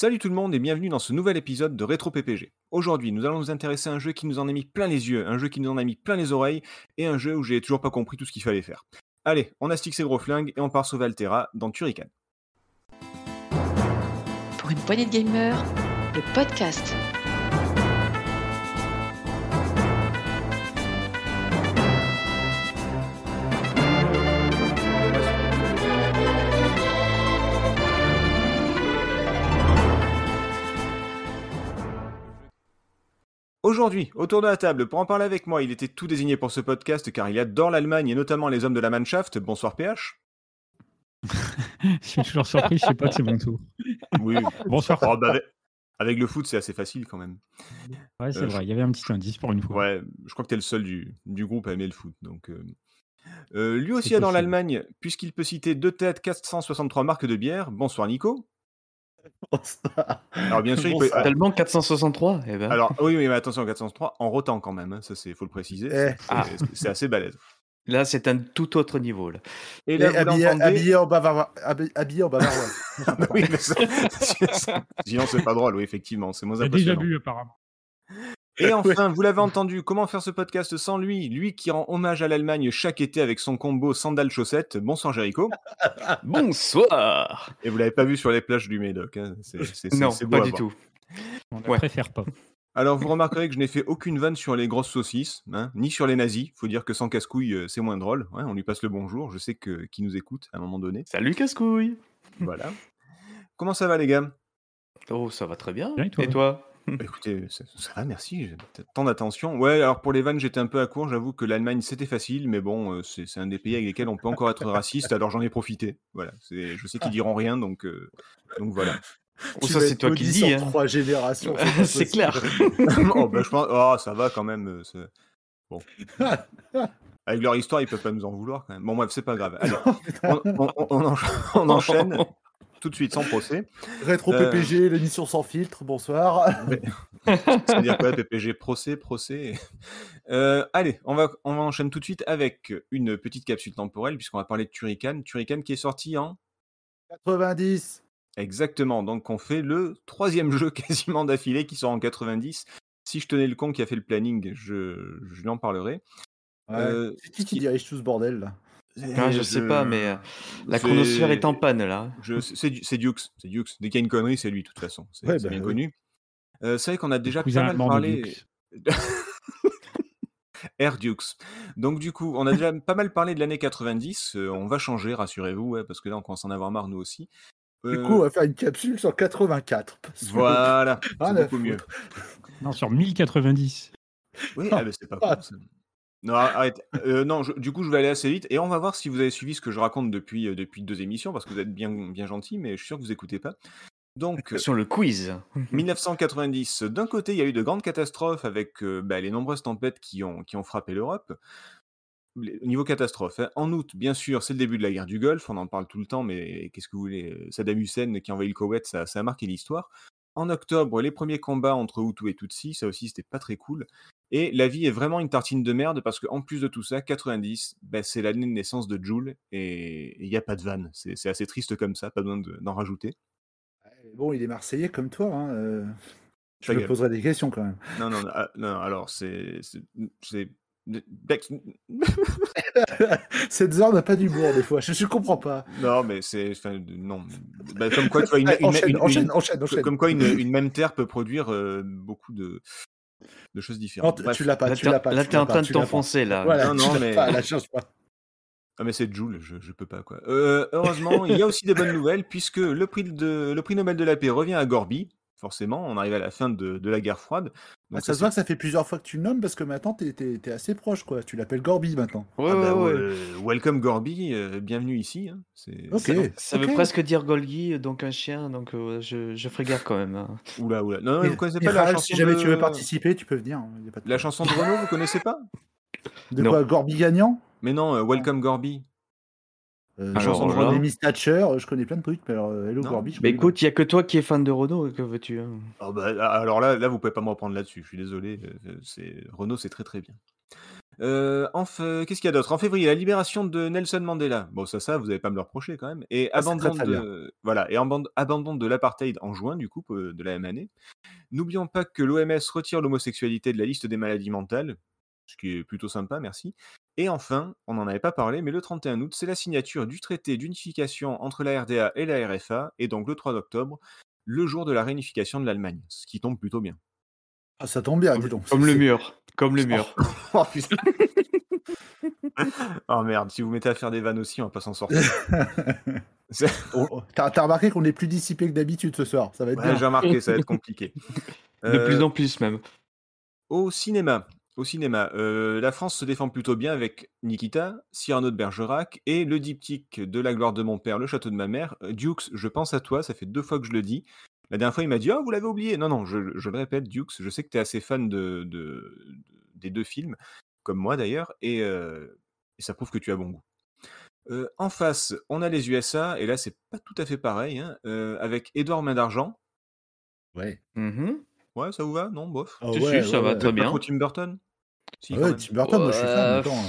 Salut tout le monde et bienvenue dans ce nouvel épisode de Rétro PPG. Aujourd'hui, nous allons nous intéresser à un jeu qui nous en a mis plein les yeux, un jeu qui nous en a mis plein les oreilles et un jeu où j'ai toujours pas compris tout ce qu'il fallait faire. Allez, on astique ses gros flingues et on part sauver Altera dans Turrican. Pour une poignée de gamers, le podcast. Aujourd'hui, autour de la table, pour en parler avec moi, il était tout désigné pour ce podcast car il adore l'Allemagne et notamment les hommes de la Mannschaft. Bonsoir PH. je suis toujours surpris, je sais pas que c'est mon tour. Oui, Bonsoir. Oh, bah, avec- le foot, c'est assez facile quand même. Ouais, c'est Euh, vrai, il y avait un petit indice pour une fois. Ouais, je crois que t'es le seul du, du groupe à aimer le foot. Donc, euh, euh, lui aussi possible. l'Allemagne, puisqu'il peut citer deux têtes, 463 marques de bière. Bonsoir Nico. Alors bien sûr, il peut... Tellement 463 eh ben. Alors oui, mais attention, 403 en rotant quand même, hein, ça c'est faut le préciser. Eh. c'est- Ah. c'est- assez balèze. Là, c'est un tout autre niveau. Là. Et là, vous habillé, en bavarois. habi- Habillé en bavarois. Ah bah oui, mais ça- Sinon c'est pas drôle, oui, effectivement, c'est moins J'ai déjà impressionnant. vu apparemment. Et enfin, vous l'avez entendu, comment faire ce podcast sans lui? Lui qui rend hommage à l'Allemagne chaque été avec son combo sandales chaussettes. Bonsoir Jericho. Bonsoir Et vous l'avez pas vu sur les plages du Médoc. hein, c'est- c'est- c'est- Non, beau pas du voir. tout. On ne Ouais. préfère pas. Alors vous remarquerez que je n'ai fait aucune vanne sur les grosses saucisses, hein, ni sur les nazis. Faut dire que sans casse-couille, euh, c'est moins drôle. Ouais, on lui passe le bonjour. Je sais que qui nous écoute à un moment donné. Salut casse-couille Voilà. Comment ça va les gars? Oh, ça va très bien. Bien, et toi? Et toi? Bah, Écoutez, ça, ça va, merci. Tant d'attention. Ouais, alors pour les vannes, j'étais un peu à court. J'avoue que l'Allemagne, c'était facile, mais bon, euh, c'est c'est un des pays avec lesquels on peut encore être raciste. Alors j'en ai profité. Voilà. c'est- Je sais qu'ils diront rien, donc euh, donc voilà. Oh, ça, c'est toi qui le dis. hein. trois générations. c'est clair. oh, bah, je pense. Oh, ça va quand même. euh, c'est- Bon. Avec leur histoire, ils peuvent pas nous en vouloir quand même. Bon, bref, c'est pas grave. Allez, on, on enchaîne tout de suite sans procès. Rétro Euh. PPG, l'émission sans filtre, bonsoir. C'est-à-dire quoi, PPG, procès, procès? Euh, allez, on va, on va enchaîner tout de suite avec une petite capsule temporelle, puisqu'on va parler de Turrican. Turrican qui est sorti en. 90. Exactement, donc on fait le troisième jeu quasiment d'affilée qui sort en 90. Si je tenais le con qui a fait le planning, je, je lui en parlerai. Ouais. Euh, c'est qui qui dirige tout ce bordel là? Ah, je sais pas, mais, euh, La c'est- chronosphère est en panne, là. je- C'est du- c'est Dukes, c'est Dukes. Dès qu'il y a une connerie, c'est lui, de toute façon. C'est Ouais, c'est bah bien oui. connu. Euh, c'est vrai qu'on a déjà pas mal parlé. Air Dukes. Donc du coup, on a déjà pas mal parlé de l'année 90. euh, on va changer, rassurez-vous, ouais, parce que là, on commence à en avoir marre nous aussi. Du Euh, coup, on va faire une capsule sur 84. parce que- voilà, c'est Ah, la beaucoup mieux. Non, sur 1090. Oui, ah, mais c'est pas con, ça. Non, arrête. Euh, non, je- du coup, je vais aller assez vite et on va voir si vous avez suivi ce que je raconte depuis, euh, depuis deux émissions parce que vous êtes bien, bien gentil, mais je suis sûr que vous écoutez pas. Donc, Sur le quiz. 1990, d'un côté, il y a eu de grandes catastrophes avec euh, bah, les nombreuses tempêtes qui ont, qui ont frappé l'Europe. Au niveau catastrophe, hein. en août, bien sûr, c'est le début de la guerre du Golfe, on en parle tout le temps, mais qu'est-ce que vous voulez euh, Saddam Hussein qui envahit le Koweït, ça, ça a marqué l'histoire. En octobre, les premiers combats entre Hutus et Tutsis, ça aussi, c'était pas très cool. Et la vie est vraiment une tartine de merde parce qu'en plus de tout ça, 90, bah, c'est l'année de naissance de Joule et il n'y a pas de vanne. C'est assez triste comme ça, pas besoin de- d'en rajouter. Bon, il est Marseillais comme toi. Hein. euh, Je me poserai des questions quand même. Non, non, non, ah, non, alors c'est. c'est- c'est- Cette zone n'a pas d'humour des fois. Je, je comprends pas. Non, mais c'est. enfin, Non. Bah, comme quoi, tu vois, une, enchaîne, une- enchaîne, une- enchaîne, enchaîne. Comme quoi, une, une même terre peut produire euh, beaucoup de, de choses différentes. tu- Bref. tu l'as pas, Là, tu t'es l'as pas. là, tu t'es l'as en train de t'enfoncer, là. Voilà, Non, non, mais- pas, la change pas. Ah, mais c'est Joule, je, je peux pas, quoi. Euh, heureusement, il y a aussi des bonnes nouvelles, puisque le prix, de, le prix Nobel de la paix revient à Gorby. Forcément, on arrive à la fin de, de la guerre froide. Ah, ça se voit que ça fait plusieurs fois que tu le nommes parce que maintenant t'es es, assez proche quoi. Tu l'appelles Gorby maintenant. Ouais, Ah bah, ouais, ouais. ouais, welcome Gorby, euh, bienvenue ici. hein. C'est- Ok. c'est- Ça veut presque dire Golgi, donc un chien, donc euh, je, je ferai gaffe quand même. hein. Oula, oula. Non, non, vous connaissez pas la chanson si jamais de... tu veux participer, tu peux venir. hein, y a pas de La chanson de Renault, vous connaissez pas? De Non. quoi Gorby gagnant? Mais non, euh, Welcome Gorby. Euh, Alors, Miss Thatcher, euh, je connais plein de trucs, mais alors euh, Hello Non. Gorby. Mais écoute, il y a que toi qui es fan de Renault, que veux-tu hein? Ah bah, alors là, là, vous pouvez pas me reprendre là-dessus. Je suis désolé. C'est Renault, c'est très très bien. Euh, Qu'est-ce qu'il y a d'autre? En février, la libération de Nelson Mandela. Bon, ça, ça, vous n'allez pas me le reprocher quand même. Et Ah, abandon très, très de voilà et aband- abandon de l'apartheid en juin du coup de la même année. N'oublions pas que l'OMS retire l'homosexualité de la liste des maladies mentales, ce qui est plutôt sympa, merci. Et enfin, on n'en avait pas parlé, mais le 31 août, c'est la signature du traité d'unification entre la RDA et la RFA, et donc le 3 octobre, le jour de la réunification de l'Allemagne, ce qui tombe plutôt bien. Ah, ça tombe bien, dis donc. Comme le mur. Comme le mur. Oh putain Oh merde, si vous mettez à faire des vannes aussi, on va pas s'en sortir. Oh, T'as t'as remarqué qu'on est plus dissipé que d'habitude ce soir. Ça va être Ouais, bien. j'ai remarqué, ça va être compliqué. De Euh, plus en plus même. Au cinéma, au cinéma, euh, la France se défend plutôt bien avec Nikita, Cyrano de Bergerac et le diptyque de La gloire de mon père, Le château de ma mère. Euh, Dukes, je pense à toi, ça fait deux fois que je le dis. La dernière fois, il m'a dit Ah, vous l'avez oublié. Non, non, je, je le répète, Dukes, je sais que tu es assez fan de, de- de- des deux films, comme moi d'ailleurs, et, euh, et ça prouve que tu as bon goût. Euh, en face, on a les USA, et là, c'est pas tout à fait pareil, hein, euh, avec Édouard Main d'Argent. Ouais. Mhm. Ouais, ça vous va? Non, bof. Ah Si, ouais, ça ouais, va très bien. Tim Burton? Si, Ah ouais, même. Tim Burton, moi je suis fan. Euh, attends.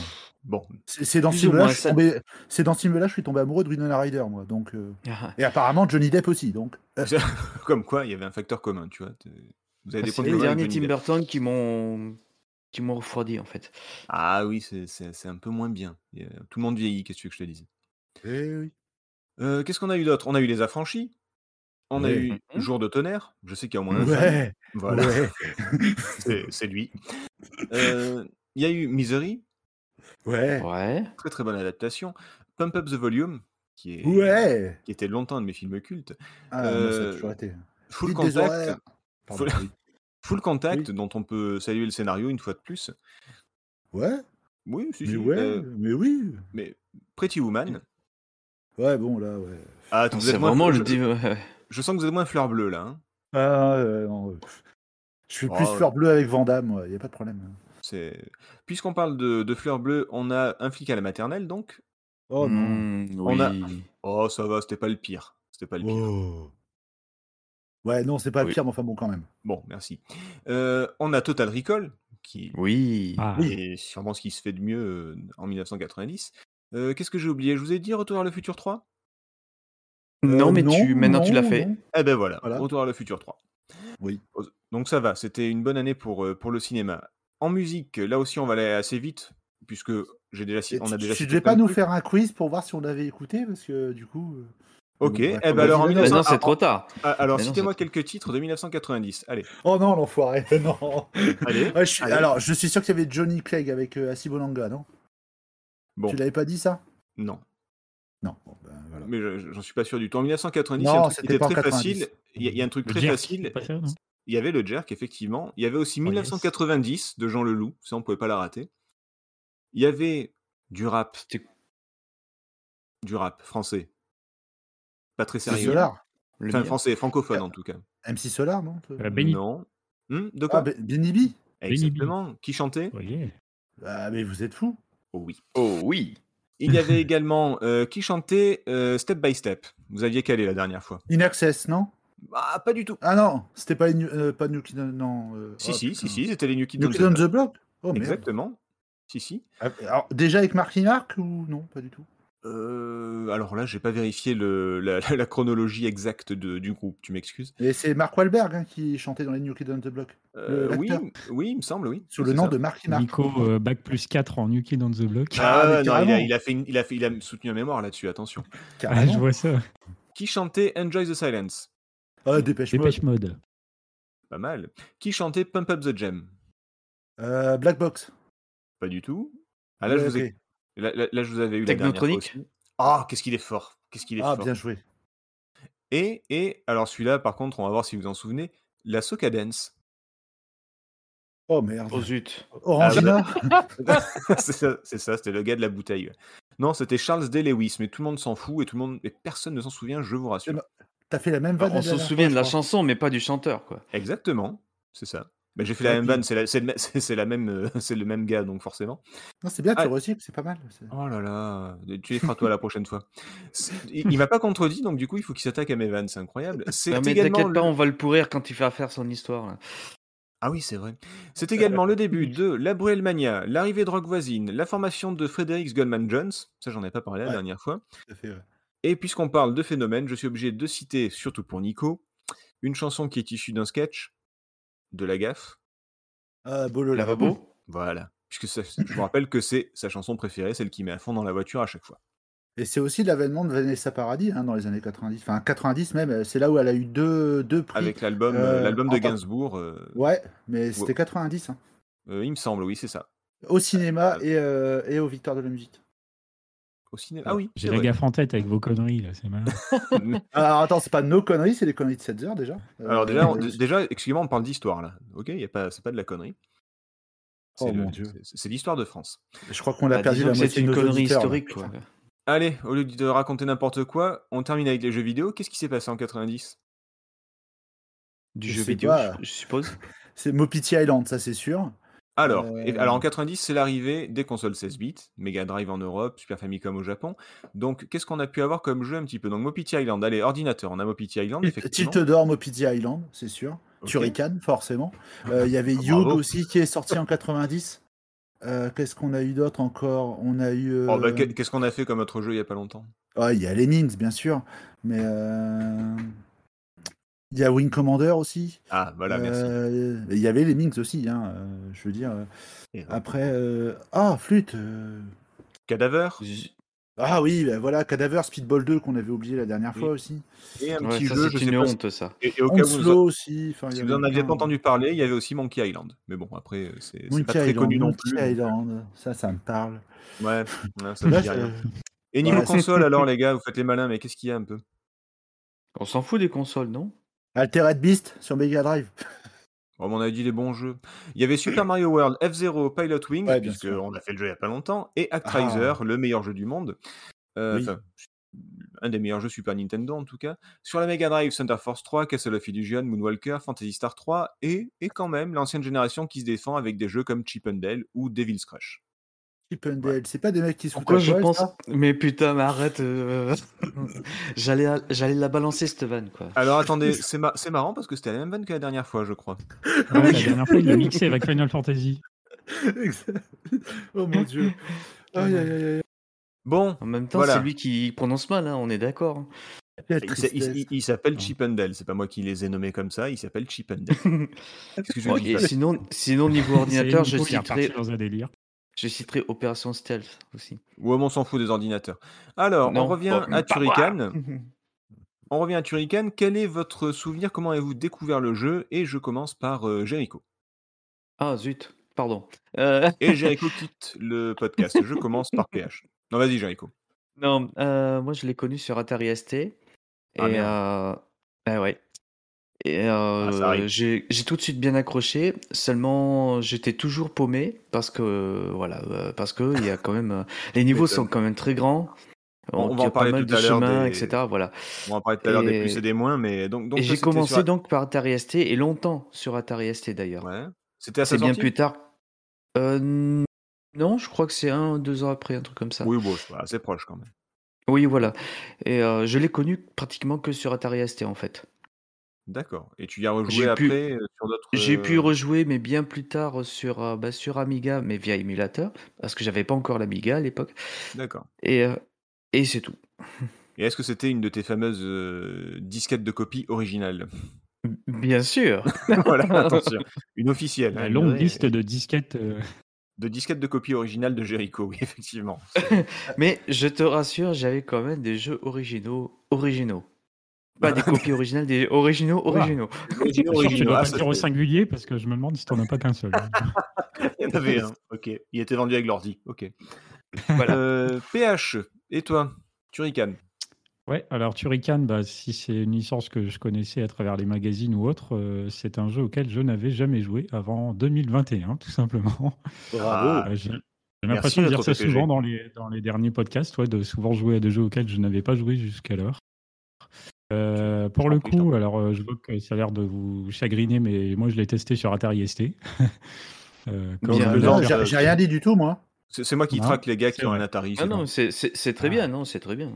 Bon, C'est c'est dans ce ou film-là, moins, je suis ça- tombé. C'est dans ce film-là, je suis tombé amoureux de Winona Ryder, moi. Donc, euh, Ah, et apparemment Johnny Depp aussi. Donc, euh, Comme quoi, il y avait un facteur commun, tu vois. t'es- Vous avez des points C'est les communs avec derniers Johnny Tim Depp. Burton qui m'ont qui m'ont refroidi en fait. Ah oui, c'est- c'est c'est un peu moins bien. Il y a- Tout le monde vieillit, qu'est-ce que tu veux que je te dise? Eh oui. Euh, Qu'est-ce qu'on a eu d'autre? On a eu les affranchis. On a Ouais. eu Mhm. Jour de tonnerre. Je sais qu'il y a au moins un fan. Ouais, Voilà, ouais, c'est c'est lui. Euh, Il y a eu Misery, ouais, Ouais. très très bonne adaptation. Pump Up the Volume, qui, est, ouais. qui était longtemps un de mes films cultes. Ah, ça a Euh, toujours été. Full Dites Contact, Full- Contact, dont on peut saluer le scénario une fois de plus. Ouais, Oui, si, mais si. ouais, euh, mais oui. mais Pretty Woman. Ouais, bon, là, ouais. Ah, vous C'est êtes moins- vraiment je, dé- ouais. je sens que vous êtes moins fleur bleue là. hein. Ah, euh, non, euh, Je suis plus Oh, fleur bleue avec Vandame, il n'y a pas de problème. C'est Puisqu'on parle de, de fleur bleue, on a un flic à la maternelle donc? Oh non. Mm, On a- oui. Oh, ça va, c'était pas le pire. C'était pas le pire. Oh. Ouais, non, c'est pas le pire, mais enfin bon, quand même. Bon, merci. Euh, on a Total Recall, qui Oui. Ah, est sûrement ce qui se fait de mieux euh, en 1990. Euh, Qu'est-ce que j'ai oublié? Je vous ai dit Retour vers le futur 3 Non, mais tu maintenant tu l'as non, fait. non. Eh ben voilà, Voilà. Retour vers le futur 3. Oui. Donc ça va, c'était une bonne année pour, euh, pour le cinéma. En musique, là aussi on va aller assez vite, puisque j'ai déjà, on a déjà tu cité devais pas nous faire un quiz pour voir si on avait écouté parce que du coup. euh, Ok, eh ben alors en vas-y. Mais 1900 non, c'est ah, trop tard. ah, alors citez-moi quelques titres de 1990. Allez, Oh non, l'enfoiré, non. allez. Ouais, je suis- allez. Alors, je suis sûr qu'il y avait Johnny Clegg avec euh, Asibonanga, non? Bon, Tu l'avais pas dit ça? Non, Non. Bon, ben, voilà. mais je- j'en suis pas sûr du tout. En 1990, il y a Non, un truc qui était très 90. facile. Il y, a- il y a un truc le très jerk, facile. non? Il y avait le jerk, effectivement. Il y avait aussi Oh, yes. 1990 de Jean Leloup, ça on pouvait pas la rater. Il y avait du rap, du rap français. Pas très sérieux. Solar. le Enfin, français, francophone en tout cas. MC Solar, non Euh, Benny. Non. Hmm, de Ah, quoi? Be- Benny B Exactement. Qui chantait? Oui. Ah, mais vous êtes fous. Oh oui. Oh oui. Il y avait également euh, qui chantait euh, Step by Step. Vous aviez calé la dernière fois. In Access, non? Ah, pas du tout. Ah non, c'était pas, une- euh, pas New Kid on- non. euh, Si, oh, si, putain. si, si, c'était les New Kids New on Kid the on Block. the Block? Oh. Exactement. Si, si. Ah, Alors, déjà avec Marky Mark ou non? Pas du tout. Euh, alors là, j'ai pas vérifié le, la, la chronologie exacte de- du groupe, tu m'excuses. Et c'est Mark Wahlberg hein, qui chantait dans les New Kid on the Block. Euh, oui, oui, il me semble, oui. Sous le nom ça. de Marky Mark. Nico, euh, bac plus 4 en New Kid on the Block. Ah, Ah, non, il a, carrément. il a fait une- il a fait, il a soutenu un mémoire là-dessus, attention. Ah, je vois ça. Qui chantait Enjoy the Silence? Ah, Dépêche Mode. Dépêche Mode. Pas mal. Qui chantait Pump Up the Jam? Euh, Black Box. Pas du tout. Ah là, Ouais, je vous ai-. Là, là- là, je vous avais eu Technotronic? Ah, qu'est-ce qu'il est fort Qu'est-ce qu'il est Ah, fort bien joué. Et, et alors celui-là, par contre, on va voir si vous en souvenez, la Soca Dance. Oh merde. Oh zut. Orangina c'est ça, c'est ça, c'était le gars de la bouteille. Non, c'était Charles Day Lewis, mais tout le monde s'en fout et tout le monde, et personne ne s'en souvient, je vous rassure. Eh ben, T'as fait la même vanne. on se souvient de la chanson, mais pas du chanteur, quoi. Exactement, c'est ça. Mais j'ai fait la même vanne, c'est la, c'est même, euh, c'est le même gars, donc forcément. Non, c'est bien, tu Ah. recycles, c'est pas mal. Oh là là, tu les feras toi la prochaine fois. Il, il m'a pas contredit, donc du coup, il faut qu'il s'attaque à mes vannes, c'est incroyable. C'est mais t'inquiète pas, le- on va le pourrir quand il va faire son histoire. là. Ah oui, c'est vrai. C'est également le début de la Bruelle Mania, l'arrivée de Rock Voisine, la formation de Frédéric Goldman Jones, ça j'en ai pas parlé la Ouais. dernière fois. Tout à fait, ouais. Et puisqu'on parle de phénomène, je suis obligé de citer, surtout pour Nico, une chanson qui est issue d'un sketch de la gaffe. Ah, Bolo Lavabo Voilà. Puisque ça- je vous rappelle que c'est sa chanson préférée, celle qui met à fond dans la voiture à chaque fois. Et c'est aussi l'avènement de Vanessa Paradis hein, dans les années 90. Enfin, 90 même, euh, c'est là où elle a eu deux, deux prix. Avec l'album Euh, euh, l'album de Gainsbourg, euh, Ouais, mais c'était 90. hein. euh, il me semble, oui, c'est ça. Au cinéma et, euh, et aux Victoires de la musique. Au cinéma. Ah oui, J'ai c'est la gaffe en tête avec vos conneries, là, c'est malin. Alors attends, c'est pas nos conneries, c'est les conneries de 7 heures déjà. Euh, Alors déjà, on- euh, déjà excusez-moi, on parle d'histoire là. Ok, y a pas, c'est pas de la connerie. Oh, C'est le- mon Dieu. c'est- C'est l'histoire de France. je crois qu'on a Bah, perdu la moitié c'est une connerie historique, quoi. Allez, au lieu de raconter n'importe quoi, on termine avec les jeux vidéo. Qu'est-ce qui s'est passé en 90 Du Je jeu vidéo, pas. je, je suppose. C'est Mopiti Island, ça c'est sûr. Alors, et- alors en 90, c'est l'arrivée des consoles 16 bits, Mega Drive en Europe, Super Famicom au Japon. Donc, qu'est-ce qu'on a pu avoir comme jeu un petit peu? Donc, Mopiti Island, allez, ordinateur, on a Mopiti Island, effectivement. Tilt d'or, Mopiti Island, c'est sûr. Ok. Turrican, forcément. Euh, Il y avait Ah, bravo. aussi qui est sorti en 90. Euh, Qu'est-ce qu'on a eu d'autre encore? On a eu. Oh, bah, euh, qu'est- qu'est-ce qu'on a fait comme autre jeu il y a pas longtemps? Ah, il y a Lemmings, bien sûr. Mais. euh, Il y a Wing Commander aussi. Ah, voilà, merci. Euh, Il y avait Lemmings aussi, hein, euh, je veux dire. euh, Et, Après. euh, Ah, flûte euh, Cadaver? Ah oui, bah voilà, Cadaver Speedball 2 qu'on avait oublié la dernière Oui. fois aussi. et un Ouais, petit ça, jeu, je sais une pas si- honte, ça. Et, et au cas où vous, aussi. y si vous en aviez pas entendu parler, il y avait aussi Monkey Island. Mais bon, après, c'est Monkey pas très Island, connu non Monkey plus. euh, Island, ça, ça me parle. Ouais, ça me Là, dit rien. Et niveau Ouais, console, alors, les gars, vous faites les malins, mais qu'est-ce qu'il y a un peu? On s'en fout des consoles, non? Altered Beast sur Mega Drive. Oh, On a dit les bons jeux. Il y avait Super Mario World, F-Zero, Pilot Wings, Ouais, puisqu'on a fait le jeu il y a pas longtemps, et Actraiser, le meilleur jeu du monde. Euh, Oui. un des meilleurs jeux Super Nintendo en tout cas. Sur la Mega Drive, Thunder Force 3, Castle of Illusion, Moonwalker, Fantasy Star 3, et, et quand même l'ancienne génération qui se défend avec des jeux comme Chip and Dale ou Devil's Crush. Chip and Dale, c'est pas des mecs qui se foutent Pourquoi je pense Mais putain, mais arrête. euh, J'allais j'allais la balancer, cette vanne, quoi. Alors attendez, c'est ma- c'est marrant parce que c'était la même vanne que la dernière fois, je crois. Ouais, la dernière fois, il l'a mixé avec Final Fantasy. Oh mon dieu. Aïe, aïe, aïe, aïe. Bon, En même temps, Voilà. c'est lui qui prononce mal, hein, on est d'accord. Quelle il, s'a- il- tristesse. il- il s'appelle Chip and Dale, c'est pas moi qui les ai nommés comme ça, il s'appelle Chip and Dale. Qu'est-ce que je Bon, dis et pas sinon, sinon, niveau ordinateur, C'est je Nico qui est reparti citerai, dans un délire. Je citerai Opération Stealth aussi. Ouais, mais on s'en fout des ordinateurs. Alors, Non, on revient à Turrican. On revient à Turrican. Quel est votre souvenir? Comment avez-vous découvert le jeu? Et je commence par euh, Jericho. Ah zut, pardon. Euh, Et Jericho quitte le podcast. Je commence par PH. Non, vas-y, Jericho. non, euh, moi je l'ai connu sur Atari ST. Et Ah, merde. euh, bah ouais. Et Ah, euh, arrive. j'ai tout de suite bien accroché. Seulement, j'étais toujours paumé parce que voilà, euh, parce que il y a quand même euh, les niveaux sont quand même très grands. On- on va en pas parler mal tout de à l'heure des- etc. Voilà. On va en parler tout à l'heure des plus et des moins, mais donc, j'ai commencé sur- donc par Atari ST et longtemps sur Atari ST d'ailleurs. Ouais. C'était sa C'est bien plus tard. Euh, non, je crois que c'est un, deux ans après, un truc comme ça. Oui, bon, c'est assez proche quand même. Oui, voilà. Et euh, je l'ai connu pratiquement que sur Atari ST en fait. D'accord. Et tu y as rejoué J'ai pu- après euh, sur d'autres. J'ai euh, pu rejouer, mais bien plus tard sur, euh, bah, sur Amiga, mais via émulateur, parce que j'avais pas encore l'Amiga à l'époque. D'accord. Et, euh, et c'est tout. Et est-ce que c'était une de tes fameuses euh, disquettes de copie originales? Bien sûr. Voilà, attention. Une officielle. hein, La une longue liste de disquettes. euh, De disquettes de copie originale de Jericho, oui, effectivement. Mais je te rassure, j'avais quand même des jeux originaux, originaux. Pas des copies originales, des originaux, originaux. Originaux, Je dois Ah, pas dire au singulier parce que je me demande si t'en as pas qu'un seul. Il y en avait un. Ok. Il était vendu avec l'ordi. Ok. Voilà. Euh, PH, et toi Turrican? Ouais, alors Turrican, bah, si c'est une licence que je connaissais à travers les magazines ou autres, euh, c'est un jeu auquel je n'avais jamais joué avant 2021, tout simplement. Ah, Euh, J'ai l'impression de dire ça PPG. souvent dans les, dans les derniers podcasts, ouais, de souvent jouer à des jeux auxquels je n'avais pas joué jusqu'alors. Euh, pour le coup, alors euh, je vois que ça a l'air de vous chagriner, mais moi je l'ai testé sur Atari ST. Euh, j'ai rien dit du tout, moi. C'est moi qui Non, traque les gars qui ont un. Atari. Ah c'est non, c'est très Ah. bien, non, c'est très bien.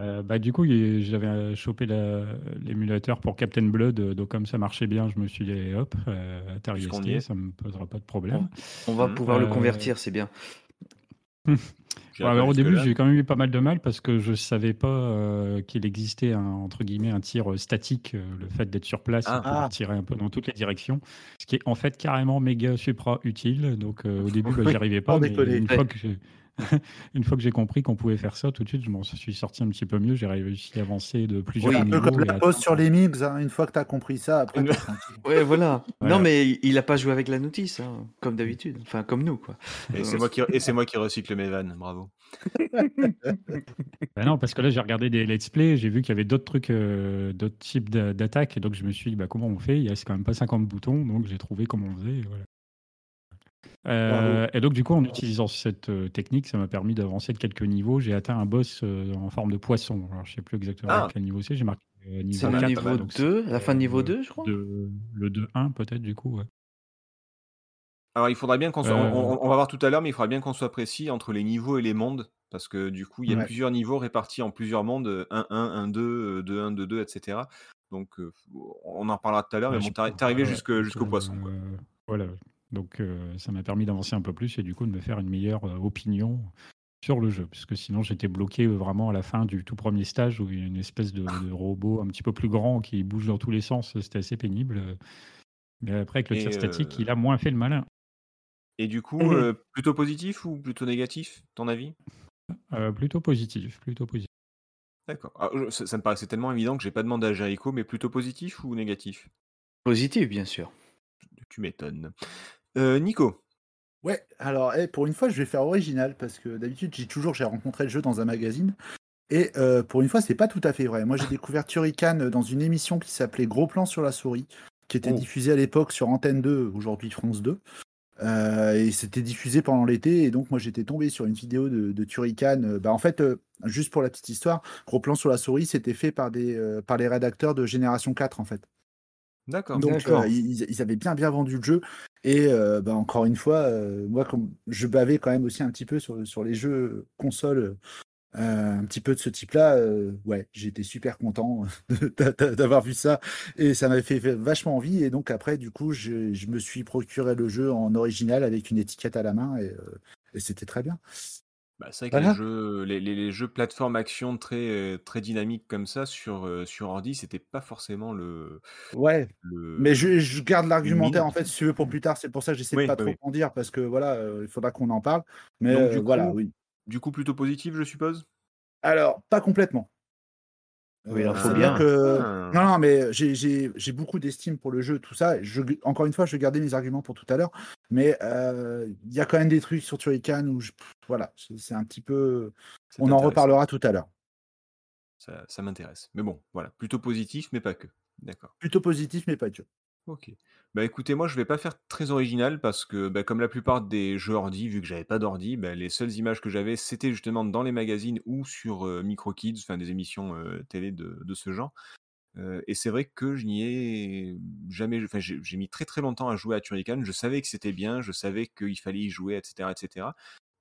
Euh, bah, du coup, j'avais chopé la- l'émulateur pour Captain Blood, donc comme ça marchait bien, je me suis dit, hop, euh, Atari ST, ça me posera pas de problème. On va Mhm. pouvoir le convertir, c'est bien. Ouais, alors au début, j'ai quand même eu pas mal de mal parce que je savais pas euh, qu'il existait un, entre guillemets un tir euh, statique, euh, le fait d'être sur place Ah. Ah. tirer un peu dans toutes les directions, ce qui est en fait carrément méga supra utile. Donc euh, au début, bah, j'y arrivais pas, mais une fois que une fois que j'ai compris qu'on pouvait faire ça, tout de suite, je m'en suis sorti un petit peu mieux. J'ai réussi à avancer de plusieurs Oui, un peu niveaux. comme la pause sur les MIGS, hein, une fois que tu as compris ça, après. Ouais, voilà. Voilà. Non, mais il a pas joué avec la notice, hein, comme d'habitude. Enfin, comme nous, quoi. Et c'est moi qui et c'est moi qui recycle mes vannes, bravo. Bah non, parce que là, j'ai regardé des let's play, j'ai vu qu'il y avait d'autres trucs, euh, d'autres types d'a- d'attaques, et donc je me suis dit, bah, comment on fait? Il y a quand même pas 50 boutons, donc j'ai trouvé comment on faisait. voilà. Euh, et donc, du coup, en utilisant cette euh, technique, ça m'a permis d'avancer de quelques niveaux. J'ai atteint un boss euh, en forme de poisson. Alors, je sais plus exactement Ah. quel niveau c'est. J'ai marqué euh, niveau C'est le 4, niveau donc 2, c'est, la fin de euh, niveau le 2, je crois. de- le 2-1, peut-être, du coup. ouais. Alors il faudra bien qu'on soit, Euh. on, on- on va voir tout à l'heure, mais il faudra bien qu'on soit précis entre les niveaux et les mondes, parce que du coup il y a Ouais. plusieurs niveaux répartis en plusieurs mondes, euh, 1-1, 1-2, 2-1, 2-2, etc. Donc euh, on en reparlera tout à l'heure, mais Ouais, bon, t'es arrivé jusqu'au euh, poisson. Quoi. Voilà. Donc, euh, ça m'a permis d'avancer un peu plus et du coup de me faire une meilleure euh, opinion sur le jeu. Parce que sinon, j'étais bloqué euh, vraiment à la fin du tout premier stage où il y a une espèce de, de robot un petit peu plus grand qui bouge dans tous les sens. C'était assez pénible. Mais après, avec le Et, tir statique, il a moins fait le malin. Et du coup, plutôt positif ou plutôt négatif, ton avis? Euh, plutôt positif. Plutôt positif. D'accord. Ah, ça, ça me paraissait tellement évident que j'ai pas demandé à Jericho, mais plutôt positif ou négatif? Positif, bien sûr. Tu m'étonnes. Euh, Nico Ouais, alors eh, pour une fois, je vais faire original parce que d'habitude, j'ai toujours j'ai rencontré le jeu dans un magazine. Et euh, pour une fois, c'est pas tout à fait vrai. Moi, j'ai découvert Turrican dans une émission qui s'appelait Gros Plan sur la souris, qui était Oh. diffusée à l'époque sur Antenne 2, aujourd'hui France 2. Euh, et c'était diffusé pendant l'été. Et donc, moi, j'étais tombé sur une vidéo de, de Turrican. Euh, Bah, en fait, euh, juste pour la petite histoire, Gros Plan sur la souris, c'était fait par, des, euh, par les rédacteurs de Génération 4, en fait. D'accord. Donc euh, ils, ils avaient bien bien vendu le jeu. Et euh, bah, encore une fois euh, moi comme je bavais quand même aussi un petit peu sur, sur les jeux consoles euh, un petit peu de ce type-là euh, ouais j'étais super content d'a- d'a- d'avoir vu ça. Et ça m'avait fait vachement envie. Et donc après du coup je, je me suis procuré le jeu en original avec une étiquette à la main et, euh, et c'était très bien Bah, c'est vrai que Voilà. les jeux, les, les- les jeux plateforme action très, euh, très dynamiques comme ça sur, euh, sur ordi, c'était pas forcément le. ouais le mais je, je garde l'argumentaire mine. en fait si tu veux pour plus tard c'est pour ça que j'essaie Oui, de pas oui, trop oui. en dire parce que voilà euh, il faudra qu'on en parle mais Donc, euh, du voilà coup, oui Du coup, plutôt positif, je suppose? Alors, pas complètement. Oui, il en Euh, faut bien. que- Ah. Non, non, mais j'ai- beaucoup d'estime pour le jeu, tout ça. Je, encore une fois, je vais garder mes arguments pour tout à l'heure, mais euh, il y a quand même des trucs sur Turrican où, je, voilà, c'est un petit peu. On en reparlera tout à l'heure. Ça, ça m'intéresse. Mais bon, voilà, plutôt positif, mais pas que. D'accord. Plutôt positif, mais pas que. Ok. Bah écoutez, moi je vais pas faire très original parce que bah, comme la plupart des jeux ordi, vu que j'avais pas d'ordi, bah, les seules images que j'avais c'était justement dans les magazines ou sur MicroKids, enfin des émissions télé de, de ce genre. Et c'est vrai que je n'y ai jamais, enfin j'ai mis très très longtemps à jouer à Turrican. Je savais que c'était bien, je savais qu'il fallait y jouer, etc., etc.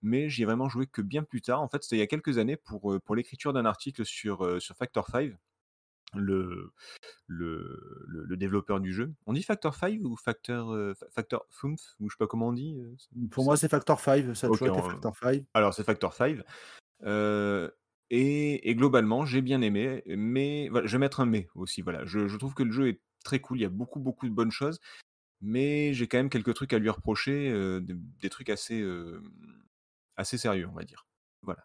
Mais j'y ai vraiment joué que bien plus tard. En fait, c'était il y a quelques années pour, pour l'écriture d'un article sur, sur Factor 5 le, le, le, le développeur du jeu. On dit Factor 5 ou Factor, euh, Fa- Factor Fumf ou je sais pas comment on dit euh, Pour ça moi, c'est Factor 5. Ça a Ok, toujours été on- Factor 5. Alors c'est Factor 5. Euh, et, et globalement, j'ai bien aimé, mais voilà, je vais mettre un mais aussi. Voilà, je, je trouve que le jeu est très cool. Il y a beaucoup beaucoup de bonnes choses, mais j'ai quand même quelques trucs à lui reprocher, euh, des, des trucs assez assez sérieux, on va dire.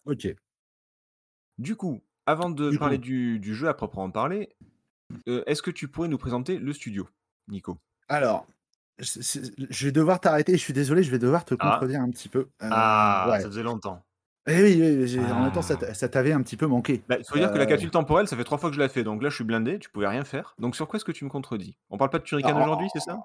Ok. Du coup, avant de Du parler du, du jeu à proprement parler, euh, est-ce que tu pourrais nous présenter le studio, Nico? Alors, je vais devoir t'arrêter. Je suis désolé, je vais devoir te Ah. contredire un petit peu. Euh, Ah, ouais. ça faisait longtemps. Eh oui, en même temps, ça Ah. ça t'avait un petit peu manqué. Bah, il faut dire que la Euh, capsule temporelle, ça fait trois fois que je la fais, donc là je suis blindé, tu pouvais rien faire. Donc sur quoi est-ce que tu me contredis? On parle pas de Turrican Ah, aujourd'hui, c'est ça?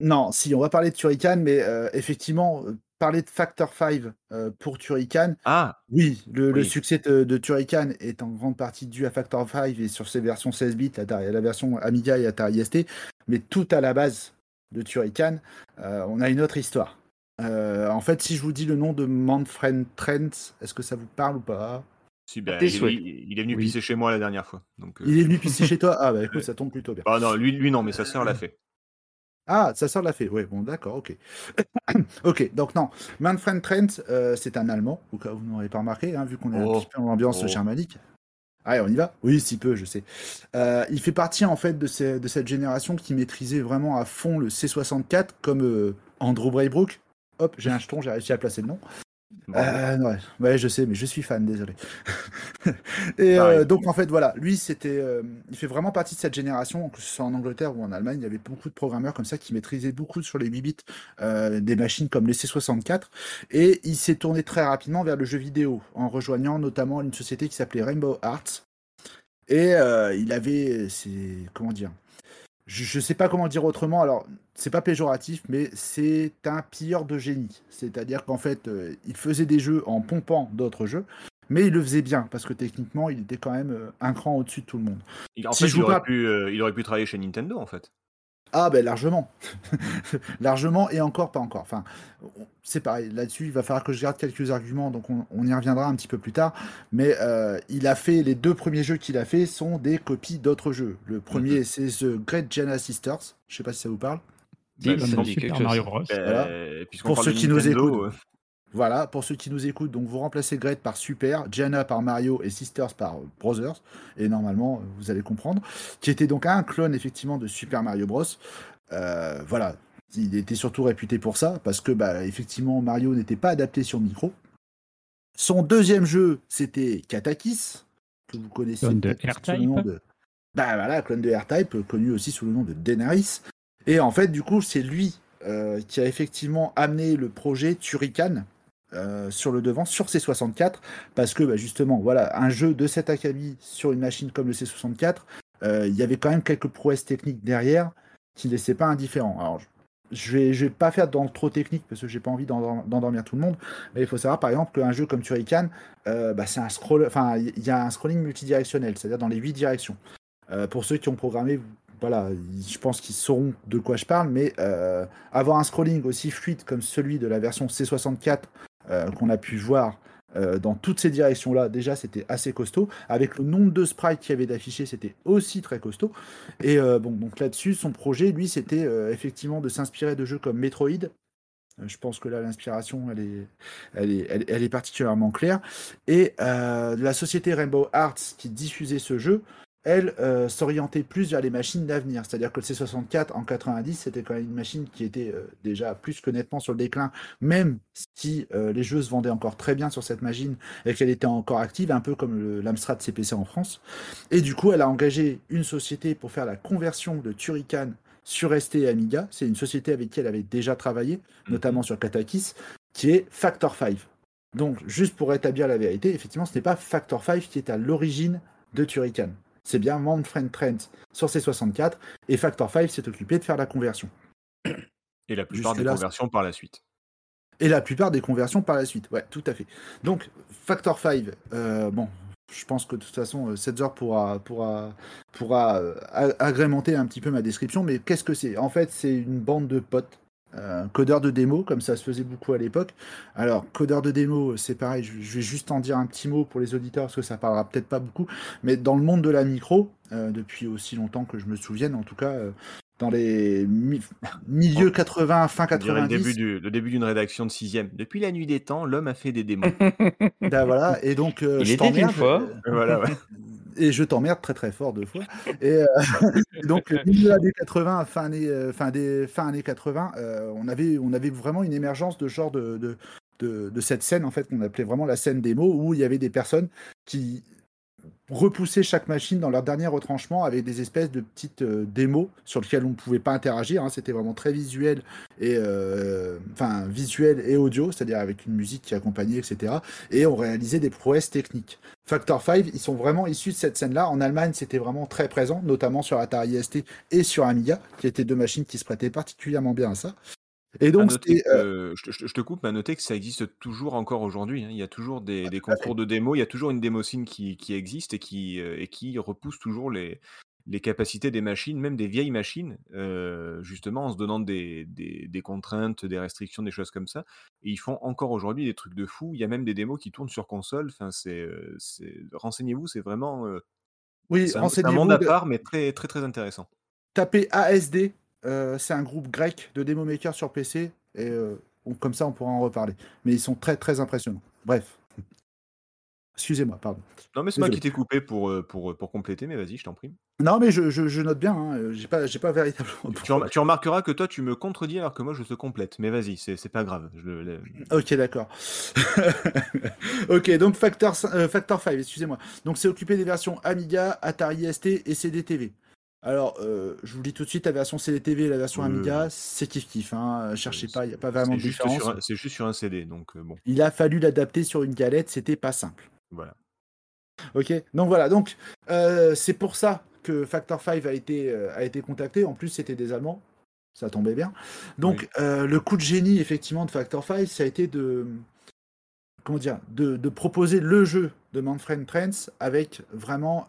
Non, si, on va parler de Turrican, mais euh, effectivement, parler de Factor 5 euh, pour Turrican, Ah, oui, le, succès de, de Turrican est en grande partie dû à Factor 5 et sur ses versions 16 bits, la, la version Amiga et Atari ST, mais tout à la base de Turrican, euh, on a une autre histoire. Euh, en fait, si je vous dis le nom de Manfred Trent, est-ce que ça vous parle ou pas? Si, tes il, souhaits. il- il est venu Oui. pisser chez moi la dernière fois. Donc, euh, Il est venu pisser chez toi? Ah bah écoute, ça tombe plutôt bien. Ah non, lui, lui non, mais sa sœur l'a fait. Ah, sa sœur l'a fait. Oui, bon, d'accord, ok. ok, donc non. Manfred Trent, euh, c'est un Allemand, au cas où vous n'aurez pas remarqué, hein, vu qu'on est un Oh. petit peu dans l'ambiance Oh. germanique. Allez, on y va? Oui, si peu, je sais. Euh, il fait partie, en fait, de, ces- de cette génération qui maîtrisait vraiment à fond le C64, comme euh, Andrew Braybrook. Hop, j'ai un jeton, j'ai réussi à placer le nom. Euh, ouais. ouais, je sais, mais je suis fan, désolé. et euh, donc en fait, voilà, lui, c'était, euh, il fait vraiment partie de cette génération, que ce soit en Angleterre ou en Allemagne, il y avait beaucoup de programmeurs comme ça qui maîtrisaient beaucoup sur les 8 bits des machines comme les C64, et il s'est tourné très rapidement vers le jeu vidéo, en rejoignant notamment une société qui s'appelait Rainbow Arts, et il avait, c'est, comment dire, je ne sais pas comment dire autrement. Alors, c'est pas péjoratif, mais c'est un pilleur de génie. C'est-à-dire qu'en fait, euh, il faisait des jeux en pompant d'autres jeux, mais il le faisait bien parce que techniquement, il était quand même euh, un cran au-dessus de tout le monde. Il- en si fait, je il vous aurait, parle- pu, euh, il aurait pu travailler chez Nintendo, en fait. Ah ben largement, largement et encore pas encore. Enfin, c'est pareil. Là-dessus, il va falloir que je garde quelques arguments, donc on, on y reviendra un petit peu plus tard. Mais euh, il a fait les deux premiers jeux qu'il a fait sont des copies d'autres jeux. Le premier, Mhm. c'est The Great Giana Sisters. Je sais pas si ça vous parle. Bah, ça me Comme dit Super quelque chose. Mario Bros. Voilà. Euh, Pour ceux qui nous écoutent. Euh, Voilà, pour ceux qui nous écoutent, donc vous remplacez Great par Super, Gianna par Mario et Sisters par euh, Brothers, et normalement euh, vous allez comprendre, qui était donc un clone effectivement de Super Mario Bros. Euh, voilà, il était surtout réputé pour ça, parce que bah, effectivement Mario n'était pas adapté sur micro. Son deuxième jeu, c'était Katakis, que vous connaissez Clone de sous le nom de... Bah voilà, clone de R-Type, connu aussi sous le nom de Denaris. Et en fait, du coup, c'est lui euh, qui a effectivement amené le projet Turrican euh, sur le devant, sur C64, parce que bah, justement, voilà, un jeu de cet acabit sur une machine comme le C64, euh, il y avait quand même quelques prouesses techniques derrière qui ne laissaient pas indifférent. Alors, je- vais, je vais pas faire dans trop technique parce que j'ai pas envie d'endor- d'endormir tout le monde, mais il faut savoir par exemple qu'un jeu comme Turrican, euh, bah, c'est un scroll, enfin, il y a un scrolling multidirectionnel, c'est-à-dire dans les huit directions. Pour ceux qui ont programmé, voilà, je pense qu'ils sauront de quoi je parle, mais avoir un scrolling aussi fluide comme celui de la version C64 euh, qu'on a pu voir euh, dans toutes ces directions-là, déjà c'était assez costaud. Avec le nombre de sprites qu'il y avait d'affichés, c'était aussi très costaud. Et euh, bon, donc là-dessus, son projet, lui, c'était euh, effectivement de s'inspirer de jeux comme Metroid. Euh, Je pense que là, l'inspiration, elle est, elle, est, elle, est particulièrement claire. Et euh, la société Rainbow Arts qui diffusait ce jeu, elle euh, s'orientait plus vers les machines d'avenir. C'est-à-dire que le C64 en 90, c'était quand même une machine qui était euh, déjà plus que nettement sur le déclin, même si euh, les jeux se vendaient encore très bien sur cette machine et qu'elle était encore active, un peu comme l'Amstrad CPC en France. Et du coup, elle a engagé une société pour faire la conversion de Turrican sur ST et Amiga. C'est une société avec qui elle avait déjà travaillé, notamment sur Katakis, qui est Factor 5. Donc, juste pour rétablir la vérité, effectivement, ce n'est pas Factor 5 qui est à l'origine de Turrican. C'est bien Manfred Trent sur C64 et Factor 5 s'est occupé de faire la conversion. Et la plupart des conversions par la suite. Et la plupart des conversions par la suite. Ouais, tout à fait. Donc, Factor 5, euh, bon, je pense que de toute façon, euh, Setzer pourra, pourra, pourra euh, agrémenter un petit peu ma description, mais qu'est-ce que c'est? En fait, c'est une bande de potes. Codeurs de démo, comme ça se faisait beaucoup à l'époque. Alors, codeur de démo, c'est pareil, je, je vais juste en dire un petit mot pour les auditeurs, parce que ça parlera peut-être pas beaucoup, mais dans le monde de la micro, euh, depuis aussi longtemps que je me souvienne, en tout cas, euh, dans les mi- milieux 80, fin On dirait le 90, début du- le début d'une rédaction de sixième. Depuis la nuit des temps, l'homme a fait des démos. Ben voilà, et donc euh, Il je t'emmerde, fois. euh, voilà, ouais. et je t'emmerde très très fort deux fois. Et, euh, donc milieu années 80, fin années, fin des fin années 80, euh, on avait on avait vraiment une émergence de genre de de, de, de cette scène en fait qu'on appelait vraiment la scène démo où il y avait des personnes qui repoussaient chaque machine dans leur dernier retranchement avec des espèces de petites euh, démos sur lesquelles on ne pouvait pas interagir. hein. C'était vraiment très visuel et euh, visuel et audio, c'est-à-dire avec une musique qui accompagnait, etc. Et on réalisait des prouesses techniques. Factor 5, ils sont vraiment issus de cette scène-là. En Allemagne, c'était vraiment très présent, notamment sur Atari ST et sur Amiga, qui étaient deux machines qui se prêtaient particulièrement bien à ça. Et donc, noter euh, je, te- je coupe, mais à noter que ça existe toujours encore aujourd'hui. hein. Il y a toujours des, des concours de démos, il y a toujours une démocine qui, qui existe et qui, euh, et qui repousse toujours les, les capacités des machines, même des vieilles machines, euh, justement en se donnant des, des, des contraintes, des restrictions, des choses comme ça. Et ils font encore aujourd'hui des trucs de fou. Il y a même des démos qui tournent sur console. Enfin, c'est, renseignez-vous, c'est vraiment Oui, c'est un, un monde à part, mais très très très intéressant. Tapez ASD, c'est un groupe grec de démo maker sur PC, et euh, on- comme ça on pourra en reparler. Mais ils sont très très impressionnants. Bref. Excusez-moi, pardon. Non, mais c'est moi qui t'ai coupé pour, euh, pour, pour compléter, mais vas-y, je t'en prie. Non, mais je, je- je note bien, hein, euh, j'ai pas, pas véritablement. Tu, problème. rem- tu remarqueras que toi, tu me contredis alors que moi, je te complète. Mais vas-y, c'est pas grave. Je le- Ok, d'accord. ok, donc Factor, euh, Factor 5, excusez-moi. Donc c'est occupé des versions Amiga, Atari ST et CDTV. Alors, euh, je vous le dis tout de suite, la version CDTV et la version Amiga, c'est kiff-kiff. Hein. Cherchez pas, il n'y a pas vraiment de différence. c'est juste sur un CD, donc euh, bon, Il a fallu l'adapter sur une galette, c'était pas simple. voilà. Ok, donc voilà, donc euh, c'est pour ça que Factor 5 a été, a été contacté. En plus, c'était des Allemands, ça tombait bien. Donc, Oui. le coup de génie, effectivement, de Factor 5, ça a été de, comment dire, de, de proposer le jeu de Manfred Trends avec vraiment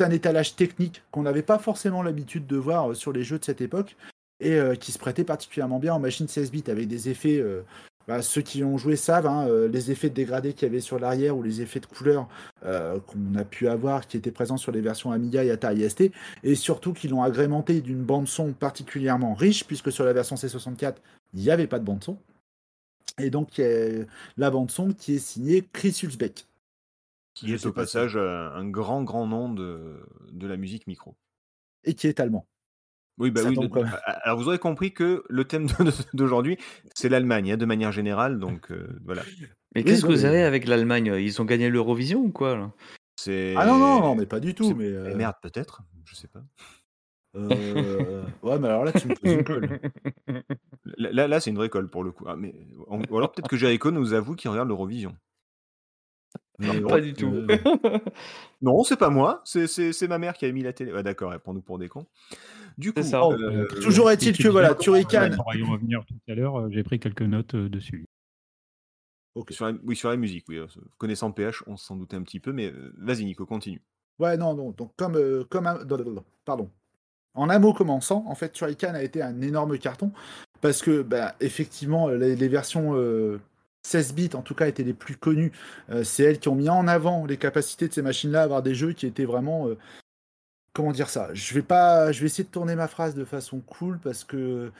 un étalage technique qu'on n'avait pas forcément l'habitude de voir euh, sur les jeux de cette époque et euh, qui se prêtait particulièrement bien en machine 16 bits avec des effets. euh, bah, ceux qui ont joué savent, hein, les effets de dégradé qu'il y avait sur l'arrière ou les effets de couleur qu'on a pu avoir qui étaient présents sur les versions Amiga et Atari ST, et surtout qu'ils l'ont agrémenté d'une bande-son particulièrement riche, puisque sur la version C64, il n'y avait pas de bande-son. Et donc, la bande-son qui est signée Chris Hulsbeck. Qui est au passage euh, un grand, grand nom de, de la musique micro. Et qui est allemand. Oui, bah oui. de- alors vous aurez compris que le thème d'aujourd'hui, c'est l'Allemagne, hein, de manière générale. Donc euh, voilà. Mais Oui, qu'est-ce que vous avez avec l'Allemagne Ils ont gagné l'Eurovision ou quoi là? Ah non, non, non, mais pas du tout. Mais, eh euh, Merde, peut-être. Je sais pas. euh, ouais, mais alors là, tu me poses une colle. Là, là, là, c'est une vraie colle pour le coup. Ah, mais, ou alors peut-être que Jericho nous avoue qu'il regarde l'Eurovision. Bon, Pas du tout. euh, non, c'est pas moi, c'est- ma mère qui a mis la télé. Ouais, D'accord, elle prend nous pour des cons. Du coup, C'est ça. Oh, euh, Toujours est-il que, voilà, tu Turrican. On va y revenir tout à l'heure. euh, J'ai pris quelques notes euh, dessus. Ok. sur la, oui, sur la musique, oui. euh, Connaissant PH, on s'en doutait un petit peu, mais euh, vas-y, Nico, continue. Ouais, non, non. Donc, comme, euh, comme un- non, non, non, pardon. En un mot commençant, en fait, Turrican a été un énorme carton parce que, bah, effectivement, les, les versions euh, 16 bits, en tout cas, étaient les plus connues. Euh, c'est elles qui ont mis en avant les capacités de ces machines-là à avoir des jeux qui étaient vraiment. euh, comment dire ça? Je vais pas, je vais essayer de tourner ma phrase de façon cool parce que.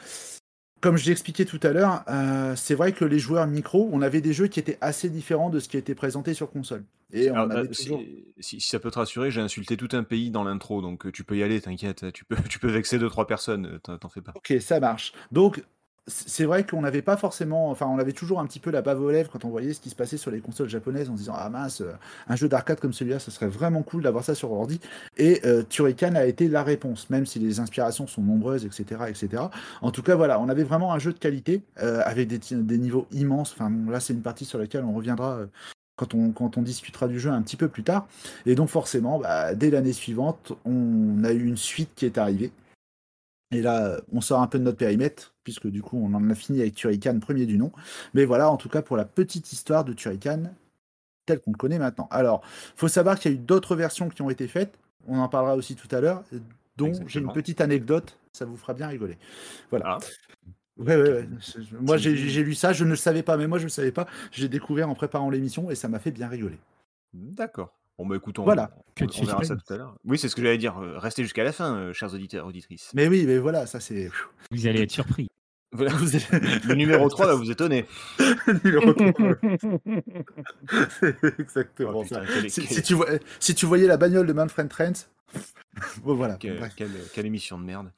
Comme je l'ai expliqué tout à l'heure, euh, c'est vrai que les joueurs micro, on avait des jeux qui étaient assez différents de ce qui était présenté sur console. Et on Alors, avait euh, si, toujours... si- si ça peut te rassurer, j'ai insulté tout un pays dans l'intro, donc tu peux y aller, t'inquiète. Tu peux, tu peux vexer deux trois personnes, t'en fais pas. Ok, ça marche. Donc, c'est vrai qu'on n'avait pas forcément, enfin, on avait toujours un petit peu la bave aux lèvres quand on voyait ce qui se passait sur les consoles japonaises en se disant ah mince, euh, un jeu d'arcade comme celui-là, ce serait vraiment cool d'avoir ça sur ordi. Et euh, Turrican a été la réponse, même si les inspirations sont nombreuses, etc., etc. En tout cas, voilà, on avait vraiment un jeu de qualité euh, avec des, niveaux immenses. Enfin, bon, là, c'est une partie sur laquelle on reviendra. euh, quand on, quand on discutera du jeu un petit peu plus tard. Et donc forcément, bah, dès l'année suivante, on a eu une suite qui est arrivée. Et là, on sort un peu de notre périmètre, puisque du coup, on en a fini avec Turrican, premier du nom. Mais voilà, en tout cas, pour la petite histoire de Turrican, telle qu'on le connaît maintenant. Alors, faut savoir qu'il y a eu d'autres versions qui ont été faites. On en parlera aussi tout à l'heure, dont j'ai une petite anecdote. Ça vous fera bien rigoler. Voilà. Ah. Ouais, ouais, ouais. Moi, j'ai j'ai lu ça, je ne le savais pas, mais moi, je ne le savais pas. J'ai découvert en préparant l'émission et ça m'a fait bien rigoler. D'accord. Bon, bah écoute, on, Voilà. on- Que de on verra ça tout à l'heure. Oui, c'est ce que j'allais dire. euh, Restez jusqu'à la fin, euh, chers auditeurs, auditrices. Mais oui, mais voilà, ça c'est. Vous allez être surpris. Voilà. Vous êtes- Le numéro 3 va vous étonner. Numéro trois. C'est Exactement Oh, ça. quel- Si, quel- si tu vois, si tu voyais la bagnole de Manfred Trent, bon voilà. Que- quelle, quelle émission de merde.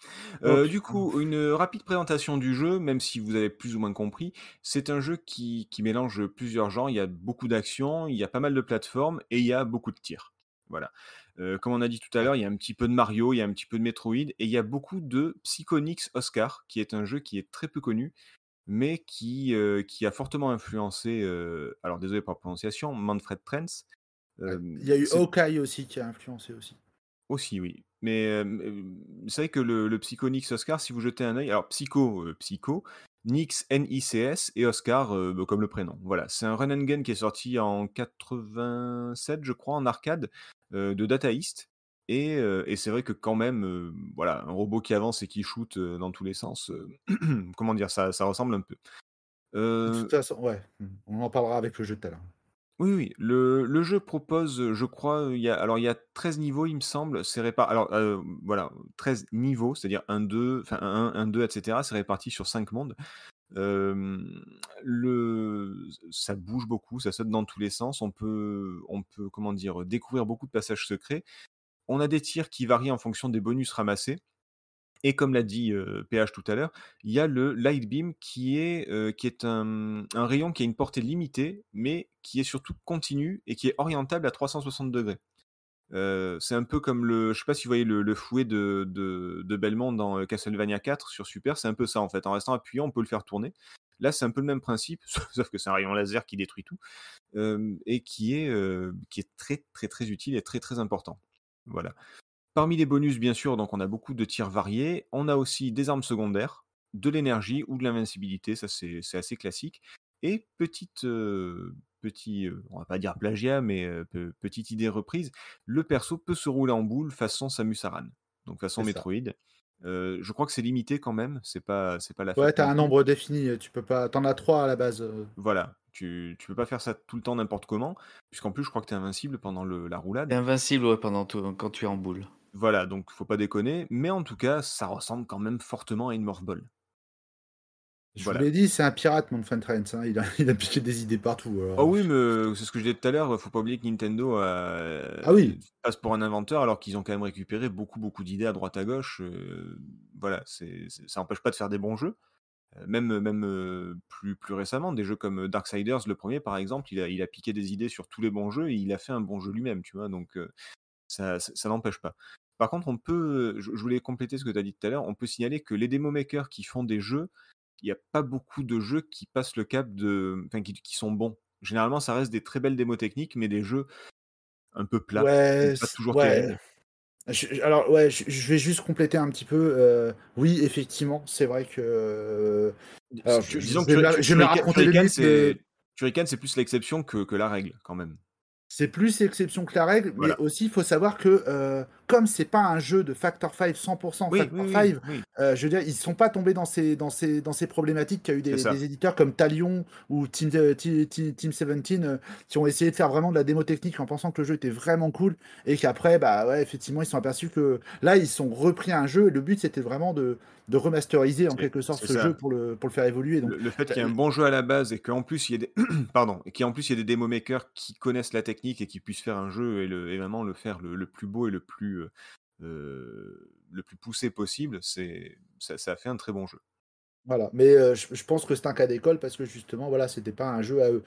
Euh, Oh, du coup, une rapide présentation du jeu, même si vous avez plus ou moins compris. C'est un jeu qui, qui mélange plusieurs genres. Il y a beaucoup d'action, il y a pas mal de plateformes et il y a beaucoup de tirs. Voilà. Euh, comme on a dit tout à l'heure, il y a un petit peu de Mario, il y a un petit peu de Metroid et il y a beaucoup de Psychonix Oscar, qui est un jeu qui est très peu connu, mais qui, euh, qui a fortement influencé, euh, alors désolé pour la prononciation, Manfred Trents. Euh, Il y a eu Hawkeye aussi qui a influencé aussi. aussi, oui. Mais c'est vrai que le, le Psychonix Oscar, si vous jetez un œil, alors Psycho, Psycho, Nix, N-I-C-S, et Oscar, euh, bah, comme le prénom. Voilà, c'est un run and gun qui est sorti en 87, je crois, en arcade, euh, de Data East. Et, euh, et c'est vrai que quand même, voilà, un robot qui avance et qui shoot dans tous les sens, comment dire, ça, ça ressemble un peu. De toute façon, ouais, mmh, on en parlera avec le jeu tout à l'heure. Oui, oui, le, jeu propose, je crois, il y a, alors il y a 13 niveaux, il me semble, c'est réparti, alors voilà, 13 niveaux, c'est-à-dire 1, 2, enfin 1, 1, 2, etc., c'est réparti sur 5 mondes. Le, ça bouge beaucoup, ça saute dans tous les sens, on peut, on peut, comment dire, découvrir beaucoup de passages secrets. On a des tirs qui varient en fonction des bonus ramassés. Et comme l'a dit PH tout à l'heure, il y a le Light Beam qui est, qui est un, un rayon qui a une portée limitée, mais qui est surtout continu et qui est orientable à 360 degrés. C'est un peu comme le, je sais pas si vous voyez le, fouet de, de, de Belmont dans Castlevania 4 sur Super, c'est un peu ça en fait. En restant appuyé, on peut le faire tourner. Là, c'est un peu le même principe, sauf que c'est un rayon laser qui détruit tout et qui est, qui est très très très utile et très très important. Voilà. Parmi les bonus, bien sûr, donc on a beaucoup de tirs variés. On a aussi des armes secondaires, de l'énergie ou de l'invincibilité, ça c'est c'est assez classique. Et petite, euh, petit, euh, on va pas dire plagiat, mais euh, pe- petite idée reprise, le perso peut se rouler en boule façon Samus Aran, donc façon. Metroid. Euh, je crois que c'est limité quand même, c'est pas, c'est pas la Ouais, fête t'as un nombre défini, tu peux pas. T'en as trois à la base. Voilà, tu, tu peux pas faire ça tout le temps n'importe comment, puisqu'en plus je crois que tu es invincible pendant le- la roulade. T'es invincible ouais, pendant tout, quand tu es en boule. Voilà, donc faut pas déconner, mais en tout cas, ça ressemble quand même fortement à une Morphball. Je Voilà. vous l'ai dit, c'est un pirate, mon Fan Trent. hein, Il, a, il a piqué des idées partout. alors. Oh oui, mais c'est ce que je disais tout à l'heure, faut pas oublier que Nintendo euh, Ah oui. passe pour un inventeur alors qu'ils ont quand même récupéré beaucoup beaucoup d'idées à droite à gauche. euh, voilà, c'est, c'est- ça n'empêche pas de faire des bons jeux. Euh, Même, même euh, plus, plus récemment, des jeux comme Darksiders, le premier par exemple, il a, il a piqué des idées sur tous les bons jeux et il a fait un bon jeu lui-même, tu vois, donc ça, ça, ça n'empêche pas. Par contre, on peut, je, je voulais compléter ce que tu as dit tout à l'heure, on peut signaler que les démo makers qui font des jeux, il n'y a pas beaucoup de jeux qui passent le cap de. Enfin, qui, qui sont bons. Généralement, ça reste des très belles démos techniques, mais des jeux un peu plats, Ouais, pas c'est- toujours ouais. terribles. Je- je- alors ouais, je, je vais juste compléter un petit peu. euh, oui, effectivement, c'est vrai que. euh, alors, je, disons que je vais raconter le c'est plus l'exception que, que la règle, quand même. c'est plus l'exception que la règle. Voilà. Mais aussi, il faut savoir que euh, comme c'est pas un jeu de Factor 5 100% Oui, Factor oui, oui, 5, oui. Euh, je veux dire, ils sont pas tombés dans ces, dans ces, dans ces problématiques qu'il y a eu des, éditeurs comme Talion ou Team, euh, Team, Team- Team 17 euh, qui ont essayé de faire vraiment de la démo technique en pensant que le jeu était vraiment cool et qu'après, bah ouais, effectivement, ils sont aperçus que là, ils sont repris un jeu et le but c'était vraiment de, de remasteriser en quelque sorte ce ça. jeu pour le, pour le faire évoluer. Donc, Le, le fait qu'il y ait un bon jeu à la base et qu'en plus il y ait des pardon et qu'en plus il y ait des démo makers qui connaissent la technique et qui puissent faire un jeu et, le, et vraiment le faire le, le plus beau et le plus le plus poussé possible, c'est ça, ça a fait un très bon jeu. Voilà, mais euh, je, je pense que c'est un cas d'école parce que justement, voilà, c'était pas un jeu à eux.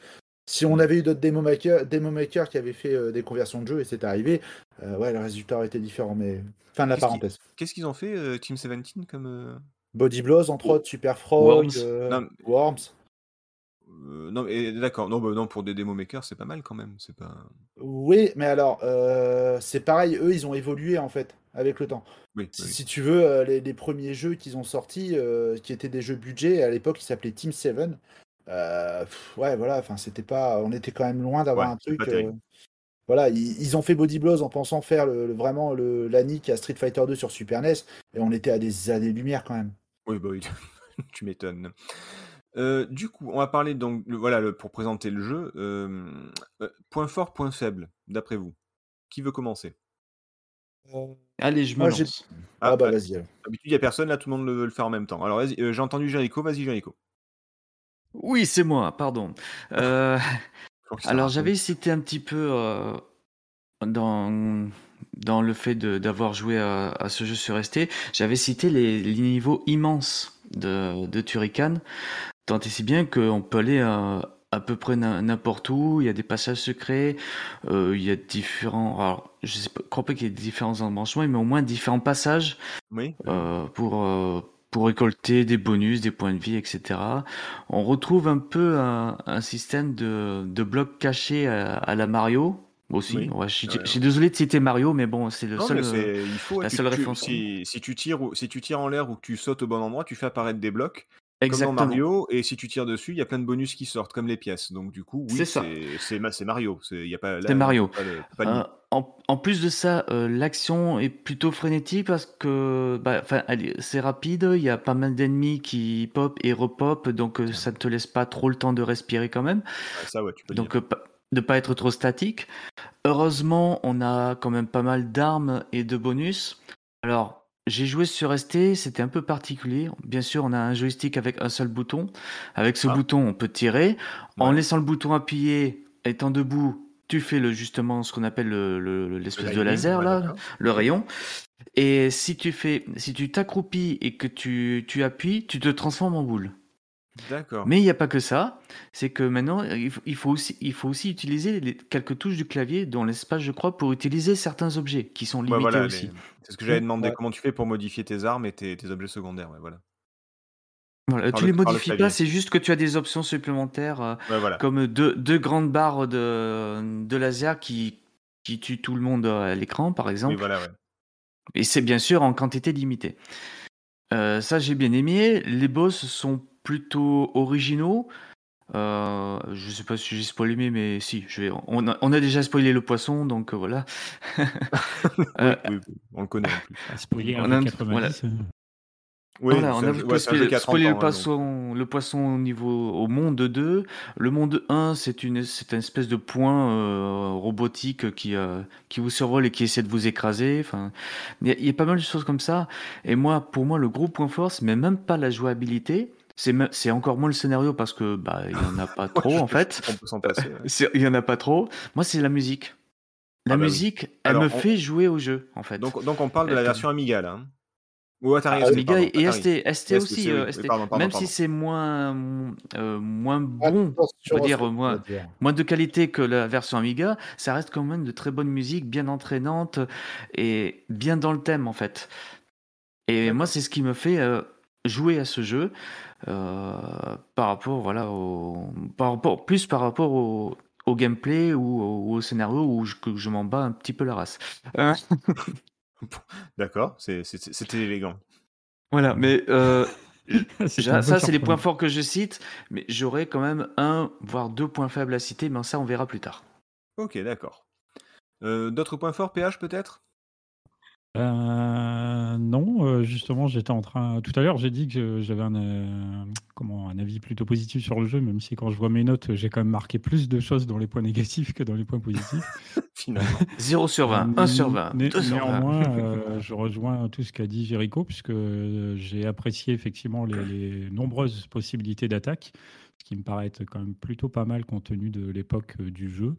Si on avait eu d'autres démo makers, qui avaient fait euh, des conversions de jeu et c'était arrivé, euh, ouais, le résultat aurait été différent. Mais fin de la Qu'est-ce parenthèse. qu'est-ce qu'ils ont fait Team 17 comme Body Blows, entre autres, Super Frog, Worms. Non, Worms. Euh, non mais d'accord non bah, non pour des démo makers c'est pas mal quand même c'est pas Oui, mais alors, euh, c'est pareil, eux, ils ont évolué en fait avec le temps. oui, Si, oui. si tu veux, euh, les, les premiers jeux qu'ils ont sortis, euh, qui étaient des jeux budget, à l'époque, ils s'appelaient Team 7. Euh, pff, ouais, voilà, enfin, c'était pas. On était quand même loin d'avoir Ouais, un truc. voilà, ils, ils ont fait Body Blows en pensant faire le, le- vraiment le, la nique à Street Fighter 2 sur Super NES, et on était à des années-lumière quand même. Oui, bah oui, tu m'étonnes. Euh, du coup, on va parler donc, le- voilà, le- pour présenter le jeu. euh, euh, point fort, point faible, d'après vous. Qui veut commencer? Allez, je me Moi, lance. Ah, bah ah, vas-y. alors. D'habitude, il n'y a personne, là, tout le monde le veut le faire en même temps. Alors, vas-y, euh, j'ai entendu Jericho, vas-y, Jericho. Oui, c'est moi, pardon. Euh, alors, j'avais cité un petit peu euh, dans, dans le fait de- d'avoir joué à, à ce jeu sur ST, j'avais cité les, les niveaux immenses de, de Turrican, tant et si bien qu'on peut aller à peu près n'im- n'importe où, il y a des passages secrets, euh, il y a différents... Alors, je ne crois pas qu'il y ait différents embranchements, mais au moins différents passages Oui, euh, pour, euh, pour récolter des bonus, des points de vie, etc. On retrouve un peu un, un système de, de blocs cachés à, à la Mario aussi. Oui. Ouais, je, suis, Ouais, je suis désolé de citer Mario, mais bon, c'est le non, seul. il faut, la tu- seule tu- référence. si, si tu tires, si tu tires en l'air ou que tu sautes au bon endroit, tu fais apparaître des blocs, comme Exactement. dans Mario, et si tu tires dessus, il y a plein de bonus qui sortent, comme les pièces. Donc, du coup, oui, C'est Mario. C'est, Mario. pas de- pas Euh, limite. en, plus de ça, euh, l'action est plutôt frénétique parce que bah, c'est rapide, il y a pas mal d'ennemis qui pop et repop, donc euh, ça ne te laisse pas trop le temps de respirer quand même. ça, ouais, tu peux donc, euh, de pas être trop statique. Heureusement, on a quand même pas mal d'armes et de bonus. Alors, j'ai joué sur ST, c'était un peu particulier. Bien sûr, on a un joystick avec un seul bouton. Avec ce ah. bouton, on peut tirer. En laissant le bouton appuyé, étant debout, tu fais le, justement ce qu'on appelle l'espèce de laser, là, le rayon. Et si tu fais, si tu t'accroupis et que tu, tu appuies, tu te transformes en boule. D'accord. Mais il n'y a pas que ça. C'est que maintenant, il faut, aussi, il faut aussi utiliser les, quelques touches du clavier, dont l'espace, je crois, pour utiliser certains objets qui sont limités aussi. C'est ce que j'avais demandé. Comment tu fais pour modifier tes armes et tes, objets secondaires? Voilà. Voilà, tu les modifies pas, c'est juste que tu as des options supplémentaires, euh, comme deux, deux, grandes barres de, de laser qui, qui tuent tout le monde à l'écran, par exemple. voilà, Et c'est bien sûr en quantité limitée. Euh, ça, j'ai bien aimé. Les boss sont plutôt originaux. Euh, je sais pas si j'ai spoilé, mais si, je vais, on, a, on a déjà spoilé le poisson, donc euh, voilà. on le connaît en plus. Spoiler on a, 90, voilà, on a spoilé, le, hein, poisson, le poisson au niveau au monde 2. Le monde 1, c'est une, c'est une espèce de point euh, robotique qui, euh, qui vous survole et qui essaie de vous écraser. Enfin, il y, a pas mal de choses comme ça. Et moi, pour moi, le gros point fort, c'est même pas la jouabilité. C'est, c'est encore moins le scénario parce que bah il y en a pas trop en fait. On peut s'en passer. Il y en a pas trop. Moi, c'est la musique. La ah bah musique, elle me fait jouer au jeu en fait. Donc, donc on parle de la version Amiga là. Hein. Ou Atari ah, Amiga et ST, ST aussi, euh, même si c'est moins, euh, moins bon, on dire, moins, moins de qualité que la version Amiga, ça reste quand même de très bonne musique, bien entraînante et bien dans le thème en fait. Et moi, c'est ce qui me fait euh, jouer à ce jeu par rapport, voilà, au, par rapport, plus par rapport au, au gameplay ou au, scénario où je, je m'en bats un petit peu la race. D'accord, c'était élégant. Voilà, mais euh, ça, c'est les points forts que je cite, mais j'aurais quand même un, voire deux points faibles à citer, mais ça, on verra plus tard. Ok, d'accord. Euh, d'autres points forts, PH peut-être? Euh, non, euh, justement, j'étais en train. Tout à l'heure, j'ai dit que j'avais un, euh, comment, un avis plutôt positif sur le jeu, même si quand je vois mes notes, j'ai quand même marqué plus de choses dans les points négatifs que dans les points positifs. Finalement. 0 sur 20, 1 sur 20. néanmoins, je rejoins tout ce qu'a dit Jericho, puisque j'ai apprécié effectivement les, les nombreuses possibilités d'attaque, ce qui me paraît être quand même plutôt pas mal compte tenu de l'époque du jeu.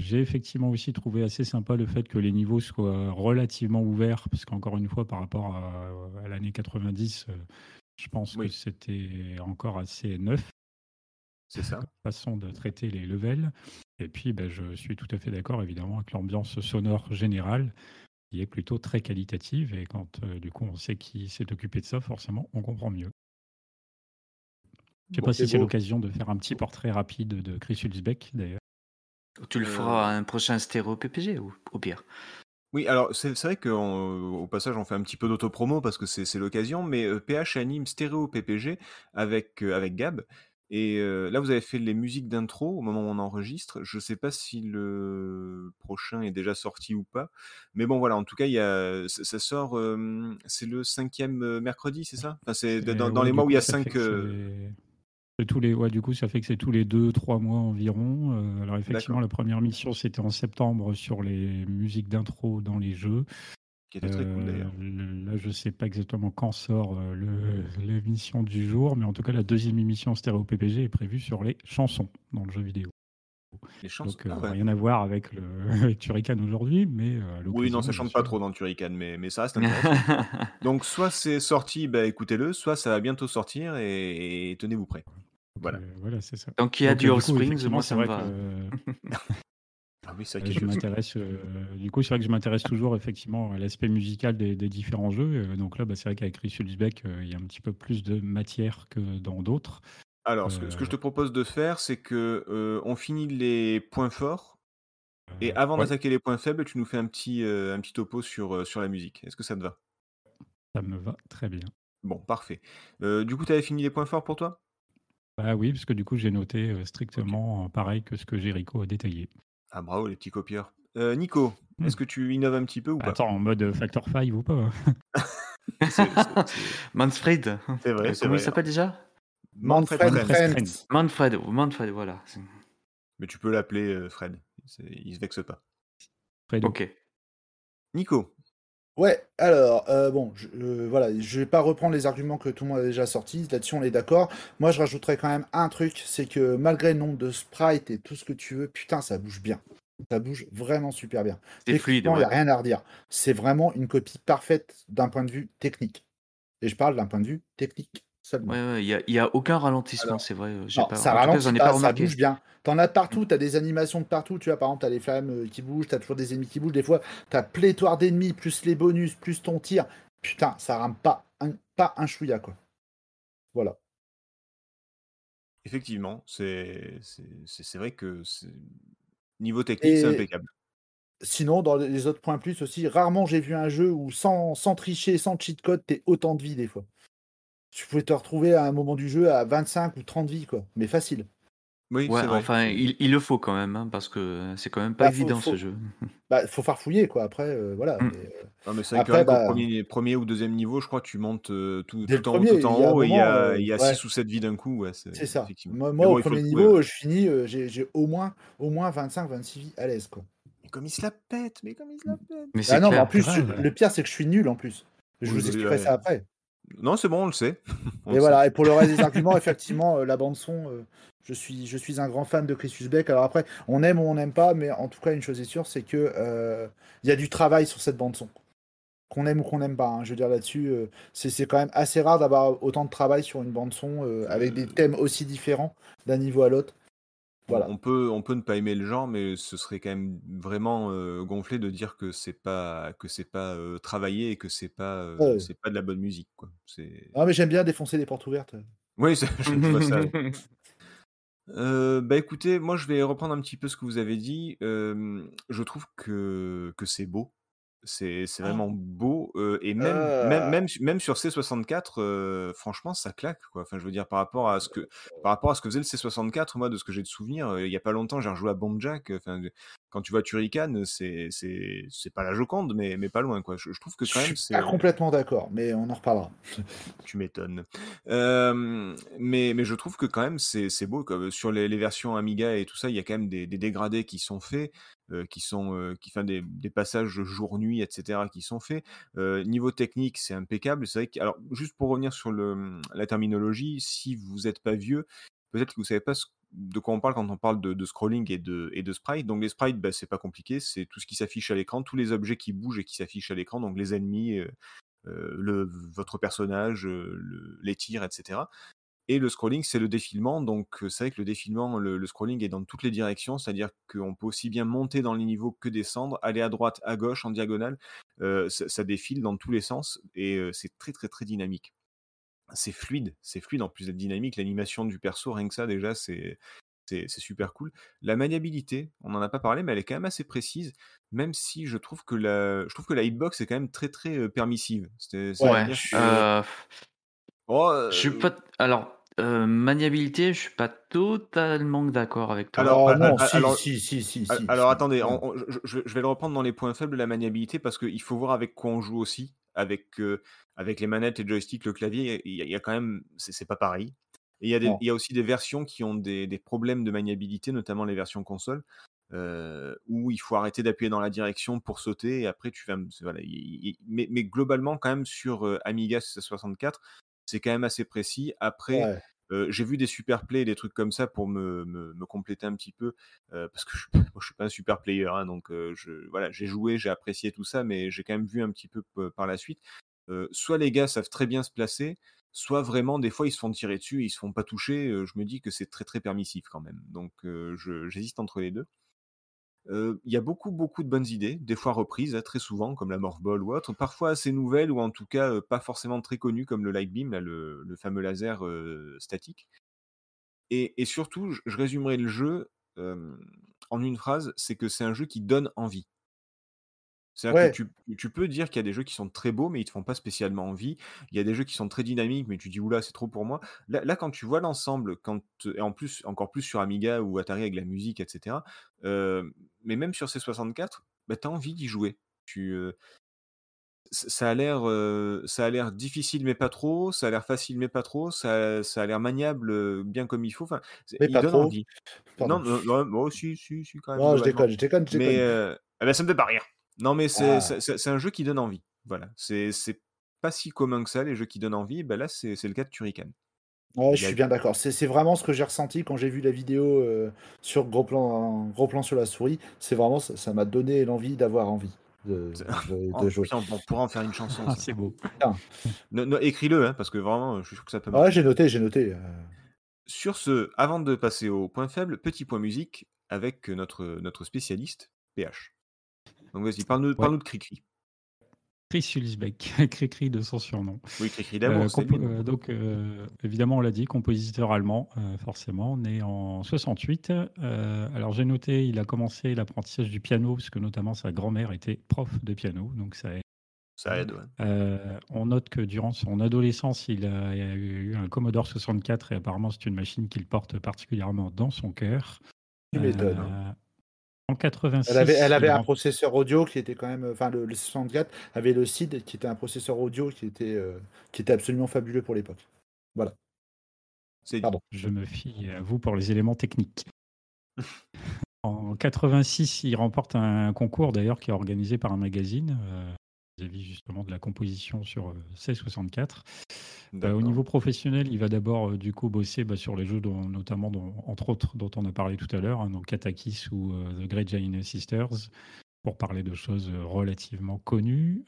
J'ai effectivement aussi trouvé assez sympa le fait que les niveaux soient relativement ouverts, parce qu'encore une fois, par rapport à, l'année 90, euh, je pense que c'était encore assez neuf. C'est ça. Façon de traiter les levels. Et puis, ben, je suis tout à fait d'accord, évidemment, avec l'ambiance sonore générale, qui est plutôt très qualitative. Et quand, euh, du coup, on sait qui s'est occupé de ça, forcément, on comprend mieux. Je ne sais pas si c'est l'occasion de faire un petit portrait rapide de Chris Hulsbeck, d'ailleurs. Tu le feras à un prochain stéréo PPG ou au pire. Oui, alors c'est vrai qu'au passage, on fait un petit peu d'autopromo parce que c'est l'occasion, mais PH anime Stéréo PPG avec, avec Gab. Et là, vous avez fait les musiques d'intro au moment où on enregistre. Je ne sais pas si le prochain est déjà sorti ou pas. Mais bon, voilà, en tout cas, il y a, ça, sort, c'est le cinquième mercredi, c'est ça? Enfin, C'est dans, les mois où il y a cinq tous les, ouais, du coup, ça fait que c'est tous les deux, trois mois environ. Euh, alors effectivement, la première mission, c'était en septembre sur les musiques d'intro dans les jeux. Qui était très cool d'ailleurs. Euh, là, je sais pas exactement quand sort euh, l'émission du jour, mais en tout cas, la deuxième émission stéréo PPG est prévue sur les chansons dans le jeu vidéo. Les chansons. Donc, ah rien à voir avec, le, avec Turrican aujourd'hui, mais Oui, non, ça chante pas trop dans Turrican, mais, mais ça intéressant. Donc, soit c'est sorti, bah, écoutez-le, soit ça va bientôt sortir et tenez-vous prêts. Voilà. Euh, voilà, c'est ça. Donc il y a du All Springs, moi ça me va. ah oui, ça euh, je m'intéresse. Euh, du coup, c'est vrai que je m'intéresse toujours effectivement à l'aspect musical des, différents jeux. donc là, bah, c'est vrai qu'avec Chris Hulsbeck, il y a un petit peu plus de matière que dans d'autres. Alors, ce que, je te propose de faire, c'est que on finit les points forts. Et avant d'attaquer les points faibles, tu nous fais un petit, un petit topo sur, sur la musique. Est-ce que ça te va? Ça me va très bien. Bon, parfait. du coup, tu avais fini les points forts pour toi? Bah oui, parce que du coup, j'ai noté strictement pareil que ce que Jericho a détaillé. Ah bravo les petits copieurs. Euh, Nico, Hmm. est-ce que tu innoves un petit peu ou pas? Attends, en mode Factor 5 ou pas? C'est- c'est- c'est- Manfred. C'est vrai, Euh, c'est Comment vrai. il s'appelle déjà? Manfred Manfred Frenz. Frenz. Manfred. Manfred, voilà. Mais tu peux l'appeler euh, Fred. Il se vexe pas. Fredo. Ok. Nico, Ouais, alors, euh, bon, je, euh, voilà, je vais pas reprendre les arguments que tout le monde a déjà sortis, là-dessus on est d'accord. Moi je rajouterais quand même un truc, c'est que malgré le nombre de sprites et tout ce que tu veux, putain, ça bouge bien. Ça bouge vraiment super bien. C'est fluide. Il n'y a rien à redire. C'est vraiment une copie parfaite d'un point de vue technique. Et je parle d'un point de vue technique seulement. Ouais, ouais, il y a, il y a aucun ralentissement, c'est vrai. euh, j'ai Non, pas, ça en tout cas, ralentit pas, pas ça bouge bien. T'en as partout, t'as des animations de partout, tu vois, par exemple, t'as les flammes euh, qui bougent, t'as toujours des ennemis qui bougent, des fois, t'as pléthore d'ennemis, plus les bonus, plus ton tir. Putain, ça rame pas un, pas un chouïa, quoi. Voilà. effectivement, c'est c'est- c'est- c'est vrai que c'est- niveau technique, c'est impeccable. Sinon, dans les autres points plus aussi, rarement j'ai vu un jeu où sans, sans tricher, sans cheat code, t'es autant de vie des fois. Tu pouvais te retrouver à un moment du jeu à 25 ou 30 vies, quoi. Mais facile. Oui, Ouais, c'est vrai. enfin, il, il le faut quand même, hein, parce que c'est quand même pas Bah, évident faut- ce jeu. Bah, faut farfouiller, quoi. Après, euh, voilà. Mm. Mais, euh, Non, mais c'est vrai qu'au bah- premier, premier ou deuxième niveau, je crois que tu montes euh, tout, en premier, tout en haut, et il y a, euh, il y a ouais. 6 ou 7 vies d'un coup. Ouais, c'est ça. Moi, Mais moi, bon, au premier trouver, niveau, je finis, euh, j'ai au moins, au moins 25-26 vies à l'aise, quoi. Mais comme il se la pète, mais comme il se la pète. Mais Ah c'est non, mais en plus, je- le pire, c'est que je suis nul en plus. Je vous expliquerai ça après. Non, c'est bon, on le sait. On Et le voilà, et pour le reste des arguments, effectivement, euh, la bande-son, euh, je, suis, je suis un grand fan de Chris Beck. Alors après, on aime ou on n'aime pas, mais en tout cas, une chose est sûre, c'est que euh, il y a du travail sur cette bande-son. Qu'on aime ou qu'on n'aime pas. hein. Je veux dire, là-dessus, euh, c'est quand même assez rare d'avoir autant de travail sur une bande-son euh, avec des thèmes aussi différents d'un niveau à l'autre. Voilà. On peut, on peut ne pas aimer le genre, mais ce serait quand même vraiment euh, gonflé de dire que c'est pas que c'est pas euh, travaillé et que c'est pas euh, Ouais. c'est pas de la bonne musique quoi. Ah, mais j'aime bien défoncer les portes ouvertes. oui, c'est- je ça. Bah écoutez, moi je vais reprendre un petit peu ce que vous avez dit. Je trouve que, que c'est beau. C'est c'est Ah. vraiment beau. euh, et même, Euh. même, même, su- même sur C64, euh, franchement, ça claque. Quoi. Enfin, je veux dire, par rapport à ce que, par rapport à ce que faisait le C64, moi, de ce que j'ai de souvenir, il y a pas longtemps, j'ai rejoué à Bomb Jack. Enfin, quand tu vois Turrican, c'est c'est c'est pas la Joconde, mais, mais pas loin. Quoi. Je, je trouve que Je quand même, suis c'est. pas complètement d'accord, mais on en reparlera. Tu m'étonnes. Mais, mais je trouve que quand même c'est c'est beau. Quoi. Sur les, les versions Amiga et tout ça, il y a quand même des, des dégradés qui sont faits, qui sont euh, qui des, passages jour-nuit, etc. qui sont faits. Euh, niveau technique, c'est impeccable. C'est vrai que, alors juste pour revenir sur le, la terminologie, si vous n'êtes pas vieux, peut-être que vous savez pas de quoi on parle quand on parle de, de scrolling et de, et de sprite. Donc les sprites, bah, c'est pas compliqué, c'est tout ce qui s'affiche à l'écran, tous les objets qui bougent et qui s'affichent à l'écran, donc les ennemis, euh, euh, le, votre personnage, euh, le- les tirs, etc. Et le scrolling, c'est le défilement. Donc, euh, c'est vrai que le défilement, le, le scrolling est dans toutes les directions, c'est-à-dire qu'on peut aussi bien monter dans les niveaux que descendre, aller à droite, à gauche, en diagonale. Euh, ça, ça défile dans tous les sens et euh, c'est très, très, très dynamique. C'est fluide, c'est fluide en plus d'être dynamique. L'animation du perso, rien que ça, déjà, c'est. C'est super cool. La maniabilité, on n'en a pas parlé, mais elle est quand même assez précise, même si je trouve que la, je trouve que la hitbox est quand même très très permissive. Ouais, euh, Oh, je suis pas. Alors, euh, maniabilité, je suis pas totalement d'accord avec toi. Alors, ah, non, ah, si, alors- si, si, si, Al- si, Alors si. attendez, Non. on- on- je, vais le reprendre dans les points faibles de la maniabilité parce qu'il faut voir avec quoi on joue aussi. Avec, euh, avec les manettes, les joysticks, le clavier, il y, a- il y a quand même. C'est pas pareil. Et il y, a des- Non. il y a aussi des versions qui ont des, des problèmes de maniabilité, notamment les versions console, euh, où il faut arrêter d'appuyer dans la direction pour sauter et après tu vas. Voilà, mais globalement, quand même, sur euh, Amiga 64, c'est quand même assez précis. Après. Ouais. Euh, j'ai vu des super plays, des trucs comme ça pour me, me, me compléter un petit peu, euh, parce que je, moi, je suis pas un super player, hein, donc euh, je, voilà, j'ai joué, j'ai apprécié tout ça, mais j'ai quand même vu un petit peu par la suite. Soit les gars savent très bien se placer, soit vraiment des fois ils se font tirer dessus, ils se font pas toucher. je me dis que c'est très très permissif quand même, donc j'hésite entre les deux. Euh, Il y a beaucoup, beaucoup de bonnes idées, des fois reprises, hein, très souvent, comme la Morph Ball ou autre, parfois assez nouvelles, ou en tout cas pas forcément très connues, comme le Light Beam, le, fameux laser statique. Et, et surtout, je, résumerai le jeu en une phrase, c'est que c'est un jeu qui donne envie. C'est-à-dire Ouais. que tu, tu peux dire qu'il y a des jeux qui sont très beaux, mais ils te font pas spécialement envie. Il y a des jeux qui sont très dynamiques, mais tu dis oula, c'est trop pour moi. Là, là, quand tu vois l'ensemble, quand et en plus, encore plus sur Amiga ou Atari avec la musique, etc. euh, mais même sur C64, bah, tu as envie d'y jouer. Tu, euh, ça a l'air, euh, ça a l'air difficile mais pas trop, ça a l'air facile mais pas trop, ça ça a l'air maniable, bien comme il faut, enfin, Mais il pas donne trop. envie. Non, non, non, oh si, si, si, quand même, Non, je déconne, je déconne, je Mais, heu, eh bah, ça me fait pas rire. Non, mais c'est Ah. c'est un jeu qui donne envie. Voilà, c'est pas si commun que ça, les jeux qui donnent envie, bah, là, c'est le cas de Turrican. Ouais, je suis bien d'accord. C'est vraiment ce que j'ai ressenti quand j'ai vu la vidéo, heu, sur gros plan gros plan sur la souris. C'est vraiment ça ça m'a donné l'envie d'avoir envie de c'est de de jouer. putain, on pourra en faire une chanson Ah, c'est beau. Écris-le, hein, parce que vraiment, je suis sûr que ça peut Ah ouais, marcher. j'ai noté, j'ai noté, heu. Sur ce, avant de passer au point faible, petit point musique avec, notre, notre spécialiste, PH. Donc vas-y, parle-nous Ouais. parle-nous de Cricri. Chris Hulsbeck, Cricri de son surnom. Oui, Cricri Euh, lui, non euh, donc, euh, évidemment, on l'a dit, compositeur allemand, euh, forcément, né en 68. Euh, alors, j'ai noté, il a commencé l'apprentissage du piano, parce que notamment sa grand-mère était prof de piano, donc ça aide. Ça aide, ouais. Euh, on note que durant son adolescence, il a, il a eu un Commodore 64 et apparemment, c'est une machine qu'il porte particulièrement dans son cœur. Tu m'étonnes. Euh, en 86, Elle avait elle avait il un processeur audio qui était quand même, enfin le le 64 avait le SID qui était un processeur audio qui était, heu, qui était absolument fabuleux pour l'époque. Voilà. Pardon. Je me fie à vous pour les éléments techniques. en 86, il remporte un concours d'ailleurs qui est organisé par un magazine euh, vis-à-vis justement de la composition sur euh, C64. Euh, au niveau professionnel, il va d'abord euh, du coup bosser bah, sur les jeux dont, notamment dont- entre autres dont on a parlé tout à l'heure, hein, donc Katakis ou euh, The Great Giant Sisters pour parler de choses relativement connues.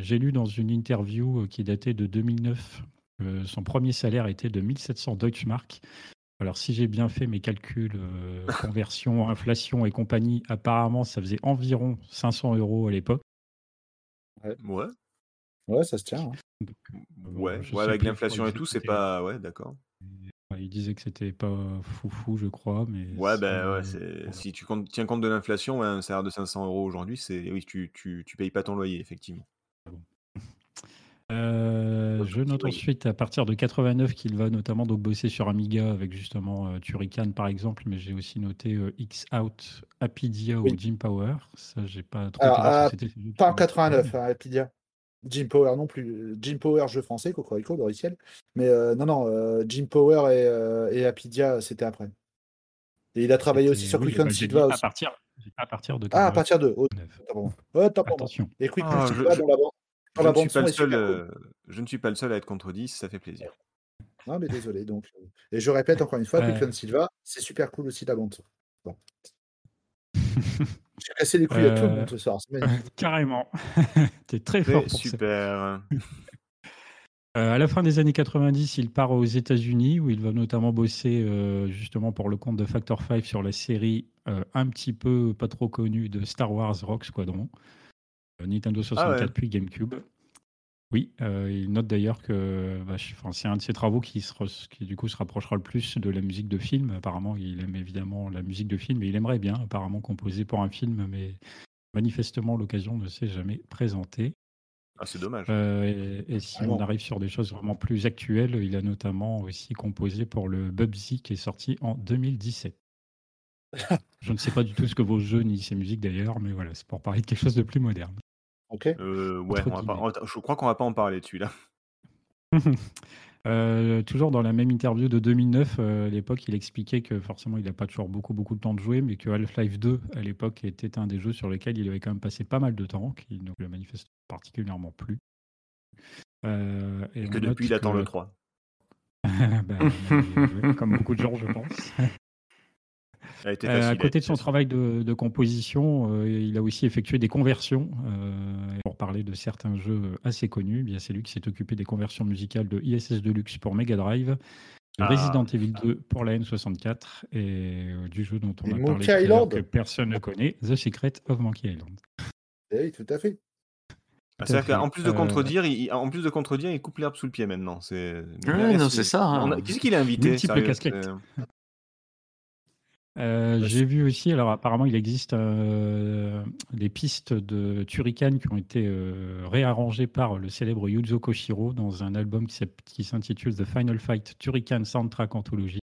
J'ai lu dans une interview qui datait de 2009 que son premier salaire était de 1700 Deutschmark. Alors, si j'ai bien fait mes calculs, euh, conversion, inflation et compagnie, apparemment, ça faisait environ 500 euros à l'époque. Ouais, Ouais, ça se tient, hein. Donc, euh, ouais, ouais, avec l'inflation et tout, c'est pas... Ouais, d'accord. ouais, Il disait que c'était pas foufou, je crois, mais Ouais, ben ouais, voilà. si tu comptes- tiens compte de l'inflation, ouais, un salaire de 500 euros aujourd'hui, c'est... Oui, tu, tu, tu payes pas ton loyer, effectivement. Euh, je note ensuite à partir de 89 qu'il va notamment donc bosser sur Amiga avec justement euh, Turrican par exemple, mais j'ai aussi noté euh, X Out, Apidia Oui. ou Jim Power. Ça, j'ai pas trop Alors, ces jeux Pas en qui- 89, hein, Epidia. Jim Power non plus. Jim Power, jeu français, Cocorico, logiciel. Mais euh, non, non, euh, Jim Power et, euh, et Apidia, c'était après. Et il a travaillé aussi sur oui, Quick and bah, Silva à aussi. partir, à partir de Ah, à 89. partir de. Oh. Attention. Et Quick Ah, je- Silva je- dans la bande. Je ne suis pas le seul, super cool. euh, je ne suis pas le seul à être contredit, ça fait plaisir. Non, mais désolé. Donc, euh, et je répète encore une fois, Euh. And Silva, c'est super cool aussi la bande son. Bon. J'ai cassé les couilles à tout le Euh, monde ce soir. Carrément. T'es très fort ça. super. Euh, à la fin des années 90, il part aux États-Unis où il va notamment bosser euh, justement pour le compte de Factor 5 sur la série euh, un petit peu pas trop connue de Star Wars Rock Squadron, euh, Nintendo 64 Ah ouais. puis GameCube. Oui, euh, il note d'ailleurs que bah, c'est un de ses travaux qui, se qui du coup se rapprochera le plus de la musique de film. Apparemment, il aime évidemment la musique de film et il aimerait bien apparemment composer pour un film, mais manifestement l'occasion ne s'est jamais présentée. Ah, c'est dommage. Euh, et, et si on arrive sur des choses vraiment plus actuelles, il a notamment aussi composé pour le Bubsy qui est sorti en 2017. Je ne sais pas du tout ce que vos jeux ni ces musiques d'ailleurs, mais voilà, c'est pour parler de quelque chose de plus moderne. Ok. Euh, ouais, Entre on va pas- guillemets. on- je crois qu'on va pas en parler de celui-là. Euh, toujours dans la même interview de 2009, euh, à l'époque, il expliquait que forcément, il n'a pas toujours beaucoup, beaucoup de temps de jouer, mais que Half-Life 2, à l'époque, était un des jeux sur lesquels il avait quand même passé pas mal de temps, qui ne le manifeste particulièrement plus. Euh, et que depuis, il attend le 3. Ben, ouais, comme beaucoup de gens, je pense. Elle a été Euh, facile, à côté de son travail de, de composition, euh, il a aussi effectué des conversions. euh, pour parler de certains jeux assez connus, eh bien c'est lui qui s'est occupé des conversions musicales de ISS Deluxe pour Mega Drive, de Ah. Resident Evil 2 pour la N64 et euh, du jeu dont on Et a Monkey parlé Island. que personne ne connaît, The Secret of Monkey Island. Eh oui, tout à fait. Ah, C'est-à-dire qu'en plus de Euh, contredire, il, en plus de contredire, il coupe l'herbe sous le pied maintenant. C'est. Ouais, non, c'est ça, hein. A- Qu'est-ce qu'il a invité Multiple casquettes. Euh, J'ai vu aussi, alors apparemment il existe euh, des pistes de Turrican qui ont été euh, réarrangées par le célèbre Yuzo Koshiro dans un album qui s'intitule The Final Fight Turrican Soundtrack Anthology.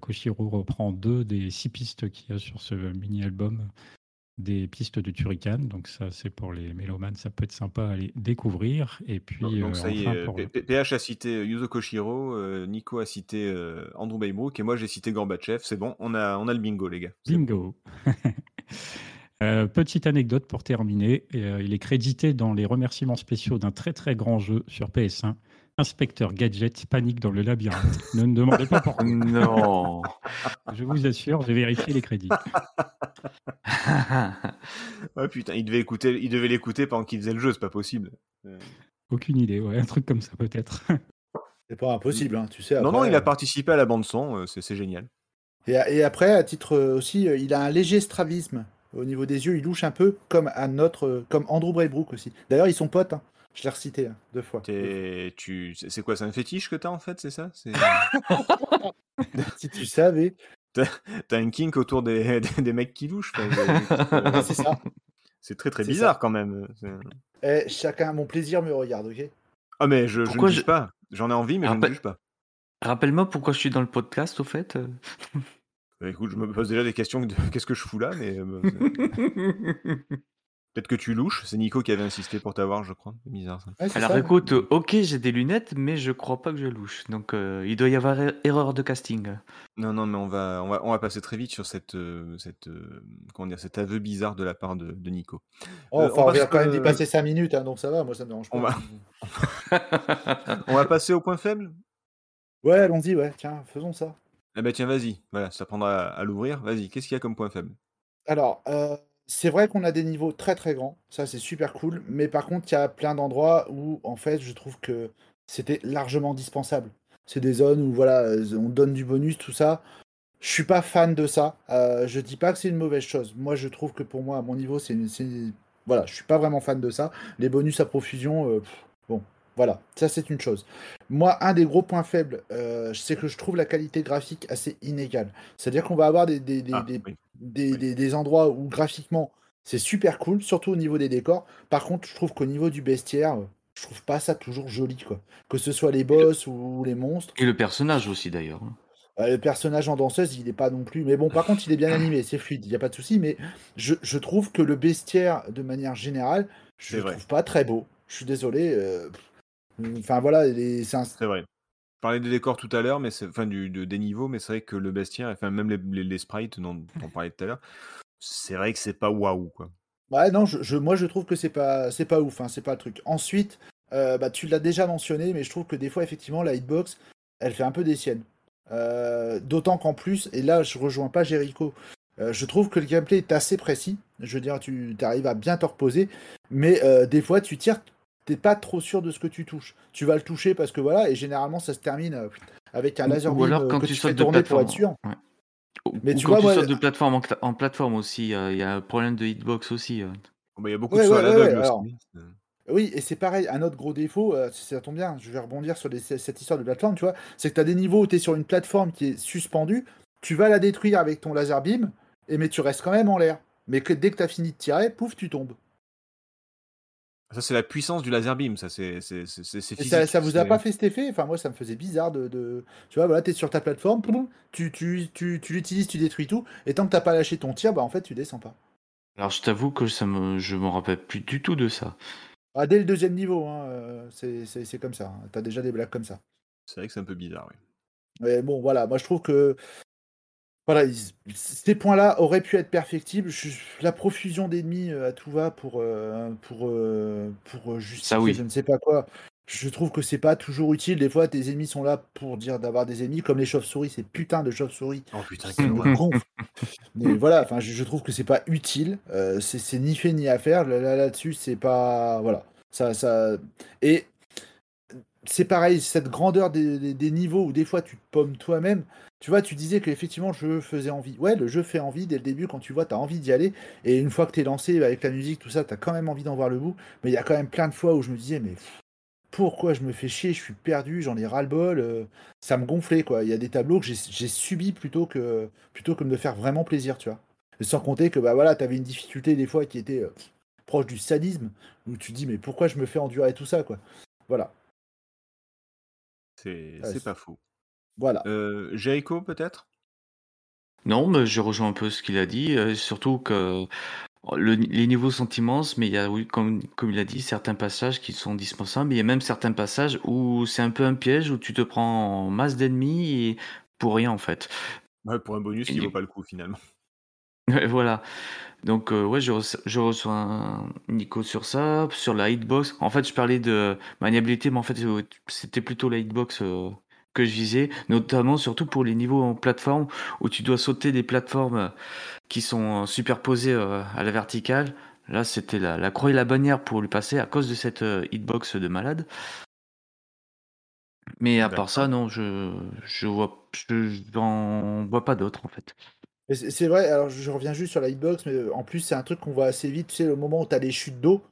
Koshiro reprend deux des six pistes qu'il y a sur ce mini-album des pistes de Turrican. Donc ça, c'est pour les mélomanes, ça peut être sympa à aller découvrir. Et puis, donc, ça y est, PH a cité Yuzo Koshiro, Nico a cité Andrew Baybrook et moi j'ai cité Gorbatchev. C'est bon, on a, on a le bingo, les gars. Bingo. petite anecdote pour terminer. il est crédité dans les remerciements spéciaux d'un très très grand jeu sur PS1 Inspecteur Gadget panique dans le labyrinthe. ne me demandez pas pourquoi. Non. Je vous assure, j'ai vérifié les crédits. ouais, putain, il devait écouter, il devait l'écouter pendant qu'il faisait le jeu, c'est pas possible. Aucune idée, ouais, un truc comme ça peut-être. C'est pas impossible, hein, tu sais. non, non, il a euh, participé à la bande son, euh, c'est génial. Et, après, à titre euh, aussi, il a un léger strabisme au niveau des yeux, il louche un peu comme à notre, comme Andrew Braybrook aussi. D'ailleurs, ils sont potes. Hein. Je l'ai recité hein, deux fois. Tu... C'est quoi, c'est un fétiche que t'as en fait, c'est ça? Si tu savais. T'as un kink autour des, des, mecs qui louchent. c'est ça. C'est très très bizarre quand même. Eh, chacun, mon plaisir me regarde, ok? Ah mais je, ne juge pas. J'en ai envie, mais je ne juge pas. Rappelle-moi pourquoi je suis dans le podcast, au fait. Bah, écoute, je me pose déjà des questions de qu'est-ce que je fous là, mais. Peut-être que tu louches, c'est Nico qui avait insisté pour t'avoir, je crois. C'est bizarre ça. Alors écoute, ok, j'ai des lunettes, mais je crois pas que je louche. Donc euh, il doit y avoir er-, erreur de casting. Non, non, mais on va, on va, on va passer très vite sur cette, euh, cette, euh, comment dire, cet aveu bizarre de la part de, de Nico. Oh, enfin, on, va quand même y passer 5 minutes, hein, donc ça va, moi ça me dérange pas. On va, on va passer au point faible? Ouais, allons-y, ouais, tiens, faisons ça. Eh ben tiens, vas-y, voilà, ça prendra à, à l'ouvrir. Vas-y, qu'est-ce qu'il y a comme point faible? Alors, c'est vrai qu'on a des niveaux très très grands, ça c'est super cool, mais par contre il y a plein d'endroits où en fait je trouve que c'était largement dispensable. C'est des zones où voilà, euh, on donne du bonus, tout ça. Je suis pas fan de ça. Euh, je dis pas que c'est une mauvaise chose. Moi je trouve que pour moi à mon niveau c'est voilà, je suis pas vraiment fan de ça. Les bonus à profusion, euh, voilà, ça c'est une chose. Moi, un des gros points faibles, euh, c'est que je trouve la qualité graphique assez inégale. C'est-à-dire qu'on va avoir des, des, ah, des, endroits où graphiquement c'est super cool, surtout au niveau des décors. Par contre, je trouve qu'au niveau du bestiaire, je trouve pas ça toujours joli, quoi. Que ce soit les boss ou les monstres. Et le personnage aussi d'ailleurs. Hein. le personnage en danseuse, il n'est pas non plus. Mais bon, par contre, il est bien animé, c'est fluide, il n'y a pas de souci. Mais je, trouve que le bestiaire, de manière générale, je ne trouve pas très beau. Je suis désolé. Euh, Enfin voilà, c'est vrai. Je parlais des décors tout à l'heure, mais c'est enfin du, des niveaux, mais c'est vrai que le bestiaire, enfin même les, les, sprites dont on parlait tout à l'heure, c'est vrai que c'est pas waouh quoi. Ouais non, je, moi je trouve que c'est pas c'est pas ouf, hein, c'est pas le truc. Ensuite, euh, bah, tu l'as déjà mentionné, mais je trouve que des fois effectivement la hitbox, elle fait un peu des siennes. Euh, d'autant qu'en plus, et là je rejoins pas Jericho, euh, je trouve que le gameplay est assez précis. Je veux dire, tu arrives à bien te reposer, mais des fois tu tires t'es pas trop sûr de ce que tu touches. Tu vas le toucher parce que voilà, et généralement ça se termine euh, avec un laser ou, alors euh, quand tu, sautes de pour être sûr. Mais tu vois, tu sautes de plateforme en, plateforme aussi, il y a un problème de hitbox aussi. Bah, il y a beaucoup de sauts à la aussi. Oui, et c'est pareil, un autre gros défaut, euh, ça tombe bien, je vais rebondir sur cette histoire de plateforme, tu vois, c'est que tu as des niveaux où tu es sur une plateforme qui est suspendue, tu vas la détruire avec ton laser beam, et mais tu restes quand même en l'air. Mais que dès que tu as fini de tirer, pouf, tu tombes. Ça, c'est la puissance du laser beam, ça, c'est physique. Ça, ça vous a pas fait cet effet? Enfin, moi, ça me faisait bizarre de. Tu vois, voilà, tu es sur ta plateforme, tu, tu, tu, tu l'utilises, tu détruis tout, et tant que t'as pas lâché ton tir, bah en fait, tu descends pas. Alors, je t'avoue que ça me... je me rappelle plus du tout de ça. Ah, dès le deuxième niveau, hein, euh, c'est comme ça. Hein. Tu as déjà des blagues comme ça. C'est vrai que c'est un peu bizarre, oui. Mais bon, voilà, moi je trouve que voilà, ces points-là auraient pu être perfectibles. la profusion d'ennemis euh, à tout va pour, euh, pour, euh, pour justifier je ne sais pas quoi. Je trouve que c'est pas toujours utile. Des fois, tes ennemis sont là pour dire d'avoir des ennemis, comme les chauves-souris, ces putains de chauves-souris. Oh putain, Mais voilà, enfin, je, trouve que c'est pas utile. c'est ni fait ni à faire. Là, là-dessus, c'est pas. Voilà. Ça, ça... Et c'est pareil, cette grandeur des, des, niveaux où des fois tu te pommes toi-même, tu vois, tu disais qu'effectivement, le jeu faisait envie. Ouais, le jeu fait envie dès le début, quand tu vois, tu as envie d'y aller. Et une fois que tu es lancé avec la musique, tout ça, tu quand même envie d'en voir le bout. Mais il y a quand même plein de fois où je me disais, mais pourquoi je me fais chier Je suis perdu, j'en ai ras-le-bol. Euh, ça me gonflait, quoi. Il y a des tableaux que j'ai subis plutôt que, plutôt que de faire vraiment plaisir, tu vois. sans compter que, bah voilà, tu une difficulté des fois qui était euh, proche du sadisme, où tu dis, mais pourquoi je me fais endurer tout ça, quoi. Voilà. C'est pas faux. Voilà. Euh, Jericho, peut-être? Non, mais je rejoins un peu ce qu'il a dit, euh, surtout que le- les niveaux sont immenses, mais il y a, oui, comme, comme il a dit, certains passages qui sont dispensables, mais il y a même certains passages où c'est un peu un piège, où tu te prends en masse d'ennemis pour rien en fait. Ouais, pour un bonus Et qui du- vaut pas le coup finalement. Voilà. Donc euh, ouais, je, re- je reçois Nico sur ça, sur la hitbox. En fait, je parlais de maniabilité, mais en fait, euh, c'était plutôt la hitbox euh, que je visais, notamment surtout pour les niveaux en plateforme où tu dois sauter des plateformes qui sont superposées à la verticale. Là, c'était la, la croix et la bannière pour lui passer à cause de cette hitbox de malade. Mais à part ça, non, je je vois je j'en vois pas d'autres en fait. Mais C'est vrai, alors je reviens juste sur la hitbox, mais euh, en plus, c'est un truc qu'on voit assez vite, tu sais, le moment où t'as les chutes d'eau.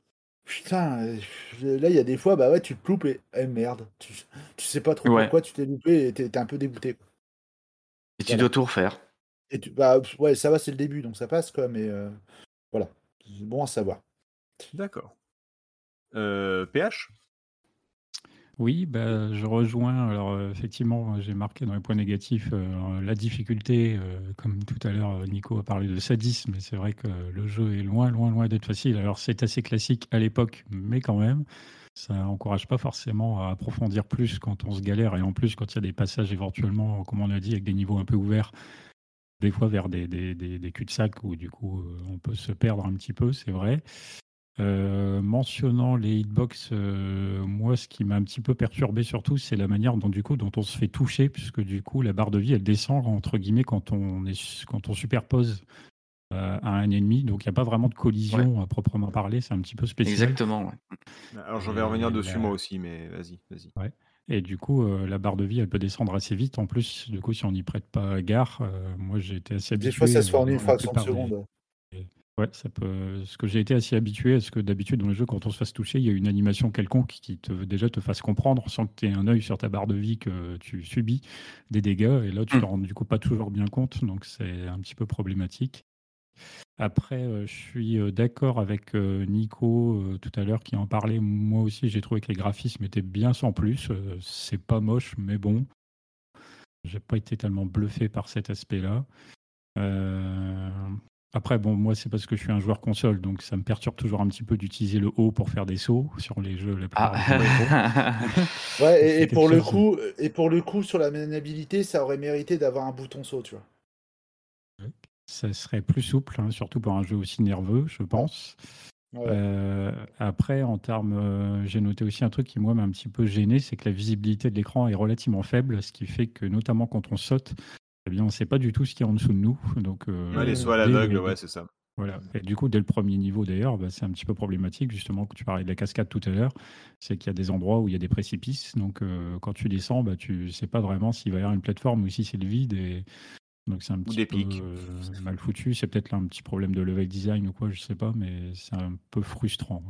Putain, euh, là, il y a des fois, bah ouais, tu te loupes et eh, merde, tu, tu sais pas trop Ouais. pourquoi tu t'es loupé et t'es t'es un peu dégoûté. Et tu dois tout refaire. Et tu, bah ouais, ça va, c'est le début, donc ça passe, quoi, mais euh, voilà. C'est bon à savoir. D'accord. Euh, PH Oui, bah, je rejoins. Alors, euh, effectivement, j'ai marqué dans les points négatifs euh, la difficulté. euh, comme tout à l'heure, Nico a parlé de sadisme, mais c'est vrai que le jeu est loin, loin, loin d'être facile. Alors, c'est assez classique à l'époque, mais quand même, ça n'encourage pas forcément à approfondir plus quand on se galère. Et en plus, quand il y a des passages éventuellement, comme on a dit, avec des niveaux un peu ouverts, des fois vers des, des, des- des cul-de-sac où du coup on peut se perdre un petit peu, c'est vrai. Euh, mentionnant les hitbox, euh, moi ce qui m'a un petit peu perturbé surtout, c'est la manière dont du coup dont on se fait toucher, puisque du coup la barre de vie elle descend entre guillemets quand on est quand on superpose euh, à un ennemi, donc il n'y a pas vraiment de collision à proprement parler, c'est un petit peu spécial. Exactement, ouais. Alors, je vais Et revenir dessus la- moi aussi, mais vas-y, vas-y. Et du coup, euh, la barre de vie, elle peut descendre assez vite. En plus, du coup, si on n'y prête pas gare, euh, moi j'ai été assez habitué. Des fois, ça se fait en une fraction de seconde. Ouais, ça peut. Ce que j'ai été assez habitué à ce que d'habitude dans les jeux, quand on se fasse toucher, il y a une animation quelconque qui te déjà te fasse comprendre, sans que tu aies un œil sur ta barre de vie, que tu subis des dégâts. Et là, tu Mm. te rends du coup pas toujours bien compte, donc c'est un petit peu problématique. Après, euh, je suis euh, d'accord avec euh, Nico euh, tout à l'heure qui en parlait. Moi aussi, j'ai trouvé que les graphismes étaient bien sans plus. Euh, c'est pas moche, mais bon. J'ai pas été tellement bluffé par cet aspect-là. Euh, Après, bon, moi, c'est parce que je suis un joueur console, donc ça me perturbe toujours un petit peu d'utiliser le haut pour faire des sauts sur les jeux. La plupart du temps. Ah. Ouais, et, et pour le coup, et pour le coup, sur la maniabilité, ça aurait mérité d'avoir un bouton saut, tu vois. ça serait plus souple, hein, surtout pour un jeu aussi nerveux, je pense. Ouais. Euh, après, en termes, euh, j'ai noté aussi un truc qui moi m'a un petit peu gêné, c'est que la visibilité de l'écran est relativement faible, ce qui fait que notamment quand on saute, eh bien, on ne sait pas du tout ce qu'il y a en dessous de nous. Donc, euh, Ouais, les sauts à l'aveugle, ouais, c'est ça. Voilà. Et du coup, dès le premier niveau, d'ailleurs, bah, c'est un petit peu problématique, justement, que tu parlais de la cascade tout à l'heure, c'est qu'il y a des endroits où il y a des précipices. Donc, euh, quand tu descends, bah, tu sais pas vraiment s'il va y avoir une plateforme ou si c'est le vide. Et... Donc, c'est un petit des peu pics. euh, mal foutu. C'est peut-être un petit problème de level design ou quoi, je sais pas, mais c'est un peu frustrant.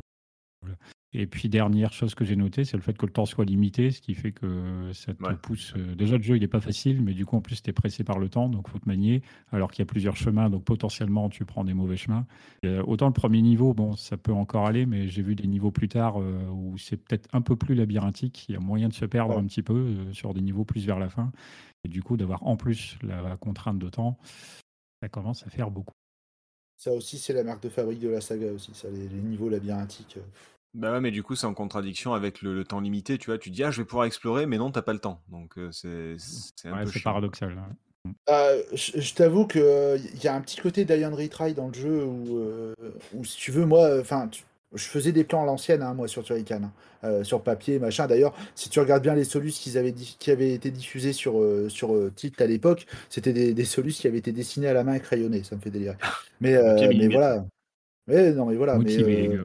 Voilà. Et puis, dernière chose que j'ai notée, c'est le fait que le temps soit limité, ce qui fait que ça te Ouais. pousse. euh, déjà, le jeu, il n'est pas facile, mais du coup, en plus, tu es pressé par le temps, donc faut te manier, alors qu'il y a plusieurs chemins, donc potentiellement, tu prends des mauvais chemins. Et, euh, autant le premier niveau, bon, ça peut encore aller, mais j'ai vu des niveaux plus tard euh, où c'est peut-être un peu plus labyrinthique. Il y a moyen de se perdre Ouais. un petit peu euh, sur des niveaux plus vers la fin. Et du coup, d'avoir en plus la contrainte de temps, ça commence à faire beaucoup. Ça aussi, c'est la marque de fabrique de la saga aussi, ça, les, les niveaux labyrinthiques. Bah ouais, mais du coup, c'est en contradiction avec le, le temps limité, tu vois. Tu dis, ah, je vais pouvoir explorer, mais non, t'as pas le temps. Donc, euh, c'est c'est un Ouais, peu c'est chiant. paradoxal. hein. Euh, je je t'avoue que euh, il y a un petit côté Die and Retry dans le jeu où, euh, où si tu veux, moi, enfin, je faisais des plans à l'ancienne, hein, moi, sur Turrican, hein, euh, sur papier, machin. D'ailleurs, si tu regardes bien les solus qu'ils avaient di- qui avaient été diffusés sur, euh, sur euh, Tilt à l'époque, c'était des, des solus qui avaient été dessinés à la main et crayonnés. Ça me fait délirer. Mais, euh, mais voilà. Ouais, non, mais voilà. Mais, Motivé, les euh, gars.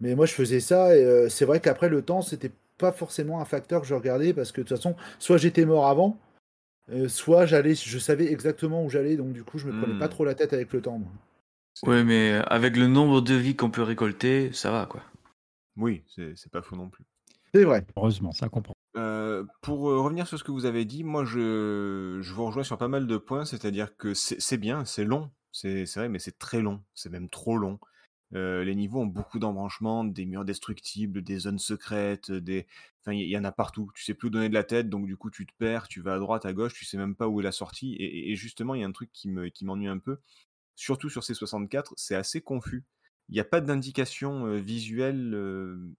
Mais moi, je faisais ça et euh, c'est vrai qu'après, le temps, c'était pas forcément un facteur que je regardais parce que de toute façon, soit j'étais mort avant, euh, soit j'allais, je savais exactement où j'allais, donc du coup, je me prenais Hmm. pas trop la tête avec le temps. moi. Ouais, mais avec le nombre de vies qu'on peut récolter, ça va quoi. Oui, c'est pas faux non plus. C'est vrai. Heureusement, ça comprend. Euh, pour euh, revenir sur ce que vous avez dit, moi je, je vous rejoins sur pas mal de points, c'est-à-dire que c'est c'est bien, c'est long, c'est c'est vrai, mais c'est très long, c'est même trop long. Euh, les niveaux ont beaucoup d'embranchements, des murs destructibles, des zones secrètes, des enfin, il y en a partout. Tu sais plus où donner de la tête, donc du coup, tu te perds, tu vas à droite, à gauche, tu sais même pas où est la sortie et justement, il y a un truc qui me qui m'ennuie un peu, surtout sur C64, c'est assez confus. Il y a pas d'indication, heu, visuelle,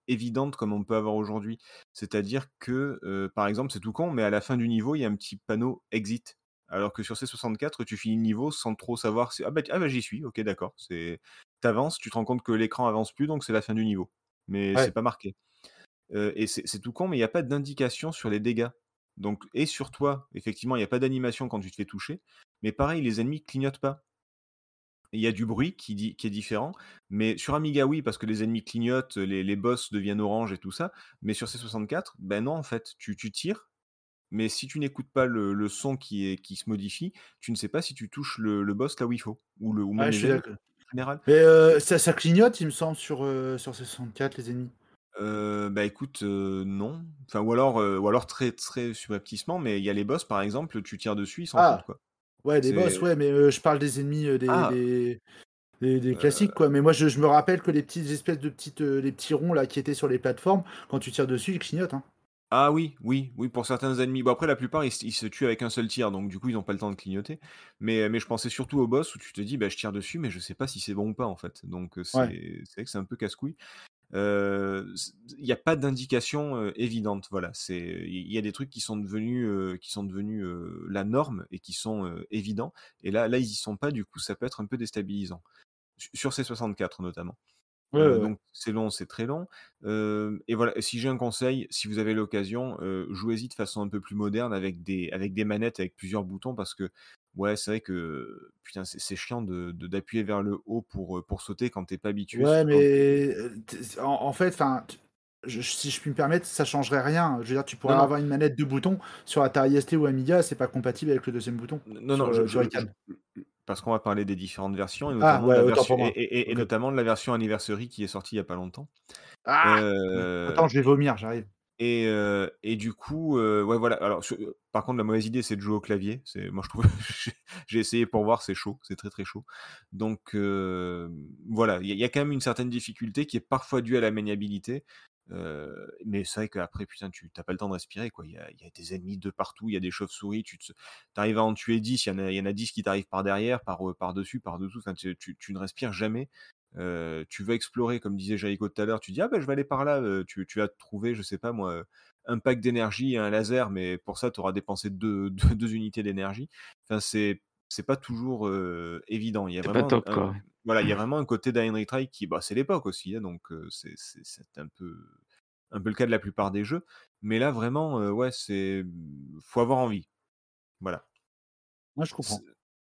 évidente comme on peut avoir aujourd'hui. C'est-à-dire que, par exemple, c'est tout con, mais à la fin du niveau, il y a un petit panneau exit. Alors que sur C64, tu finis le niveau sans trop savoir si «Ah bah ah bah, j'y suis, OK d'accord». C'est tu avances, tu te rends compte que l'écran avance plus, donc c'est la fin du niveau. Mais c'est pas marqué. Heu et c'est c'est tout con, mais il y a pas d'indication sur les dégâts. Donc et sur toi, effectivement, il y a pas d'animation quand tu te fais toucher, mais pareil, les ennemis clignotent pas. Il y a du bruit qui dit qui est différent, mais sur Amiga, oui, parce que les ennemis clignotent, les les boss deviennent orange et tout ça, mais sur C64, ben non, en fait, tu tu tires, mais si tu n'écoutes pas le le son qui est qui se modifie, tu ne sais pas si tu touches le le boss là où il faut ou le ou même Ouais, je suis en général. Mais heu, ça ça clignote, il me semble, sur, heu, sur C64, les ennemis. Heu, bah, écoute, heu, non. Enfin, ou alors, heu, ou alors très très subrepticement, mais il y a les boss, par exemple, tu tires dessus, ils s'en foutent, Ah! quoi. Ouais, les boss, ouais, mais heu, je parle des ennemis, des ah! des des des classiques, quoi. Mais moi, je je me rappelle que les petites espèces de petites, les petits ronds, là, qui étaient sur les plateformes, quand tu tires dessus, ils clignotent, hein. Ah oui, oui, oui, pour certains ennemis. Bon, après, la plupart, ils se ils se tuent avec un seul tir, donc du coup, ils ont pas le temps de clignoter. Mais mais je pensais surtout aux boss où tu te dis: «Bah, je tire dessus, mais je sais pas si c'est bon ou pas, en fait». Donc Ouais. c'est vrai que c'est un peu casse-couille. Heu, c il y a pas d'indication, évidente, voilà. C'est il y a des trucs qui sont devenus, heu, qui sont devenus, heu, la norme et qui sont, évidents et là là, ils y sont pas, du coup, ça peut être un peu déstabilisant. Su sur C64 notamment. Ouais, ouais, Heu, ouais. donc c'est long, c'est très long. Hem et voilà, si j'ai un conseil, si vous avez l'occasion, heu, jouez-y de façon un peu plus moderne avec des avec des manettes avec plusieurs boutons parce que, ouais, c'est vrai que, putain, c'est chiant de de d'appuyer vers le haut pour, pour sauter quand tu es pas habitué, Ouais, mais en en fait, enfin, je si je puis me permettre, ça changerait rien. Je veux dire, tu pourrais non, avoir une manette, 2 boutons. Sur Atari ST ou Amiga, c'est pas compatible avec le deuxième bouton, non, non, je je parce qu'on va parler des différentes versions et Ah, notamment de la version pour et moi. et et et OK. notamment de la version Anniversary qui est sortie il y a pas longtemps. Ah! Ouais. Attends, je vais vomir, j'arrive. Et heu et du coup, heu, ouais, voilà. Alors par contre, la mauvaise idée, c'est de jouer au clavier. C'est moi, je trouve j'ai essayé pour voir, c'est chaud, c'est très, très chaud. Donc voilà, il y y a quand même une certaine difficulté qui est parfois due à la maniabilité, mais c'est vrai qu'après, putain, tu tu as pas le temps de respirer, quoi. Il y a des ennemis de partout, il y a des chauves-souris, tu te arrives à en tuer 10, il y en a il y en a 10 qui t'arrivent par derrière, par, heu, par-dessus, par-dessous, enfin, tu ne respires jamais. Tu veux explorer, comme disait Jericho tout à l'heure, tu dis: «Ah bah, je vais aller par là», tu tu vas trouver, je sais pas moi, un pack d'énergie un laser, mais pour ça, tu auras dépensé 2 2 2 unités d'énergie. Enfin, c'est c'est pas toujours, évident. Il y a vraiment top, un voilà, il y a vraiment un côté and Retry qui bah, c'est l'époque aussi, hein, donc c'est un peu un peu le cas de la plupart des jeux. Mais là, vraiment, ouais, c'est, mmh, faut avoir envie. Voilà. Moi, je comprends.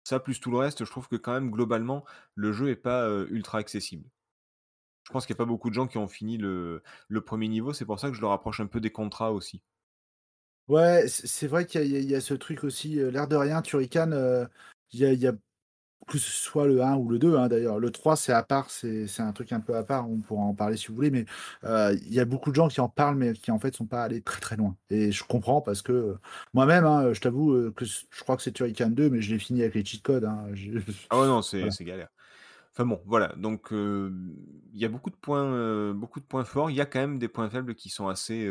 ça plus tout le reste, je trouve que quand même globalement, le jeu est pas, ultra accessible. Je pense qu'il y a pas beaucoup de gens qui ont fini le le 1er niveau, c'est pour ça que je le rapproche un peu des contrats aussi. Ouais, c'est c'est vrai qu'il y a il y a il y a ce truc aussi, l'air de rien, Turrican, il y a il y a que ce soit le 1 ou le 2, hein, d'ailleurs. Le 3, c'est à part, c'est c'est un truc un peu à part, on pourra en parler si vous voulez, mais il y a beaucoup de gens qui en parlent, mais qui, en fait, sont pas allés très, très loin et je comprends parce que, moi-même, hein, je t'avoue, que c je crois que c'est Turrican 2, mais je l'ai fini avec les cheat codes, hein, je Ah ouais, non, c'est voilà. c'est galère. Enfin bon, voilà, donc il y a beaucoup de points, beaucoup de points forts. Il y a quand même des points faibles qui sont assez,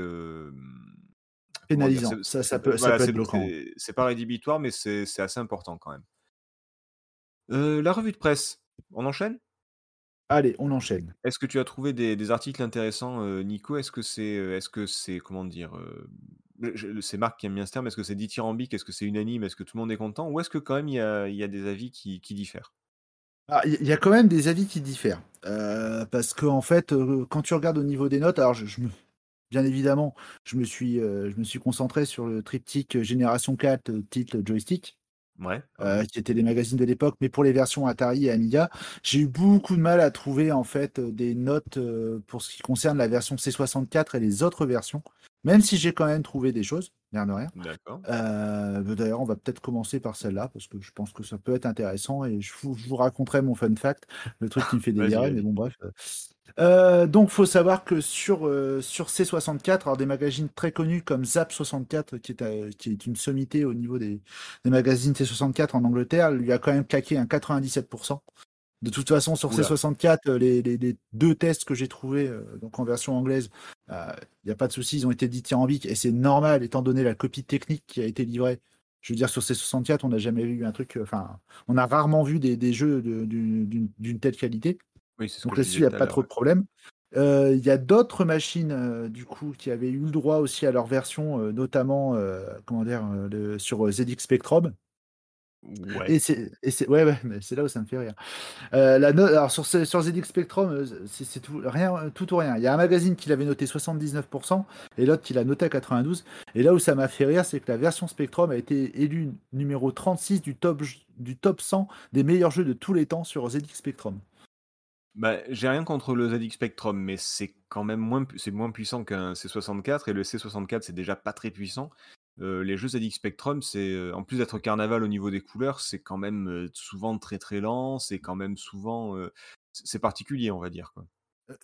Pénalisant, ça peut ça être bloquant. c'est pas rédhibitoire, mais c'est assez important quand même. Heu, la revue de presse, on enchaîne? Allez, on enchaîne. Est-ce que tu as trouvé des des articles intéressants, heu, Nico? Est-ce que c'est, heu, est-ce que c'est, comment dire? C'est Marc qui aime bien ce terme. Est-ce que c'est dithyrambique? Est-ce que c'est unanime? Est-ce que tout le monde est content? Ou est-ce que quand même il y a il y a des avis qui qui diffèrent? Ah, il y a quand même des avis qui diffèrent, parce qu'en fait, heu, quand tu regardes au niveau des notes, alors je je me bien évidemment, je me suis, heu, je me suis concentré sur le triptyque, génération 4, heu, titre joystick, Ouais, heu, qui étaient les magazines de l'époque, mais pour les versions Atari et Amiga. J'ai eu beaucoup de mal à trouver en fait, heu, des notes, pour ce qui concerne la version C64 et les autres versions, même si j'ai quand même trouvé des choses, l'air de rien. d'accord. Bah, d'ailleurs, on va peut-être commencer par celle-là parce que je pense que ça peut être intéressant et je vous je vous raconterai mon fun fact, le truc qui me fait délirer, mais bon bref, Heu, donc faut savoir que sur, heu, sur C64, alors des magazines très connus comme Zap64 qui est, heu, qui est une sommité au niveau des des magazines C64 en Angleterre, lui a quand même claqué un 97 De toute façon, sur Oula. C64, euh, les, les- les deux tests que j'ai trouvés euh, donc en version anglaise, il n'y a pas de souci, ils ont été dithyrambiques et c'est normal étant donné la copie technique qui a été livrée. Je veux dire, sur C64, on n'a jamais vu un truc. euh, Enfin, on a rarement vu des, des jeux d'une telle qualité. Oui, c'est ce Donc là-dessus, il n'y a pas trop de problème. Euh, Il y a d'autres machines euh, du coup qui avaient eu le droit aussi à leur version, euh, notamment comment dire, le- sur ZX Spectrum. ouais. Et c'est, ouais, ouais, mais c'est là où ça me fait rire. Euh, la alors sur, ZX Spectrum, c'est, tout, rien, tout ou rien. Il y a un magazine qui l'avait noté 79% et l'autre qui l'a noté à 92. Et là où ça m'a fait rire, c'est que la version Spectrum a été élue numéro 36 du top, du top 100 des meilleurs jeux de tous les temps sur ZX Spectrum. Bah, j'ai rien contre le ZX Spectrum, mais c'est quand même moins, c'est moins puissant qu'un C64, et le C64 c'est déjà pas très puissant. Euh, les jeux ZX Spectrum, c'est euh, en plus d'être carnaval au niveau des couleurs, c'est quand même euh, souvent très très lent, c'est quand même souvent, c'est particulier, on va dire quoi.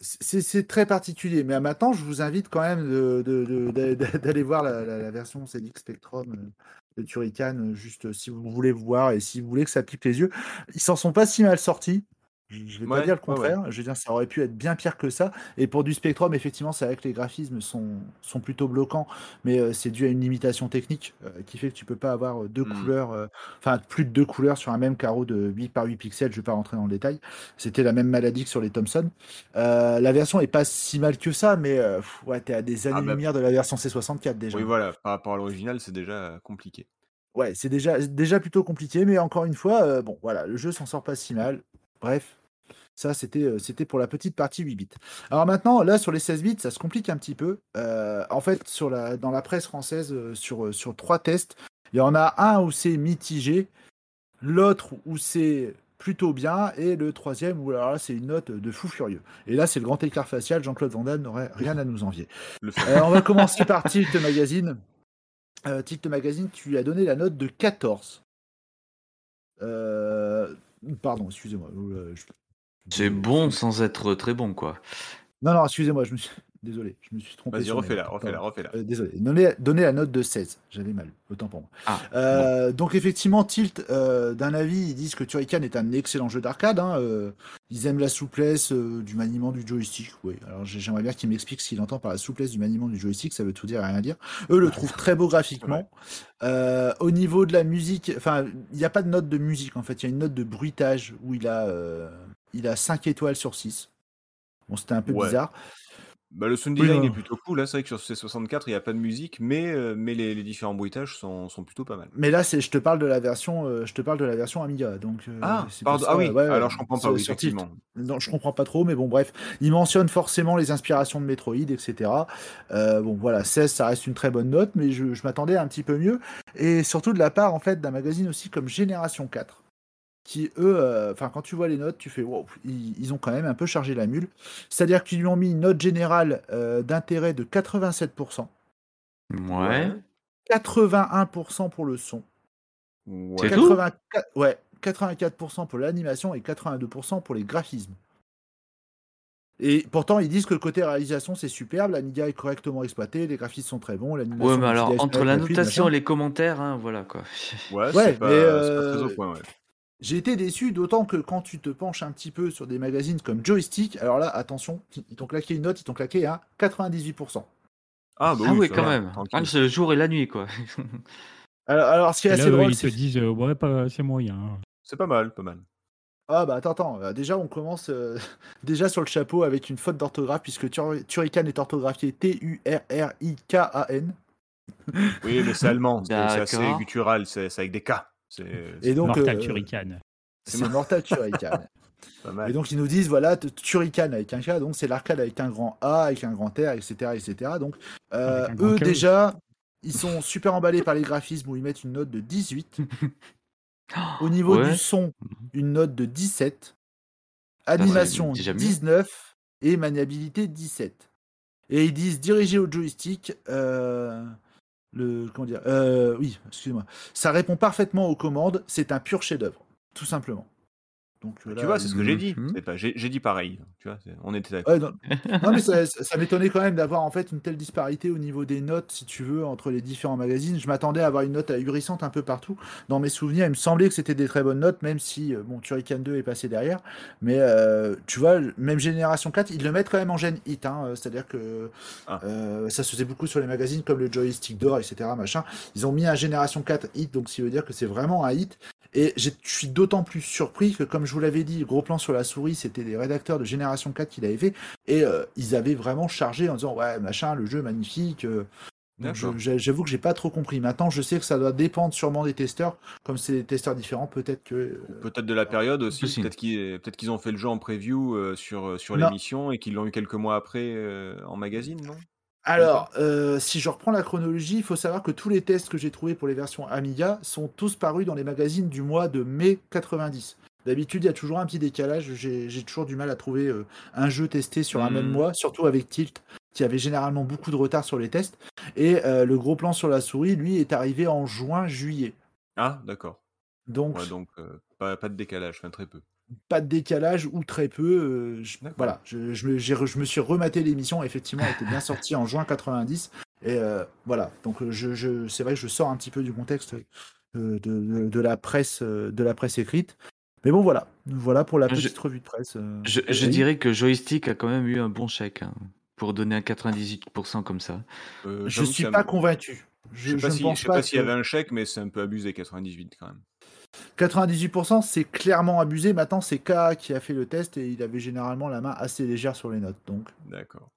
C'est, très particulier, mais maintenant je vous invite quand même d'aller voir la, version ZX Spectrum de Turrican, juste si vous voulez voir et si vous voulez que ça pique les yeux. Ils s'en sont pas si mal sortis. Je vais pas dire le ouais. contraire. Je veux dire, ça aurait pu être bien pire que ça. Et pour du Spectrum, effectivement, c'est vrai que les graphismes sont, sont plutôt bloquants, mais euh, c'est dû à une limitation technique euh, qui fait que tu peux pas avoir euh, deux Hmm. couleurs, euh, enfin plus de deux couleurs sur un même carreau de 8 par 8 pixels. Je vais pas rentrer dans le détail. C'était la même maladie que sur les Thomson. La version est pas si mal que ça, mais ouais, t'es à des Ah bah, années-lumière de la version C64 déjà. oui voilà, par rapport à l'original, c'est déjà compliqué. Ouais, c'est déjà, déjà plutôt compliqué, mais encore une fois, bon, voilà, le jeu s'en sort pas si mal. Bref, ça, c'était euh, c'était pour la petite partie 8 bits. Alors maintenant, là, sur les 16 bits, ça se complique un petit peu. Euh, en fait, sur la, dans la presse française, euh, sur, sur trois tests, il y en a un où c'est mitigé, l'autre où c'est plutôt bien, et le troisième où alors là, c'est une note de fou furieux. Et là, c'est le grand écart facial, Jean-Claude Van Damme n'aurait rien à nous envier. Euh, on va commencer par Tilt Magazine. Euh, Tilt Magazine, tu lui as donné la note de 14. Euh, Pardon, excusez-moi. je- C'est bon sans être très bon, quoi. Non, non, excusez-moi, je me suis... Désolé, je me suis trompé. Vas-y, refais-la, refais-la, refais-la. Euh, désolé. Donnez, donnez la note de 16. J'avais mal. Autant pour moi. Ah, Euh, Donc effectivement, Tilt, euh, d'un avis, ils disent que Turrican est un excellent jeu d'arcade. hein, euh, ils aiment la souplesse euh, du maniement du joystick. Oui. Alors j'ai- j'aimerais bien qu'ils m'expliquent ce qu'il entend par la souplesse du maniement du joystick. Ça veut tout dire et rien dire. Eux le trouvent très beau graphiquement. Euh, au niveau de la musique, enfin, il n'y a pas de note de musique en fait. Il y a une note de bruitage où il a, euh, il a 5 étoiles sur 6. Bon, c'était un peu Ouais. bizarre. Bah, le sound design est plutôt cool. Là, c'est vrai que sur C64, il n'y a pas de musique, mais, euh, mais les, les différents bruitages sont, sont plutôt pas mal. Mais là, c'est, je te parle de la version, euh, je te parle de la version Amiga. Donc, euh, Ah, pardon. ça, Ah oui, ouais, alors je comprends pas, oui, effectivement. Non, je comprends pas trop, mais bon, bref. Il mentionne forcément les inspirations de Metroid, etc. Bon, voilà, 16, ça reste une très bonne note, mais je, je m'attendais à un petit peu mieux. Et surtout de la part, en fait, d'un magazine aussi comme Génération 4, qui, eux, euh, enfin, quand tu vois les notes, tu fais, wow, ils, ils ont quand même un peu chargé la mule. C'est-à-dire qu'ils lui ont mis une note générale euh, d'intérêt de 87%, ouais. 81% pour le son, Ouais. C'est tout? 84, ouais, 84% pour l'animation et 82% pour les graphismes. Et pourtant, ils disent que le côté réalisation, c'est superbe, l'Amiga est correctement exploité, les graphismes sont très bons, l'animation... Ouais, mais alors, entre la notation et les commentaires, hein, voilà, quoi. Ouais, Ouais, c'est pas, pas euh, très au point, ouais. J'ai été déçu, d'autant que quand tu te penches un petit peu sur des magazines comme Joystick, alors là, attention, ils t'ont claqué une note, ils t'ont claqué à 98%. Ah, bah ah oui, quand va, même. tranquille. Ah, c'est le jour et la nuit, quoi. Alors, alors ce qui est Et assez là, drôle, ils te c'est... disent, euh, ouais, pas, c'est moyen. hein. C'est pas mal, pas mal. Ah bah attends, attends, euh, déjà on commence euh, déjà sur le chapeau avec une faute d'orthographe, puisque Tur- Turrican est orthographié T-U-R-R-I-K-A-N. Oui, mais c'est allemand, c'est c'est assez guttural, c'est c'est avec des K. C'est Et donc, Mortal euh, Turrican. c'est Mortal Turrican. Et donc ils nous disent voilà Turrican avec un K, donc c'est l'arcade avec un grand A, avec un grand R, etc. etc. Donc euh, eux déjà, ils sont super emballés par les graphismes où ils mettent une note de 18. Au niveau Ouais. du son, une note de 17. c'est Animation déjà mieux. 19 et maniabilité 17. Et ils disent diriger au joystick. euh, le comment dire euh, Oui, excusez-moi. Ça répond parfaitement aux commandes. C'est un pur chef-d'œuvre, tout simplement. Donc, là, tu vois, c'est ce que j'ai il- dit. Pas, j'ai dit pareil. Tu vois, on était d'accord. Ouais, non, non, mais ça, m'étonnait quand même d'avoir en fait une telle disparité au niveau des notes, si tu veux, entre les différents magazines. Je m'attendais à avoir une note ahurissante un peu partout. Dans mes souvenirs, il me semblait que c'était des très bonnes notes, même si euh, bon, Turrican 2 est passé derrière. Mais euh, tu vois, même Génération 4, ils le mettent quand même en gène hit. hein. C'est-à-dire que Ah. euh, ça se faisait beaucoup sur les magazines comme le Joystick d'or, etc. Machin. Ils ont mis un Génération 4 hit, donc ça veut dire que c'est vraiment un hit. Et je suis d'autant plus surpris que, comme je vous l'avais dit, gros plan sur la souris, c'était des rédacteurs de Génération 4 qui l'avaient fait. Et euh, ils avaient vraiment chargé en disant Ouais, machin, le jeu magnifique. euh. J'avoue que j'ai pas trop compris. Maintenant, je sais que ça doit dépendre sûrement des testeurs. Comme c'est des testeurs différents, peut-être que. euh, Peut-être de la période aussi. Peut-être qu'ils peut ont fait le jeu en preview euh, sur, sur l'émission et qu'ils l'ont eu quelques mois après euh, en magazine, non? Alors, euh, si je reprends la chronologie, il faut savoir que tous les tests que j'ai trouvés pour les versions Amiga sont tous parus dans les magazines du mois de mai 90. D'habitude, il y a toujours un petit décalage. J'ai toujours du mal à trouver euh, un jeu testé sur un même Mhm. mois, surtout avec Tilt, qui avait généralement beaucoup de retard sur les tests. Et euh, le gros plan sur la souris, lui, est arrivé en juin-juillet. Ah, d'accord. Donc, Ouais, donc euh, pas, pas de décalage, enfin très peu. Pas de décalage ou très peu. euh, je- voilà, je, je me, j'ai re- je me suis rematé l'émission. Effectivement, elle était bien sortie en juin 90. Et euh, voilà, donc euh, je, je, c'est vrai que je sors un petit peu du contexte euh, de, de- de la presse, euh, de la presse écrite. Mais bon, voilà, voilà pour la Je- petite revue de presse. euh. Je, dirais que Joystick a quand même eu un bon chèque hein, pour donner un 98% comme ça. Euh, je suis pas convaincu. Je Je, sais pas je si- ne je sais pas, s'il y avait un chèque, mais c'est un peu abusé, 98 quand même. 98%, c'est clairement abusé. Maintenant, c'est K qui a fait le test et il avait généralement la main assez légère sur les notes. Donc, D'accord.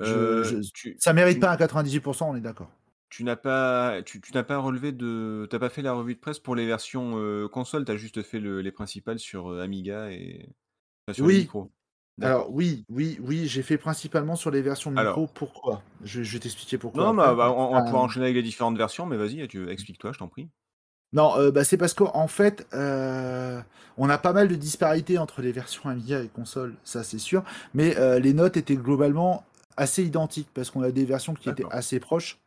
Euh, ça mérite tu- pas un 98%, on est d'accord. tu n'as pas, tu, tu n'as pas relevé de, t'as pas fait la revue de presse pour les versions euh, console, t'as juste fait le- les principales sur euh, Amiga et enfin, sur les Oui. D'accord. Alors oui, oui, oui, j'ai fait principalement sur les versions micro. Alors. Pourquoi? Je, je vais t'expliquer pourquoi. Non, bah, bah, on, on va pouvoir Euh, enchaîner avec les différentes versions, mais vas-y, tu explique-toi, je t'en prie. Non, euh, bah, c'est parce qu'en fait, euh, on a pas mal de disparités entre les versions Amiga et console, ça c'est sûr. Mais euh, les notes étaient globalement assez identiques parce qu'on a des versions qui étaient D'accord. assez proches.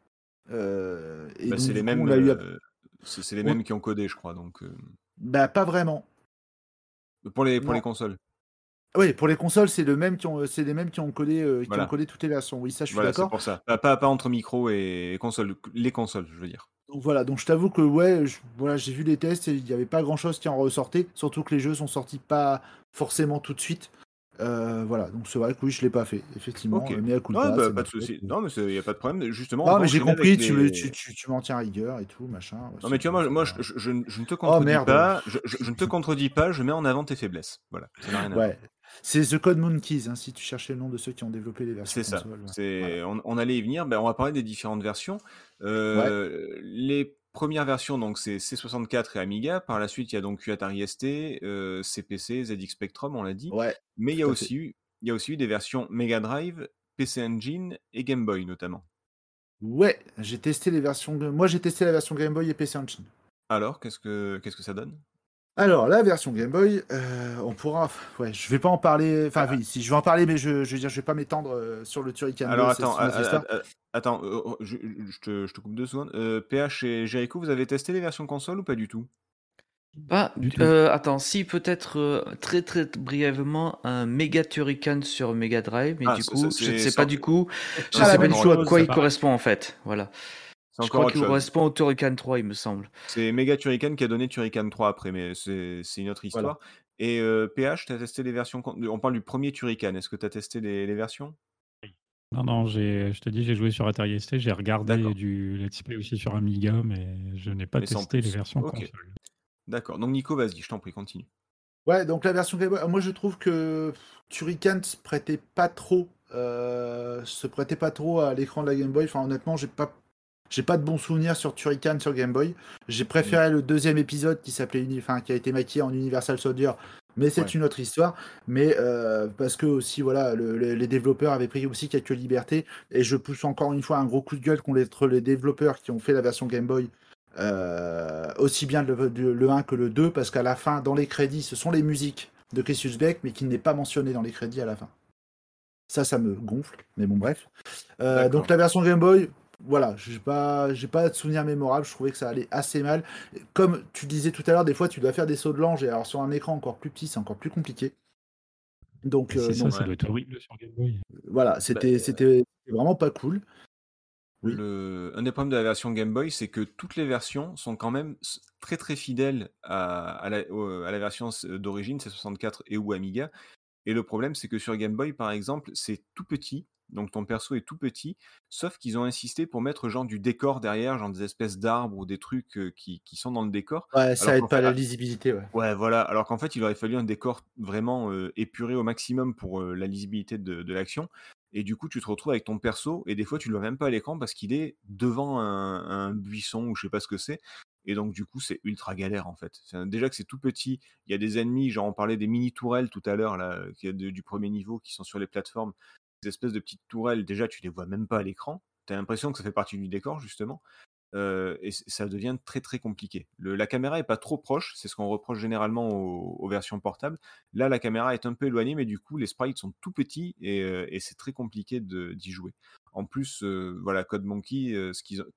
Euh, et Bah, donc, c'est du les coup, mêmes, on a eu à- euh, c'est c'est les on- mêmes qui ont codé, je crois. Donc euh, Bah, pas vraiment. pour les pour Non. les consoles. Oui, pour les consoles, c'est le même qui ont, c'est les mêmes qui ont codé, euh, qui Voilà. ont codé toutes les versions. Oui, ça, je suis Voilà, c'est d'accord. pour ça. Pas, pas, pas entre micro et console, les consoles, je veux dire. Donc voilà, donc je t'avoue que ouais, voilà, j'ai vu les tests et il n'y avait pas grand chose qui en ressortait, surtout que les jeux sont sortis pas forcément tout de suite. Euh, voilà, donc c'est vrai que oui, je l'ai pas fait, effectivement. Ok. euh, mais à coup Non, bah, pas de souci. Non, mais il n'y a pas de problème. Justement, on Non, mais j'ai compris, tu, les- tu, tu, tu m'en tiens rigueur et tout, machin. ouais, Non, mais tu vois, moi, moi je, je- je ne- te contredis merde. pas. Je, ne te contredis pas, je mets en avant tes faiblesses. Voilà, ça n'a rien à voir. Ouais, c'est The Code Monkeys, hein, si tu cherchais le nom de ceux qui ont développé les versions C'est ça. on, on allait y venir. Ben, on va parler des différentes versions. Euh, Les premières versions, donc c'est C64 et Amiga. Par la suite, il y a donc eu Atari ST, euh, CPC, ZX Spectrum, on l'a dit. Ouais, Mais il y a aussi eu, il y a aussi eu des versions Mega Drive, PC Engine et Game Boy notamment. ouais, j'ai testé les versions. Moi, j'ai testé la version Game Boy et PC Engine. Alors, qu'est-ce que, qu'est-ce que ça donne? Alors, la version Game Boy, euh, on pourra. Ouais, je vais pas en parler. Enfin, Ah. oui, si je vais en parler, mais je, je veux dire, je vais pas m'étendre euh, sur le Turrican. Alors 2, c'est- attends, a- attends, euh, euh, je, je te, je te coupe deux secondes. Euh, PH et Jericho, vous avez testé les versions console ou pas du tout? Ah, Du tout. euh, attends, si peut-être euh, très très brièvement un méga Turrican sur Mega Drive, mais Ah, du coup, ça, je ne sais sans- pas du coup, je sais pas du tout à quoi il correspond en fait. Voilà. Je crois qu'il correspond au Turrican 3, il me semble. C'est Mega Turrican qui a donné Turrican 3 après, mais c'est une autre histoire. Et euh, PH, tu as testé les versions. On parle du premier Turrican. Est-ce que tu as testé les, les versions? Non, non, j'ai, je te dis, j'ai joué sur Atari ST, j'ai regardé du Let's Play aussi sur Amiga, mais je n'ai pas Mais testé les versions Ok. console. D'accord. Donc Nico, vas-y, je t'en prie, continue. Ouais, donc la version Game Boy. Moi, je trouve que Turrican se prêtait pas trop, euh, se prêtait pas trop à l'écran de la Game Boy. Enfin, honnêtement, j'ai pas, j'ai pas de bons souvenirs sur Turrican sur Game Boy. J'ai préféré le deuxième épisode qui s'appelait, enfin, qui a été maquillé en Universal Soldier. Mais c'est Ouais. une autre histoire. Mais euh, parce que aussi, voilà, le- le- les développeurs avaient pris aussi quelques libertés. Et je pousse encore une fois un gros coup de gueule contre les développeurs qui ont fait la version Game Boy. euh, aussi bien le, le- le 1 que le 2, parce qu'à la fin, dans les crédits, ce sont les musiques de Cassius Beck, mais qui n'est pas mentionné dans les crédits à la fin. Ça, ça me gonfle, mais bon, bref. Euh, donc la version Game Boy, voilà, j'ai pas, j'ai pas de souvenir mémorable. Je trouvais que ça allait assez mal. Comme tu disais tout à l'heure, des fois, tu dois faire des sauts de l'ange et alors sur un écran encore plus petit, c'est encore plus compliqué. Donc, C'est euh, ça, non, ça doit être horrible sur Game Boy. voilà, c'était, Bah, c'était vraiment pas cool. Oui. Le... Un des problèmes de la version Game Boy, c'est que toutes les versions sont quand même très très fidèles à, à la, à la version d'origine, C64 et ou Amiga. Et le problème, c'est que sur Game Boy, par exemple, c'est tout petit, donc ton perso est tout petit, sauf qu'ils ont insisté pour mettre genre du décor derrière, genre des espèces d'arbres ou des trucs euh, qui, qui sont dans le décor. Ouais, ça Alors aide pas fait, la ah, lisibilité, ouais. Ouais, voilà. Alors qu'en fait, il aurait fallu un décor vraiment euh, épuré au maximum pour euh, la lisibilité de, de l'action. Et du coup, tu te retrouves avec ton perso, et des fois, tu le vois même pas à l'écran parce qu'il est devant un, un buisson ou je sais pas ce que c'est. Et donc, du coup, c'est ultra galère en fait. Déjà que c'est tout petit, il y a des ennemis, genre on parlait des mini tourelles tout à l'heure, là, du premier niveau, qui sont sur les plateformes. Ces espèces de petites tourelles, déjà, tu les vois même pas à l'écran. T'as l'impression que ça fait partie du décor, justement. Euh, et ça devient très très compliqué. Le- la caméra est pas trop proche, c'est ce qu'on reproche généralement aux, aux versions portables. Là, la caméra est un peu éloignée, mais du coup, les sprites sont tout petits et, euh, et c'est très compliqué d'y jouer. En plus, euh, voilà, Code Monkey,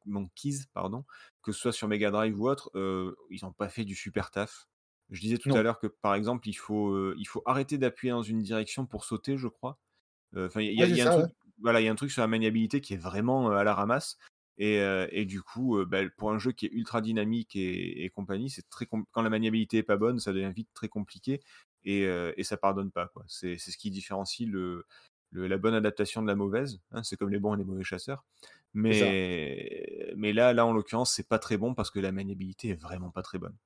Monkeys, pardon, que ce soit sur Mega Drive ou autre, ils n'ont pas fait du super taf. Je disais tout à l'heure que par exemple, il faut, il faut arrêter d'appuyer dans une direction pour sauter, je crois. Enfin, il y, a- un truc, sur la maniabilité qui est vraiment euh, à la ramasse. Et, euh, et du coup, euh, bah, pour un jeu qui est ultra dynamique et, et compagnie, c'est très quand la maniabilité est pas bonne, ça devient vite très compliqué et, et ça pardonne pas. C'est ce qui différencie le, le- la bonne adaptation de la mauvaise. hein, c'est comme les bons et les mauvais chasseurs. Mais là, là, en l'occurrence, c'est pas très bon parce que la maniabilité est vraiment pas très bonne.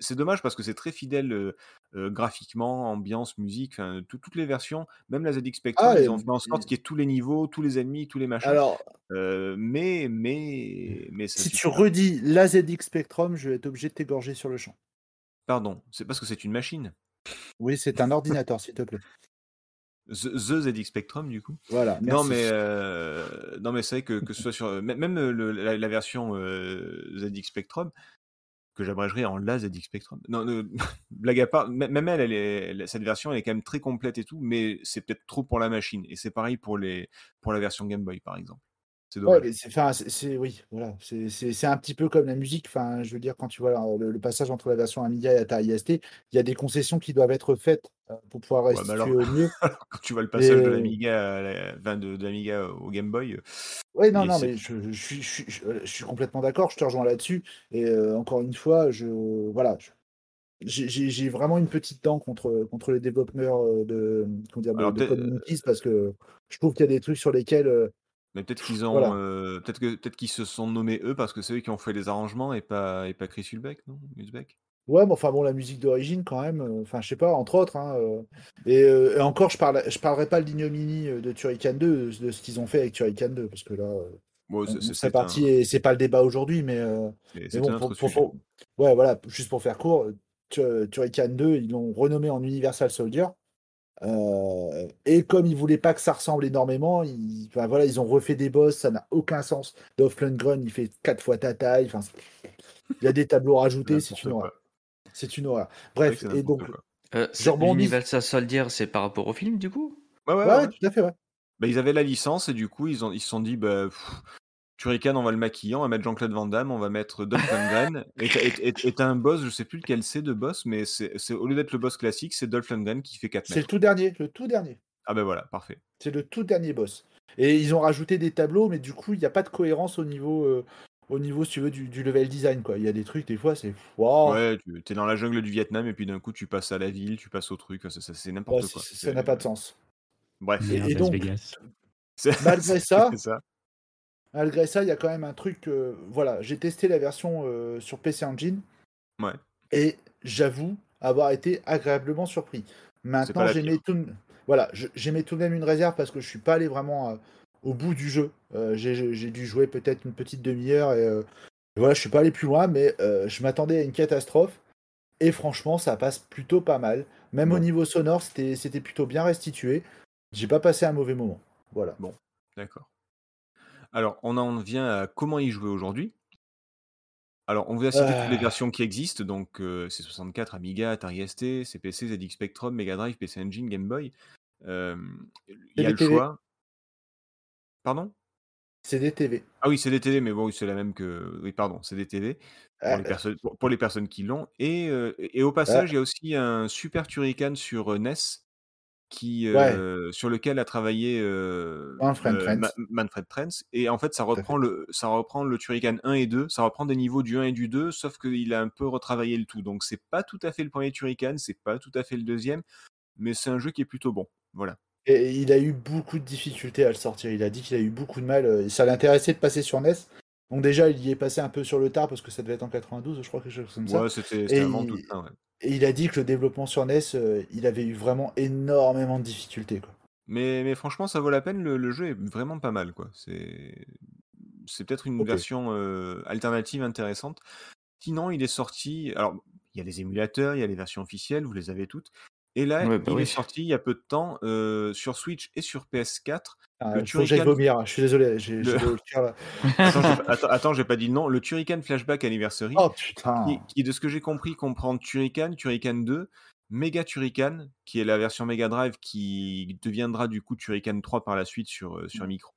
C'est dommage parce que c'est très fidèle euh, euh, graphiquement, ambiance, musique, tout- toutes les versions, même la ZX Spectrum, Ah, ils ont fait en sorte qu'il y ait tous les niveaux, tous les ennemis, tous les machins. alors, Euh, mais, mais, mais ça si tu redis la ZX Spectrum, je vais être obligé de t'égorger sur le champ. Pardon, c'est parce que c'est une machine. Oui, c'est un ordinateur, s'il te plaît. The, the ZX Spectrum, du coup. Voilà, Non, mais, euh, non, mais c'est vrai que, que ce soit sur. Même même le- la, la version euh, ZX Spectrum, que j'abrégerai en la ZX Spectrum. Non, blague à part, même elle, est, cette version, est quand même très complète et tout, mais c'est peut-être trop pour la machine. Et c'est pareil pour, les, pour la version Game Boy, par exemple. C'est dommage. c'est, enfin, c'est, c'est- oui, voilà, c'est, un petit peu comme la musique. Enfin, je veux dire, quand tu vois alors, le, le passage entre la version Amiga et Atari ST, il y a des concessions qui doivent être faites euh, pour pouvoir Ouais, restituer alors, au mieux. quand tu vois le passage de euh, l'Amiga la- de, de l'Amiga au Game Boy, euh, Oui, non, non, mais je, je suis, je, suis- je- je suis complètement d'accord. Je te rejoins là-dessus. Et euh, encore une fois, je, voilà, j'ai, vraiment une petite dent contre, contre les développeurs de, comment dire, de, Alors, de parce que je trouve qu'il y a des trucs sur lesquels mais peut-être qu'ils ont, Voilà. euh, peut-être que peut-être qu'ils se sont nommés eux parce que c'est eux qui ont fait les arrangements et pas et pas Chris Hulbeck, non? Hulbeck Ouais, mais enfin bon, la musique d'origine quand même, euh, enfin je sais pas, entre autres. hein, euh, et, et encore, je parle, je parlerai pas de l'ignominie de Turrican 2, de, ce qu'ils ont fait avec Turrican 2, parce que là, Bon, c'est- c'est un- parti et c'est pas le débat aujourd'hui, mais, euh, c'est- mais bon, un pour, ouais, voilà, juste pour faire court, Tu- Turrican 2, ils l'ont renommé en Universal Soldier. Euh, et comme ils voulaient pas que ça ressemble énormément, ils, enfin, voilà, ils ont refait des boss, ça n'a aucun sens. Dolph Lundgren, il fait quatre fois ta taille. Enfin, c'est- il y a des tableaux rajoutés, c'est une horreur. C'est une horreur. Bref, et donc. Euh. L'Universal Soldier, c'est par rapport au film, du coup? Ouais, ouais, ouais, ouais, ouais, ouais. tout à fait, ouais. Bah, ils avaient la licence et du coup, ils, ont, ils se sont dit, bah, pff, Turrican, on va le maquiller, on va mettre Jean-Claude Van Damme, on va mettre Dolph Lundgren. Et t'as- un boss, je sais plus lequel c'est de boss, mais c'est au lieu d'être le boss classique, c'est Dolph Lundgren qui fait 4 C'est le tout dernier, le tout dernier. Ah ben voilà, parfait. C'est le tout dernier boss. Et ils ont rajouté des tableaux, mais du coup, il n'y a pas de cohérence au niveau, euh, au niveau, si tu veux, du, du level design, quoi. Il y a des trucs, des fois, c'est. Waouh Ouais, tu es dans la jungle du Vietnam et puis d'un coup, tu passes à la ville, tu passes au truc, ça, ça- c'est n'importe quoi. ça n'a pas de sens. Bref. Et- donc, Vegas. Malgré ça. Malgré ça, il y a quand même un truc. euh, voilà, j'ai testé la version euh, sur PC Engine. Ouais. Et j'avoue avoir été agréablement surpris. Maintenant, la j'ai pire. mis tout, voilà, je- j'ai mis tout de même une réserve parce que je suis pas allé vraiment euh, au bout du jeu. Euh, j'ai- dû jouer peut-être une petite demi-heure et voilà, je suis pas allé plus loin, mais je m'attendais à une catastrophe. Et franchement, ça passe plutôt pas mal. Même au Bon. niveau sonore, c'était plutôt bien restitué. J'ai pas passé un mauvais moment. Voilà. D'accord. Alors, on en vient à comment y jouer aujourd'hui. Alors, on vous a cité toutes les Euh. versions qui existent, donc euh, C64, Amiga, Atari ST, CPC, ZX Spectrum, Mega Drive, PC Engine, Game Boy. Euh, Il y a le choix. Pardon? C'est des TV. Ah oui, c'est des TV, mais bon, c'est la même que. Oui, pardon, c'est des TV pour, Ah, les personnes, pour, pour les personnes qui l'ont. Et, euh, et au ah, passage, il y a aussi un Super Turrican sur euh, NES qui, ouais, euh, sur lequel a travaillé euh, Manfred euh, Ma- Trent. Manfred. Et en fait, ça reprend, le, ça reprend le Turrican 1 et 2. Ça reprend des niveaux du 1 et du 2, sauf qu'il a un peu retravaillé le tout. Donc, c'est pas tout à fait le premier Turrican, c'est pas tout à fait le deuxième, mais c'est un jeu qui est plutôt bon. Voilà. Et il a eu beaucoup de difficultés à le sortir. Il a dit qu'il a eu beaucoup de mal. euh, Ça l'intéressait de passer sur NES. Donc déjà, il y est passé un peu sur le tard parce que ça devait être en 92, je crois, quelque chose comme ça. Ouais, c'était avant tout ouais. Et il a dit que le développement sur NES, euh, il avait eu vraiment énormément de difficultés. Quoi. Mais, mais franchement, ça vaut la peine. Le, le jeu est vraiment pas mal, quoi. C'est c'est peut-être une version euh, alternative intéressante. Sinon, il est sorti. Alors, il y a les émulateurs, il y a les versions officielles, vous les avez toutes. Et là, Ouais, bah il est sorti il y a peu de temps euh, sur Switch et sur PS4. Ah, Le Turrican. vomir. Je suis désolé. J'ai j'ai Le... le cœur là. Attends, j'ai pas- dit le nom. Le Turrican Flashback Anniversary, Oh qui, putain. qui, de ce que j'ai compris, comprend Turrican, Turrican 2, Mega Turrican, qui est la version Mega Drive qui deviendra du coup Turrican 3 par la suite sur, euh, sur micro,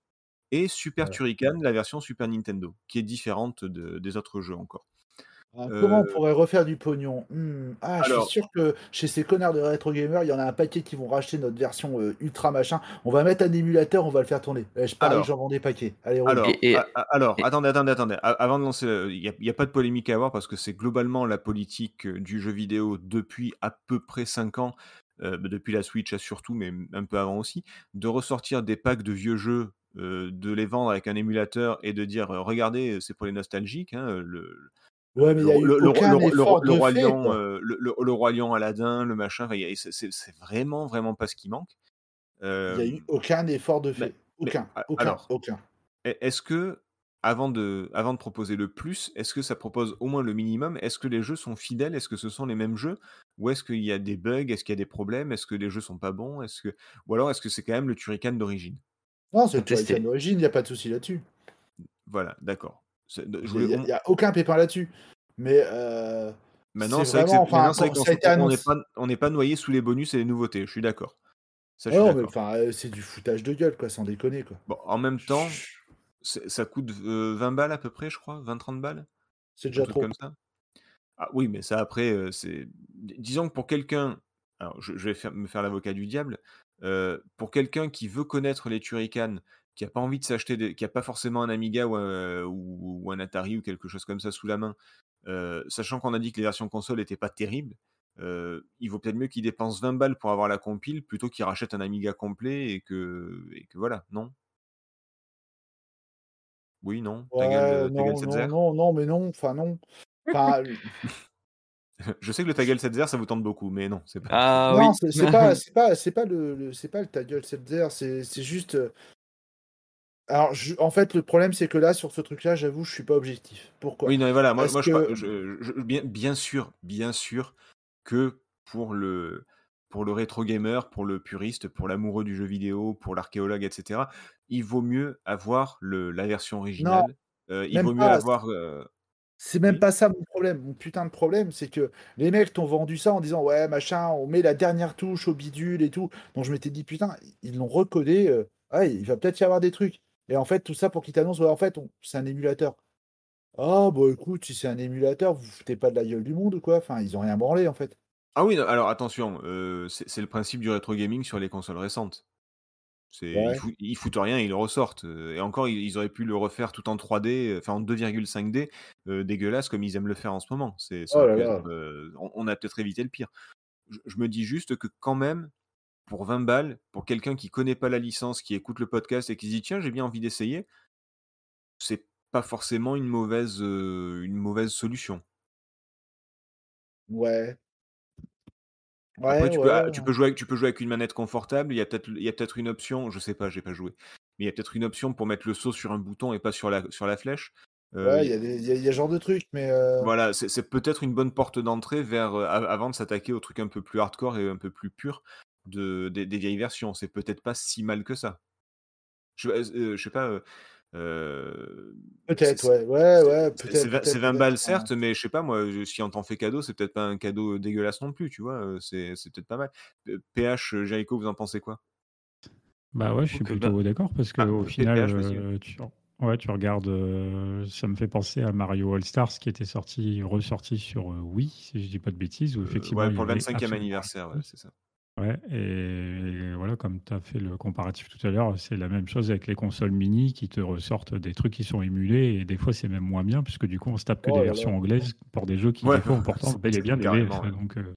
et Super Voilà. Turrican, la version Super Nintendo, qui est différente de- des autres jeux encore. Ah, Comment on Euh, pourrait refaire du pognon? Hmm, Ah, je suis sûr que chez ces connards de rétro gamers, il y en a un paquet qui vont racheter notre version euh, ultra machin. On va mettre un émulateur, on va le faire tourner. Eh, je parie j'en vends des paquets. Allez. Alors, Et, et, a- a- alors, et- attendez, attendez, attendez. Avant de lancer, le- il n'y a, pas de polémique à avoir parce que c'est globalement la politique euh, du jeu vidéo depuis à peu près 5 ans, euh, bah, depuis la Switch surtout, mais un peu avant aussi, de ressortir des packs de vieux jeux, euh, de les vendre avec un émulateur et de dire, euh, regardez, c'est pour les nostalgiques, hein, le, Ouais, mais il le, n'y a eu le- le- aucun le- le- effort le de roi fait, lion, euh, le, roi lion Aladdin, le machin, y c'est vraiment, vraiment pas ce qui manque. Il n'y a eu Euh, aucun effort de fait. mais, Aucun. Aucun. alors, Aucun. Est-ce que, avant de, avant de proposer le plus, est-ce que ça propose au moins le minimum? Est-ce que les jeux sont fidèles? Est-ce que ce sont les mêmes jeux? Ou est-ce qu'il y a des bugs? Est-ce qu'il y a des problèmes? Est-ce que les jeux sont pas bons? Est-ce que... Ou alors est-ce que c'est quand même le Turrican d'origine? Non, c'est le Turrican d'origine, il n'y a pas de souci là-dessus. Voilà, d'accord. Il n'y a, on- aucun pépin là-dessus. Mais euh, Maintenant, c'est vrai enfin, on n'est pas, noyé sous les bonus et les nouveautés. Je suis d'accord. Enfin, euh, c'est du foutage de gueule, quoi, sans déconner, quoi. Bon, en même temps, ça coûte euh, 20 balles à peu près, je crois 20-30 balles? C'est déjà trop. comme ça Ah oui, mais ça après, euh, c'est. dis- Disons que pour quelqu'un. Alors, je, je vais faire- me faire l'avocat du diable. euh, pour quelqu'un qui veut connaître les Turrican, qui a pas envie de s'acheter, des... qui a pas forcément un Amiga ou un, ou, ou un Atari ou quelque chose comme ça sous la main, euh, sachant qu'on a dit que les versions console n'étaient pas terribles, euh, il vaut peut-être mieux qu'il dépense 20 balles pour avoir la compile plutôt qu'il rachète un Amiga complet et que, et que voilà, non? Oui, non Ouais, euh, non, 7 non, non, non, mais non, enfin non. Enfin, Je sais que le ta gueule 7 zère, ça vous tente beaucoup, mais non, c'est pas. Ah non, oui. c'est c'est pas, c'est pas, c'est pas le, le- c'est pas le ta gueule cette c'est c'est juste. Euh, Alors, je- en fait, le problème, c'est que là, sur ce truc-là, j'avoue, je suis pas objectif. Pourquoi? Oui, non, mais voilà, moi, je, par- que je- je- bien, bien sûr, bien sûr que pour le, pour le rétro gamer, pour le puriste, pour l'amoureux du jeu vidéo, pour l'archéologue, etc., il vaut mieux avoir le, la version non, originale. euh, il même vaut mieux avoir. euh, C'est même Oui. pas ça mon problème. Mon putain de problème, c'est que les mecs t'ont vendu ça en disant ouais machin, on met la dernière touche au bidule et tout. Donc je m'étais dit putain, ils l'ont recodé. euh, ouais, il va peut-être y avoir des trucs. Et en fait tout ça pour qu'ils t'annoncent ouais en fait on- c'est un émulateur. Ah bah écoute si c'est un émulateur, vous vous foutez pas de la gueule du monde ou quoi? Enfin ils ont rien branlé en fait. Ah oui, alors attention, euh, c'est le principe du rétro gaming sur les consoles récentes. Ils, foutent, ils foutent rien, ils le ressortent. Euh, Et encore, ils, ils auraient pu le refaire tout en 3D, euh, enfin en 2,5D, euh, dégueulasse comme ils aiment le faire en ce moment. Ça Oh aurait là pu là. être, euh, on, on a peut-être évité le pire. Je, je me dis juste que quand même, pour 20 balles, pour quelqu'un qui connaît pas la licence, qui écoute le podcast et qui se dit tiens, j'ai bien envie d'essayer, c'est pas forcément une mauvaise, euh, une mauvaise solution. Ouais. Après, Ouais tu peux, ah, ouais. tu peux jouer avec, tu peux jouer avec une manette confortable. Il y a peut-être, peut-être une option, je sais pas, j'ai pas joué, mais il y a peut-être une option pour mettre le saut sur un bouton et pas sur la, sur la flèche. Euh, Ouais, il y a- des- il y, a- il y a ce genre de trucs, mais euh, voilà, c'est peut-être une bonne porte d'entrée vers euh, av- avant de s'attaquer aux trucs un peu plus hardcore et un peu plus purs de, des, des vieilles versions. C'est peut-être pas si mal que ça. Je, euh, je sais pas. euh, euh, peut-être ouais, ouais, c'est- ouais, c'est- peut-être, c'est vingt- c'est peut-être, 20 peut-être. balles certes, mais je sais pas moi, si on t'en fait cadeau, c'est peut-être pas un cadeau dégueulasse non plus, tu vois. euh, C'est c'est peut-être pas mal. Euh, PH, euh, Jericho, vous en pensez quoi? Bah ouais, je suis euh, bah, plutôt d'accord parce Ah, qu'au P- final, PH, euh, tu- Ouais, tu regardes, euh, ça me fait penser à Mario All Stars qui était sorti, ressorti sur euh, Wii, si je dis pas de bêtises, où Euh, effectivement ouais, pour le avait 25e absolument anniversaire, ouais, c'est ça. Ouais, et voilà, comme tu as fait le comparatif tout à l'heure, c'est la même chose avec les consoles mini qui te ressortent des trucs qui sont émulés et des fois c'est même moins bien puisque du coup on se tape que Oh des là là. versions anglaises pour des jeux qui Ouais, des fois ont pourtant bel et bien des VF, carrément, ouais. donc euh,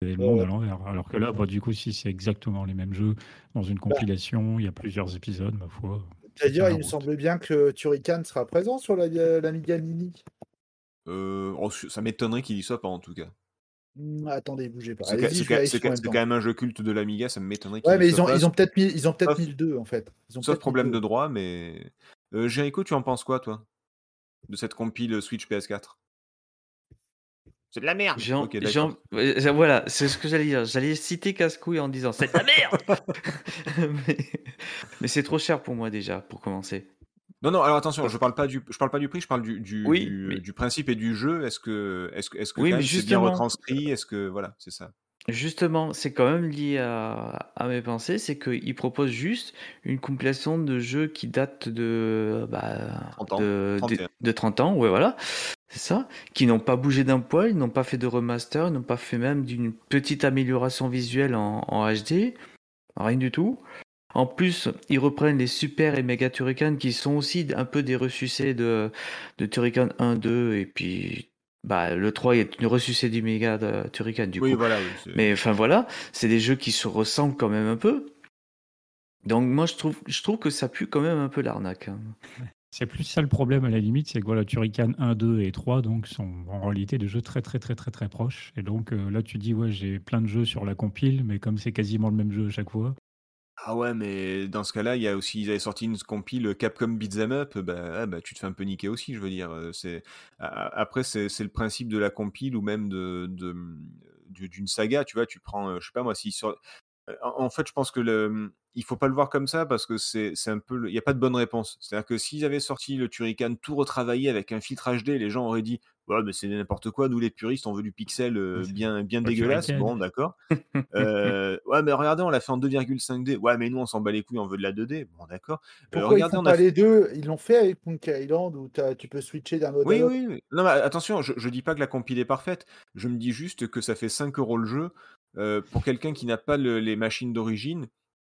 c'est le Ouais, monde à ouais. l'envers. Alors que là, bah, du coup, si c'est exactement les mêmes jeux dans une Bah. compilation, il y a plusieurs épisodes, ma foi. ça tient D'ailleurs, la il me route. semble bien que Turrican sera présent sur la, l'Amiga Mini. Euh, oh, ça m'étonnerait qu'il y soit pas en tout cas. Hmm, attendez, bougez pas. C'est quand, même un jeu culte de l'Amiga, ça m'étonnerait qu'il Ouais, mais ils ont, pas, ils ont peut-être mis, ils ont peut-être mis le 2 en fait. Ils ont sauf problème de 2. droit, mais... Euh, Jericho, tu en penses quoi, toi De cette compile Switch PS4 C'est de la merde J'ai d'accord. euh, voilà, c'est ce que j'allais dire. J'allais citer Casse-Couille en disant c'est de la merde Mais, mais c'est trop cher pour moi déjà, pour commencer. Non, non, alors attention, je parle pas du, je parle pas du prix, je parle du, du, Oui, du, mais- du principe et du jeu. Est-ce que, est-ce que, est-ce que Oui, mais bien retranscrit? Est-ce que, voilà, c'est ça. Justement, c'est quand même lié à, à mes pensées, c'est qu'ils proposent juste une compilation de jeux qui datent de, bah, 30 ans, de, de, 31. de 30 ans, ouais voilà, c'est ça, qui n'ont pas bougé d'un poil, ils n'ont pas fait de remaster, ils n'ont pas fait même d'une petite amélioration visuelle en, en HD, rien du tout. En plus, ils reprennent les Super et Mega Turrican qui sont aussi un peu des ressucés de, de Turrican 1, 2 et puis bah, le 3 est une ressucée du Mega de Turrican du oui, coup. voilà. oui, c'est- Mais enfin voilà, c'est des jeux qui se ressemblent quand même un peu. Donc moi je trouve, je trouve que ça pue quand même un peu l'arnaque. hein. C'est plus ça le problème à la limite, c'est que voilà, Turrican 1, 2 et 3 donc, sont en réalité des jeux très très très très très proches. Et donc euh, là tu dis ouais j'ai plein de jeux sur la compile, mais comme c'est quasiment le même jeu à chaque fois, Ah ouais, mais dans ce cas-là, il y a aussi, ils avaient sorti une compile Capcom Beat'em Up, bah, ah bah, tu te fais un peu niquer aussi, je veux dire. euh, après, c'est le principe de la compile ou même de de- du- d'une saga, tu vois. Tu prends, euh, je sais pas moi, si sur Euh, En fait, je pense que le, il faut pas le voir comme ça parce que c'est un peu, il n'y a pas de bonne réponse. C'est-à-dire que s'ils avaient sorti le Turrican tout retravaillé avec un filtre HD, les gens auraient dit, ouais, mais c'est n'importe quoi. Nous, les puristes, on veut du pixel euh, bien, dégueulasse. Bon, d'accord. Euh, ouais, mais regardez, on l'a fait en 2,5D. Ouais, mais nous, on s'en bat les couilles, on veut de la 2D. Bon, d'accord. Euh, Pourquoi regardez, ils on a pas fait- les deux? Ils l'ont fait avec Monkey Island où tu peux switcher d'un mode à Oui, l'autre? oui, oui. Non, mais attention, je, je dis pas que la compile est parfaite. Je me dis juste que ça fait 5 euros le jeu. Euh, pour quelqu'un qui n'a pas le- les machines d'origine,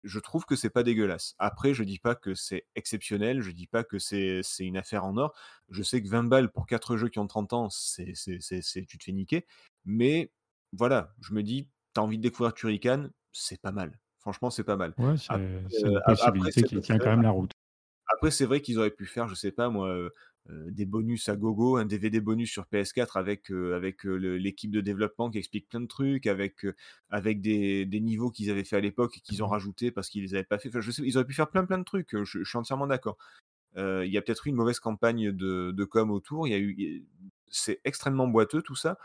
je trouve que c'est pas dégueulasse. Après, je dis pas que c'est exceptionnel. Je dis pas que c'est une affaire en or. Je sais que 20 balles pour 4 jeux qui ont 30 ans, c'est tu te fais niquer. Mais voilà, je me dis, t'as envie de découvrir Turrican, c'est pas mal. Franchement, c'est pas mal. ouais, c'est euh, une après, possibilité qui tient quand même la route. après, c'est vrai qu'ils auraient pu faire, je sais pas moi, euh, euh, des bonus à gogo, un DVD bonus sur PS4 avec, euh, avec euh, l'équipe de développement qui explique plein de trucs, avec, euh, avec des, des niveaux qu'ils avaient fait à l'époque et qu'ils ont rajoutés parce qu'ils les avaient pas fait. Enfin, je sais, ils auraient pu faire plein plein de trucs, euh, je, je suis entièrement d'accord. Euh, Il y a peut-être eu une mauvaise campagne de, de com autour, il y a eu, c'est extrêmement boiteux tout ça.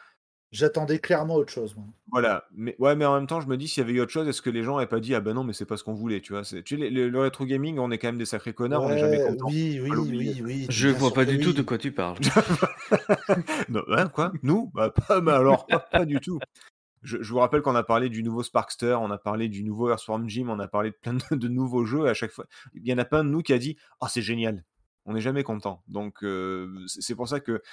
J'attendais clairement autre chose. Moi. Voilà, mais ouais, mais en même temps, je me dis s'il y avait eu autre chose, est-ce que les gens n'avaient pas dit ah ben non, mais c'est pas ce qu'on voulait, tu vois c'est- Tu sais, le, le rétro gaming, on est quand même des sacrés connards, on n'est jamais content. oui, oui, oui, oui. Je bien vois sûr pas que du tout oui. de quoi tu parles. non, hein, quoi Nous? Bah, pas, mais alors, pas, pas du tout. Je, je vous rappelle qu'on a parlé du nouveau Sparkster, on a parlé du nouveau Earthworm Jim, on a parlé de plein de, de nouveaux jeux. À chaque fois, il y en a pas un de nous qui a dit oh c'est génial. On n'est jamais content. Donc euh, c'est c'est pour ça que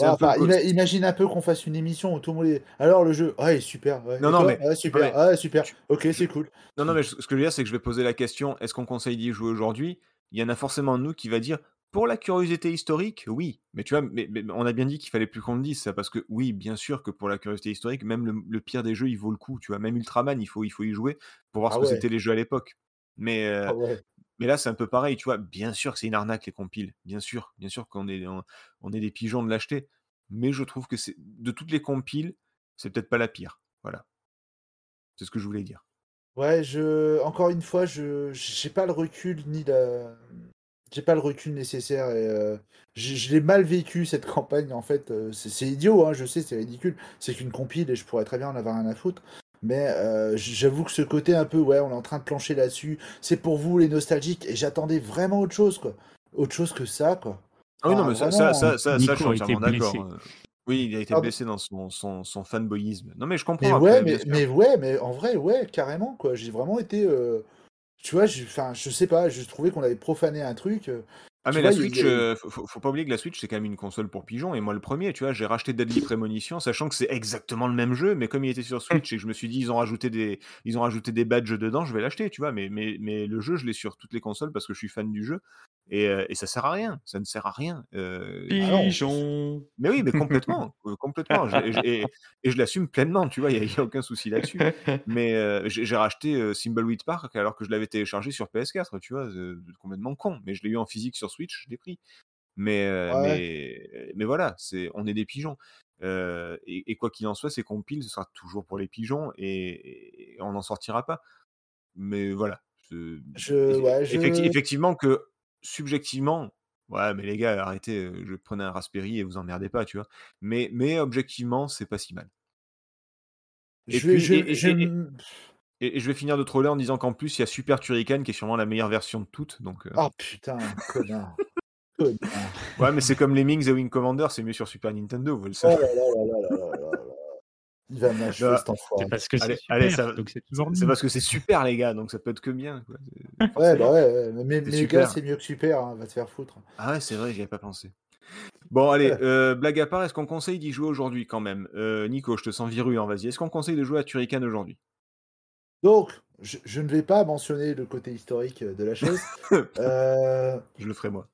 un enfin, ima- imagine un peu qu'on fasse une émission où tout le monde est. Alors le jeu, ouais, super. Ouais. Non, non, mais- Ouais, super. mais- ouais, super. tu- Ok, c'est cool. Non, non, mais ce que je veux dire, c'est que je vais poser la question est-ce qu'on conseille d'y jouer aujourd'hui? Il y en a forcément de nous qui va dire pour la curiosité historique, oui. Mais tu vois, mais, mais on a bien dit qu'il fallait plus qu'on le dise ça, parce que oui, bien sûr que pour la curiosité historique, même le, le pire des jeux, il vaut le coup. Tu vois, même Ultraman, il faut, il faut y jouer pour voir Ah ce que c'était les jeux à l'époque. Mais, euh, Ah. Mais là, c'est un peu pareil, tu vois. Bien sûr que c'est une arnaque, les compiles. Bien sûr, bien sûr qu'on est, on, est des pigeons de l'acheter. Mais je trouve que c'est de toutes les compiles, c'est peut-être pas la pire. Voilà. C'est ce que je voulais dire. Ouais, je. Encore une fois, je j'ai pas le recul ni la. J'ai pas le recul nécessaire et euh, je, l'ai mal vécu cette campagne en fait. euh, c'est c'est idiot, hein, je sais, c'est ridicule. C'est qu'une compile et je pourrais très bien en avoir rien à foutre. Mais euh, j'avoue que ce côté un peu, ouais, on est en train de plancher là-dessus. C'est pour vous les nostalgiques et j'attendais vraiment autre chose quoi. Autre chose que ça quoi. Ah oui, non, mais ça, vraiment, ça, ça, ça, Nico ça, je suis entièrement d'accord. euh. Oui, il a été Ah blessé dans son, son, son fanboyisme. Non, mais je comprends. Mais après, ouais, mais, sûr. mais ouais, mais en vrai, ouais, carrément, quoi. J'ai vraiment été. euh, Tu vois, enfin, je sais pas, je trouvais qu'on avait profané un truc. Euh, Ah Tu mais la vois, il Switch, a heu, faut pas oublier que la Switch, c'est quand même une console pour pigeons et moi le premier, tu vois? J'ai racheté Deadly Premonition, sachant que c'est exactement le même jeu, mais comme il était sur Switch et que je me suis dit: «Ils ont rajouté des ils ont rajouté des badges dedans, je vais l'acheter», tu vois? Mais mais mais le jeu, je l'ai sur toutes les consoles parce que je suis fan du jeu et heu et ça sert à rien, ça ne sert à rien, non, Pigeon. mais oui, mais complètement, heu, complètement, et je et et je l'assume pleinement, tu vois? Il y a il aucun souci là-dessus. Mais heu, j'ai racheté, heu, Thimbleweed Park alors que je l'avais téléchargé sur PS4, tu vois? Complètement con, mais je l'ai eu en physique sur Switch, l'ai pris. Mais ouais. mais mais voilà, c'est on est des pigeons. Heu et et quoi qu'il en soit, ces compiles, ce sera toujours pour les pigeons et et on n'en sortira pas. Mais voilà, Je effecti je effectivement que subjectivement, ouais, mais les gars, arrêtez, heu, je prenais un Raspberry et vous emmerdez pas, tu vois? Mais mais objectivement, c'est pas si mal. Et je puis je et je et, je vais finir de troller en disant qu'en plus, il y a Super Turrican qui est sûrement la meilleure version de toutes. Euh. Oh putain, connard. ouais, mais c'est comme les Mings et Wing Commander, c'est mieux sur Super Nintendo, vous le savez. Oh il va m'achever bah, cet enfoiré. C'est parce que c'est super, c'est parce que c'est super, les gars, donc ça peut être que bien. Ouais, bah ouais, mais, les gars, c'est mieux que super, hein. va te faire foutre. Ah ouais, c'est vrai, j'y avais pas pensé. Bon, allez, euh, blague à part, est-ce qu'on conseille d'y jouer aujourd'hui quand même? Euh, Nico, je te sens virulent, hein, vas-y. Est-ce qu'on conseille de jouer à Turrican aujourd'hui? Donc, je je ne vais pas mentionner le côté historique, de la chose. Heu, Je le ferai moi.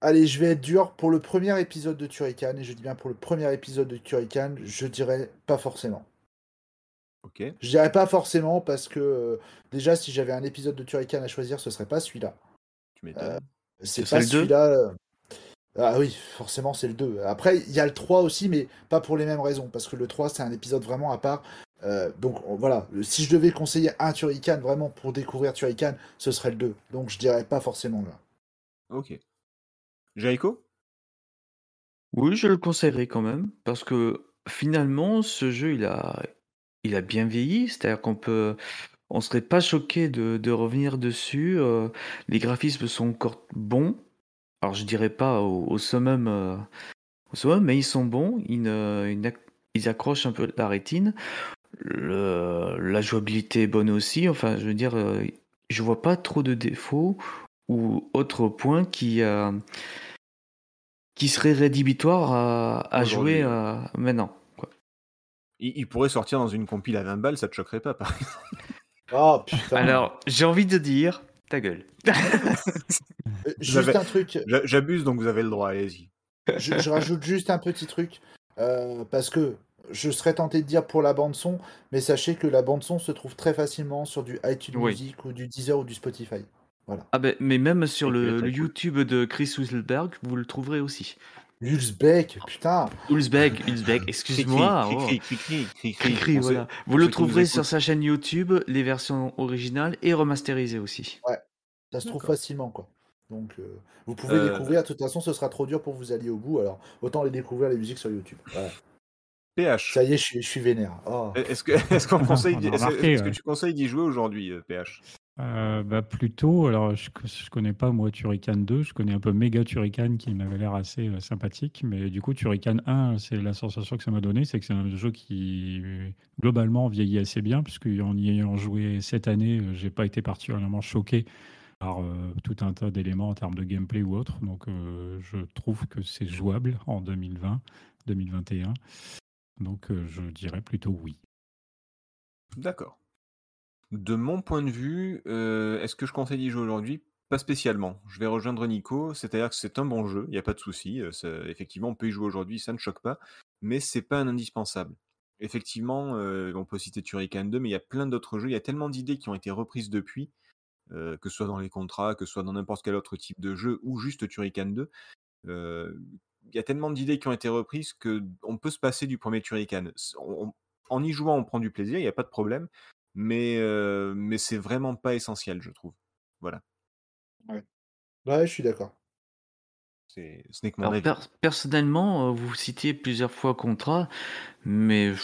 allez, je vais être dur. Pour le premier épisode de Turrican, et je dis bien pour le premier épisode de Turrican, je dirais pas forcément. OK. Je dirais pas forcément parce que, heu, déjà si j'avais un épisode de Turrican à choisir, ce serait pas celui-là. Tu m'étonnes. c'est Ce serait pas le 2? celui-là, ah oui, forcément c'est le 2. Après, il y a le 3 aussi, mais pas pour les mêmes raisons, parce que le 3 c'est un épisode vraiment à part. Heu, donc on voilà, si je devais conseiller un Turrican vraiment pour découvrir Turrican, ce serait le 2. Donc je dirais pas forcément là. OK. Jaiko? Oui, je le conseillerais quand même parce que finalement, ce jeu, il a il a bien vieilli. C'est-à-dire qu'on peut on serait pas choqué de de revenir dessus, heu, les graphismes sont encore bons. Alors je dirais pas au au summum, heu, au summum, mais ils sont bons. Ils ne ils accrochent un peu la rétine. Le la jouabilité est bonne aussi. Enfin, je veux dire, heu, je vois pas trop de défauts ou autres points qui, heu qui seraient rédhibitoires à jouer, heu, maintenant, quoi. Il il pourrait sortir dans une compile à 20 balles, ça te choquerait pas, par exemple? Oh putain! Alors, j'ai envie de dire: «Ta gueule». Heu, juste J'avais un truc, j'a j'abuse, donc vous avez le droit, allez-y. je je rajoute juste un petit truc, parce que je serais tenté de dire pour la bande son, mais sachez que la bande son se trouve très facilement sur du iTunes Oui. Music ou du Deezer ou du Spotify. Voilà. Ah beh, mais même sur le. YouTube de Chris Hulsberg, vous le trouverez aussi. Hulsbeck, putain! Hulsbeck, Hulsbeck, excuse-moi, oh. Voilà. Vous le trouverez sur sa chaîne YouTube, les versions originales et remasterisées aussi. Ouais, ça se trouve facilement, quoi. Donc, heu, vous pouvez Heu découvrir. De toute façon, ce sera trop dur pour vous allier au bout, alors autant aller découvrir les musiques sur YouTube. Voilà. PH. Ça y est, je suis je suis vénère. Oh. Est est-ce que est-ce qu'on conseille On d'y a est-ce que tu conseilles d'y jouer aujourd'hui, PH? Heu, bah, plutôt, alors je je connais pas moi Turrican 2, je connais un peu Mega Turrican qui m'avait l'air assez, heu, sympathique, mais du coup Turrican 1, c'est la sensation que ça m'a donné, c'est que c'est un jeu qui, globalement, vieillit assez bien puisqu'en y ayant joué cette année, j'ai pas été particulièrement choqué par, tout un tas d'éléments en termes de gameplay ou autre, donc je trouve que c'est jouable en 2020-2021, donc heu, je dirais plutôt oui. D'accord. De mon point de vue, heu, est-ce que je conseille d'y jouer aujourd'hui? Pas spécialement. Je vais rejoindre Nico, c'est-à-dire que c'est un bon jeu, il y a pas de souci, ça effectivement, on peut y jouer aujourd'hui, ça ne choque pas, mais c'est pas un indispensable. Effectivement, on peut citer Turrican 2, mais il y a plein d'autres jeux, il y a tellement d'idées qui ont été reprises depuis, que ce soit dans les contrats, que ce soit dans n'importe quel autre type de jeu ou juste Turrican 2. Il y a tellement d'idées qui ont été reprises qu'on peut se passer du premier Turrican. On on en y jouant, on prend du plaisir, il y a pas de problème, mais heu, mais c'est vraiment pas essentiel, je trouve. Voilà, Ouais. Ouais, je suis d'accord. c'est ce n'est que mon Alors avis. per personnellement, heu, vous citiez plusieurs fois Contra, mais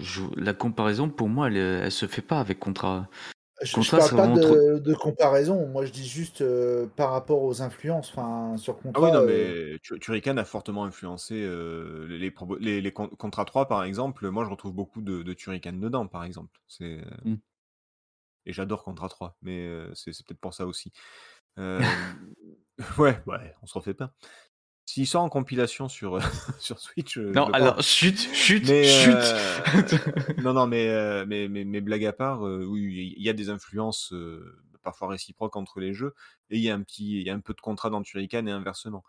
je la comparaison pour moi, elle, elle se fait pas avec Contra. Je je Contra, parle pas trop de comparaison, moi je dis juste, heu, par rapport aux influences, enfin sur Ah oui, non, mais Tu Turrican a fortement influencé, heu, les les les les Con Contra 3, par exemple, moi, je retrouve beaucoup de de Turrican dedans, par exemple. C'est, mmh. et j'adore Contra 3, mais c'est peut-être pour ça aussi. Ouais, ouais, on se refait pas. S'il sort en compilation sur, euh, sur Switch. euh, je Non, alors, prends. chut, chut, Mais, chut. euh, non, non, mais, euh, mais, mais, mais blague à part, euh, oui, il y a des influences euh, parfois réciproques entre les jeux, et il y a un petit, il y a un peu de contrat dans Turrican et inversement.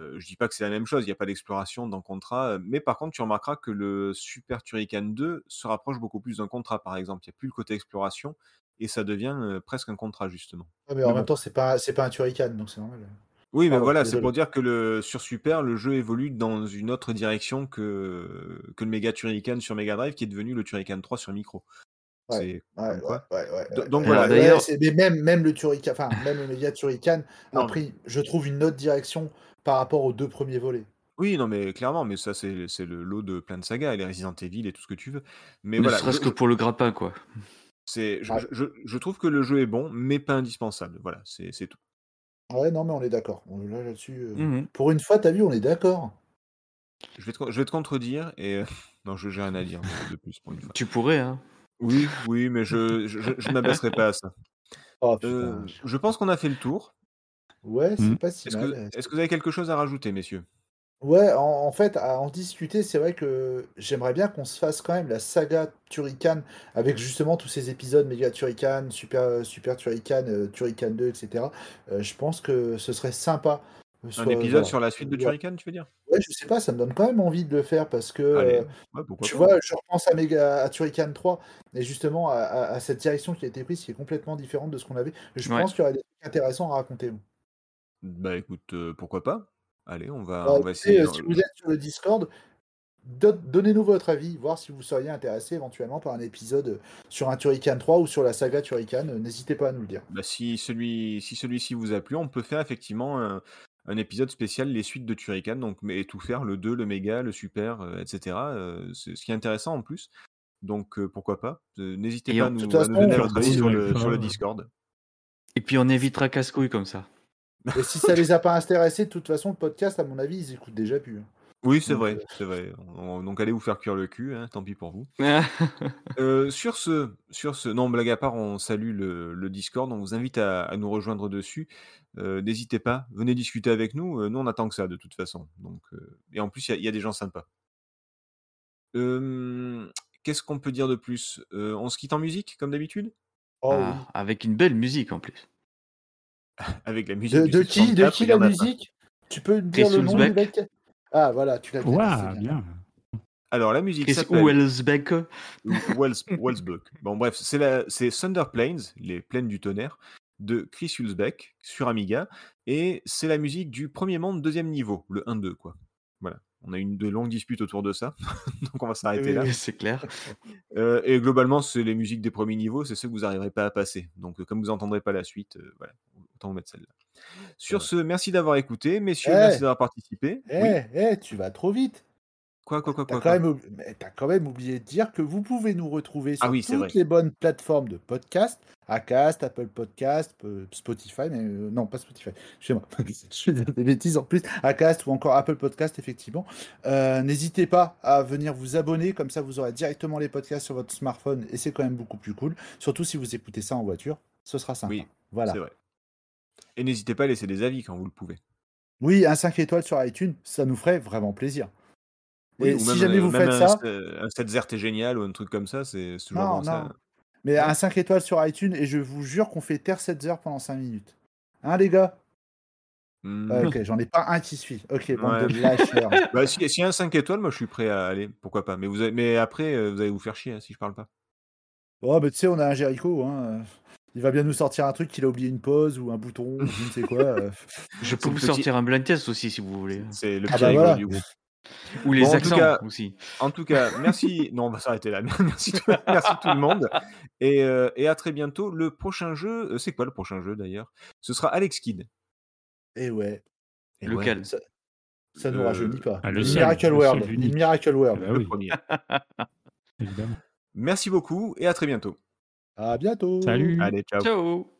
Euh, je dis pas que c'est la même chose, il n'y a pas d'exploration dans Contra, mais par contre, tu remarqueras que le Super Turrican 2 se rapproche beaucoup plus d'un contrat, par exemple. Il n'y a plus le côté exploration, et ça devient euh, presque un contrat, justement. Ouais, mais en Mais même bon. temps, c'est pas, c'est pas un Turrican, donc c'est normal. Oui, mais Pardon, voilà, c'est pour dire que le, sur Super, le jeu évolue dans une autre direction que, que le Mega Turrican sur Mega Drive, qui est devenu le Turrican 3 sur micro. Ouais, quoi. donc voilà. D'ailleurs- mais même, même le Turrican, enfin, même le Mega Turrican a pris, je trouve, une autre direction par rapport aux deux premiers volets. Oui, non, mais clairement, mais ça, c'est c'est le lot de plein de sagas, et les Resident Evil et tout ce que tu veux. Mais Ne voilà, serait-ce je, que pour le grappin, quoi. c'est, je, Ouais. je, je trouve que le jeu est bon, mais pas indispensable. Voilà, c'est c'est tout. Ouais, non, mais on est d'accord. Là, là-dessus, euh, Mhm. pour une fois, t'as vu, on est d'accord. Je vais te, je vais te contredire, et euh, non, je j'ai rien à dire de, plus pour une fois. Tu pourrais, hein. Oui, oui, mais je, je, je, m'abaisserai pas à ça. Oh. Euh, je pense qu'on a fait le tour. Ouais, c'est Mhm. pas si Est-ce mal. que, est-ce que vous avez quelque chose à rajouter, messieurs? Ouais, en, en fait, à en discuter, c'est vrai que j'aimerais bien qu'on se fasse quand même la saga Turrican avec justement tous ces épisodes Mega Turrican, Super, Super Turrican, euh, Turrican 2, etc. Euh, je pense que ce serait sympa. euh, Un épisode voilà. sur la suite de Ouais. Turrican, tu veux dire? Ouais, je sais pas, ça me donne quand même envie de le faire parce que Allez, euh, ouais, pourquoi tu pas. vois, je repense à, Mega, à Turrican 3 et justement à, à- à cette direction qui a été prise qui est complètement différente de ce qu'on avait. Je Ouais. pense qu'il y aurait des trucs intéressants à raconter. Bah écoute, euh, pourquoi pas Allez, on va, Bah, on va écoutez, essayer. si vous êtes sur le Discord, do- donnez-nous votre avis, voir si vous seriez intéressé éventuellement par un épisode euh, sur un Turrican 3 ou sur la saga Turrican. euh, N'hésitez pas à nous le dire. Bah, si celui, si celui-ci vous a plu, on peut faire effectivement un, un épisode spécial les suites de Turrican, donc mais tout faire le 2, le méga, le super, euh, etc. euh, c'est ce qui est intéressant en plus. Donc euh, pourquoi pas Euh, N'hésitez Et pas à nous, à donner on votre avis sur le sur. Discord. Et puis on évitera casse-couille comme ça. Et si ça les a pas intéressés, de toute façon, le podcast, à mon avis, ils écoutent déjà plus. hein. Oui, c'est vrai, euh, c'est vrai. On- donc allez vous faire cuire le cul, hein, tant pis pour vous. Euh, sur ce, sur ce, non, blague à part, on salue le, le Discord, on vous invite à, à nous rejoindre dessus. Euh, N'hésitez pas, venez discuter avec nous. Euh, nous, on attend que ça, de toute façon. Donc, euh, et en plus, il y a- il y, a des gens sympas. Euh, Qu'est-ce qu'on peut dire de plus? Euh, On se quitte en musique, comme d'habitude? Oh Ah, oui. Avec une belle musique en plus. Avec la musique De, de qui, de 64, qui la musique? Tu peux me dire Chris le nom du Hulsbeck. mec? Ah voilà, tu l'as dit, Waouh, c'est bien. bien. Alors, la musique s'appelle Wellsbeck. Wells, Wellsbeck. Bon, bref, c'est la- c'est Thunder Plains, les plaines du tonnerre, de Chris Hulsbeck sur Amiga. Et c'est la musique du premier monde, deuxième niveau, le 1-2, quoi. Voilà. On a eu une de longues disputes autour de ça, donc on va s'arrêter Oui, là. C'est clair. Euh, et globalement, c'est les musiques des premiers niveaux, c'est ceux que vous n'arriverez pas à passer. Donc, euh, comme vous n'entendrez pas la suite, euh, voilà, autant vous mettre celle-là. Sur ce, merci d'avoir écouté, messieurs, Eh merci d'avoir participé. Eh, Oui. eh, tu vas trop vite. Quoi, quoi, quoi, T'as quoi, quand, quoi même oubli- mais t'as quand même oublié de dire que vous pouvez nous retrouver sur Ah oui, c'est toutes vrai. les bonnes plateformes de podcast, Acast, Apple Podcast, Spotify, mais euh, non, pas Spotify, excusez-moi, je fais des bêtises en plus, Acast ou encore Apple Podcast, effectivement. Euh, N'hésitez pas à venir vous abonner, comme ça vous aurez directement les podcasts sur votre smartphone et c'est quand même beaucoup plus cool, surtout si vous écoutez ça en voiture, ce sera sympa. Oui, Voilà. c'est vrai. Et n'hésitez pas à laisser des avis quand vous le pouvez. Oui, un 5 étoiles sur iTunes, ça nous ferait vraiment plaisir. Oui, Et si même, jamais euh, vous même faites un, ça, euh, un 7 est génial ou un truc comme ça, c'est toujours Non, bon ça. non. Mais Non? un 5 étoiles sur iTunes et je vous jure qu'on fait taire 7 heures pendant 5 minutes. Hein les gars? Ah, Ok, j'en ai pas un qui suit. Ok, bande Ouais. de lâcheurs. Bah, si, si y a un 5 étoiles, moi je suis prêt à aller, pourquoi pas. Mais, vous avez- mais après, euh, vous allez vous faire chier hein, si je parle pas. oh, mais tu sais, on a un Jericho. Hein. Il va bien nous sortir un truc qu'il a oublié une pause ou un bouton, ou je ne sais quoi. Je peux vous petit- sortir un blind test aussi si vous voulez. C'est le Ah petit bah rigolo voilà. du groupe. Ou les Bon, en tout accents cas- aussi. En tout cas, merci. non, on va s'arrêter là. merci, tout... merci tout le monde. Et, euh, et à très bientôt. Le prochain jeu, euh, c'est quoi le prochain jeu d'ailleurs? Ce sera Alex Kidd. Et ouais, Et Lequel? ça, ça nous Euh, rajeunit pas. ah, le Miracle le World. Miracle World. ouais, Bah le oui. premier. Évidemment. Merci beaucoup et à très bientôt. À bientôt. Salut. Allez, ciao. Ciao